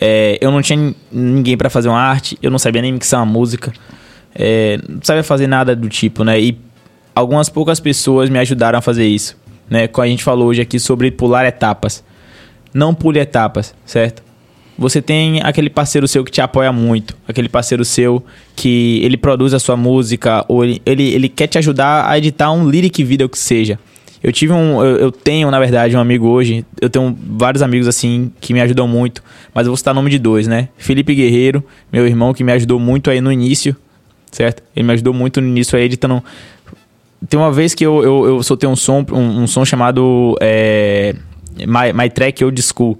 é, eu não tinha nin- ninguém pra fazer uma arte, eu não sabia nem mixar uma música, é, não sabia fazer nada do tipo, né? E algumas poucas pessoas me ajudaram a fazer isso, né? A gente falou hoje aqui sobre pular etapas. Não pule etapas, certo? Você tem aquele parceiro seu que te apoia muito, aquele parceiro seu que ele produz a sua música ou ele, ele, ele quer te ajudar a editar um lyric video que seja. Eu tive um, eu, eu tenho na verdade um amigo hoje, eu tenho vários amigos assim que me ajudam muito, mas eu vou citar o nome de dois, né? Felipe Guerreiro, meu irmão que me ajudou muito aí no início, certo? Ele me ajudou muito no início aí editando tem uma vez que eu, eu, eu soltei um som, um, um som chamado é, My, My Track Old School.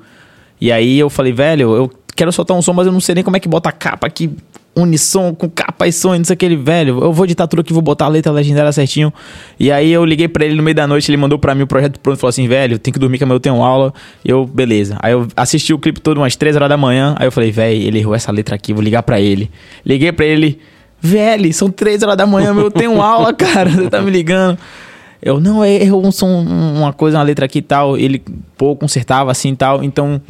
E aí eu falei, velho, eu quero soltar um som, mas eu não sei nem como é que bota a capa aqui, unissom, com capa e som, não sei aquele, velho. Eu vou editar tudo aqui, vou botar a letra legendária certinho. E aí eu liguei pra ele no meio da noite, ele mandou pra mim o projeto pronto, falou assim, velho, tem que dormir que amanhã eu tenho aula. Eu, beleza. Aí eu assisti o clipe todo umas 3 horas da manhã, aí eu falei, velho, ele errou essa letra aqui, vou ligar pra ele. Liguei pra ele, velho, são 3 horas da manhã, meu, eu tenho aula, cara, você tá me ligando. Eu, não, é, errou um som, uma coisa, uma letra aqui e tal. Ele, pô, consertava assim e tal. Então,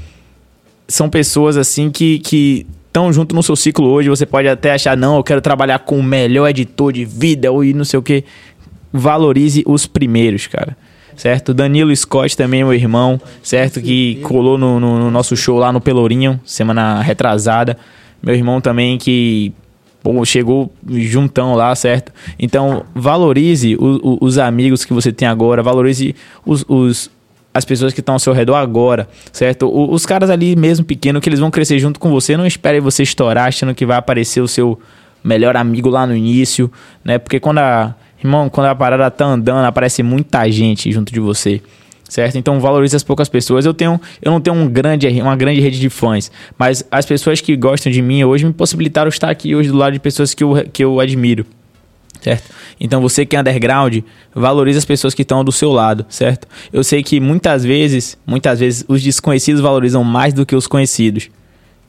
são pessoas assim que que estão junto no seu ciclo hoje. Você pode até achar, não, eu quero trabalhar com o melhor editor de vida ou não sei o que. Valorize os primeiros, cara. Certo? Danilo Scott também, meu irmão, certo? Que colou no, no- no nosso show lá no Pelourinho, semana retrasada. Meu irmão também que pô, chegou juntão lá, certo? Então, valorize o- o- os amigos que você tem agora, valorize os, os, as pessoas que estão ao seu redor agora, certo? O, os caras ali mesmo pequeno que eles vão crescer junto com você, não espere você estourar achando que vai aparecer o seu melhor amigo lá no início, né? Porque quando a irmão, quando a parada tá andando, aparece muita gente junto de você. Certo? Então valorize as poucas pessoas. Eu tenho, eu não tenho um grande, uma grande rede de fãs, mas as pessoas que gostam de mim hoje me possibilitaram estar aqui hoje do lado de pessoas que eu, que eu admiro certo? Então você que é underground, valorize as pessoas que estão do seu lado, certo? Eu sei que muitas vezes, muitas vezes os desconhecidos valorizam mais do que os conhecidos.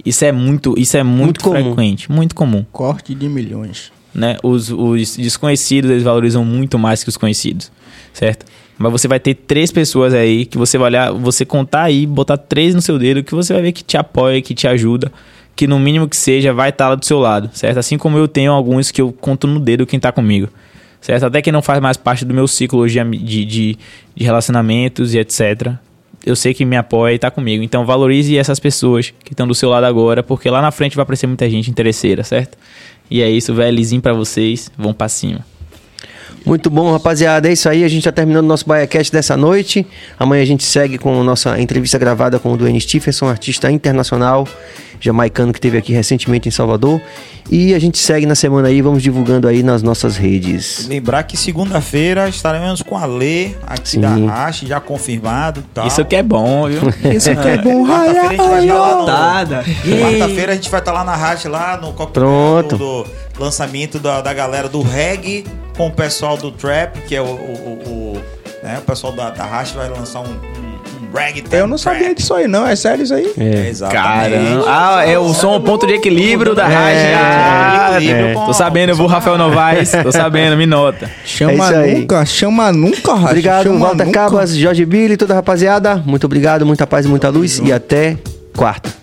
Isso é muito, isso é muito, muito frequente, comum. muito comum. Corte de milhões. Né? Os, os desconhecidos, eles valorizam muito mais que os conhecidos, certo? Mas você vai ter três pessoas aí que você vai olhar, você contar aí, botar três no seu dedo que você vai ver que te apoia, que te ajuda que no mínimo que seja vai estar lá do seu lado, certo? Assim como eu tenho alguns que eu conto no dedo quem está comigo, certo? Até que não faz mais parte do meu ciclo de, de, de relacionamentos e etc. Eu sei que me apoia e está comigo. Então valorize essas pessoas que estão do seu lado agora, porque lá na frente vai aparecer muita gente interesseira, certo? E é isso, velho. Lisinho pra vocês. Vão pra cima. Muito bom, rapaziada. É isso aí. A gente está terminando o nosso BaiaCast dessa noite. Amanhã a gente segue com a nossa entrevista gravada com o Dwayne Stephenson, artista internacional jamaicano que teve aqui recentemente em Salvador. E a gente segue na semana aí, vamos divulgando aí nas nossas redes. Lembrar que segunda-feira estaremos com a Lê aqui Sim. da Rache, já confirmado. Tal. Isso que é bom, viu? Isso que é bom. Quarta-feira a gente vai estar lá na Rache, lá no coquetel Pronto. do lançamento da, da galera do reggae com o pessoal do trap, que é o, o, o, o né, o pessoal da, da Rache vai lançar um, um Ragtime Eu não sabia disso aí, não. É sério isso aí? É, exatamente. Caramba. Ah, é o som, o ponto de equilíbrio da rádio. É, ah, é. Tô sabendo, eu vou Rafael Novaes. Tô sabendo, me nota. Chama é nunca, chama nunca, Racha. Obrigado, chama Walter nunca. Cabas, Jorge Billy, toda a rapaziada. Muito obrigado, muita paz e muita luz. E até quarta.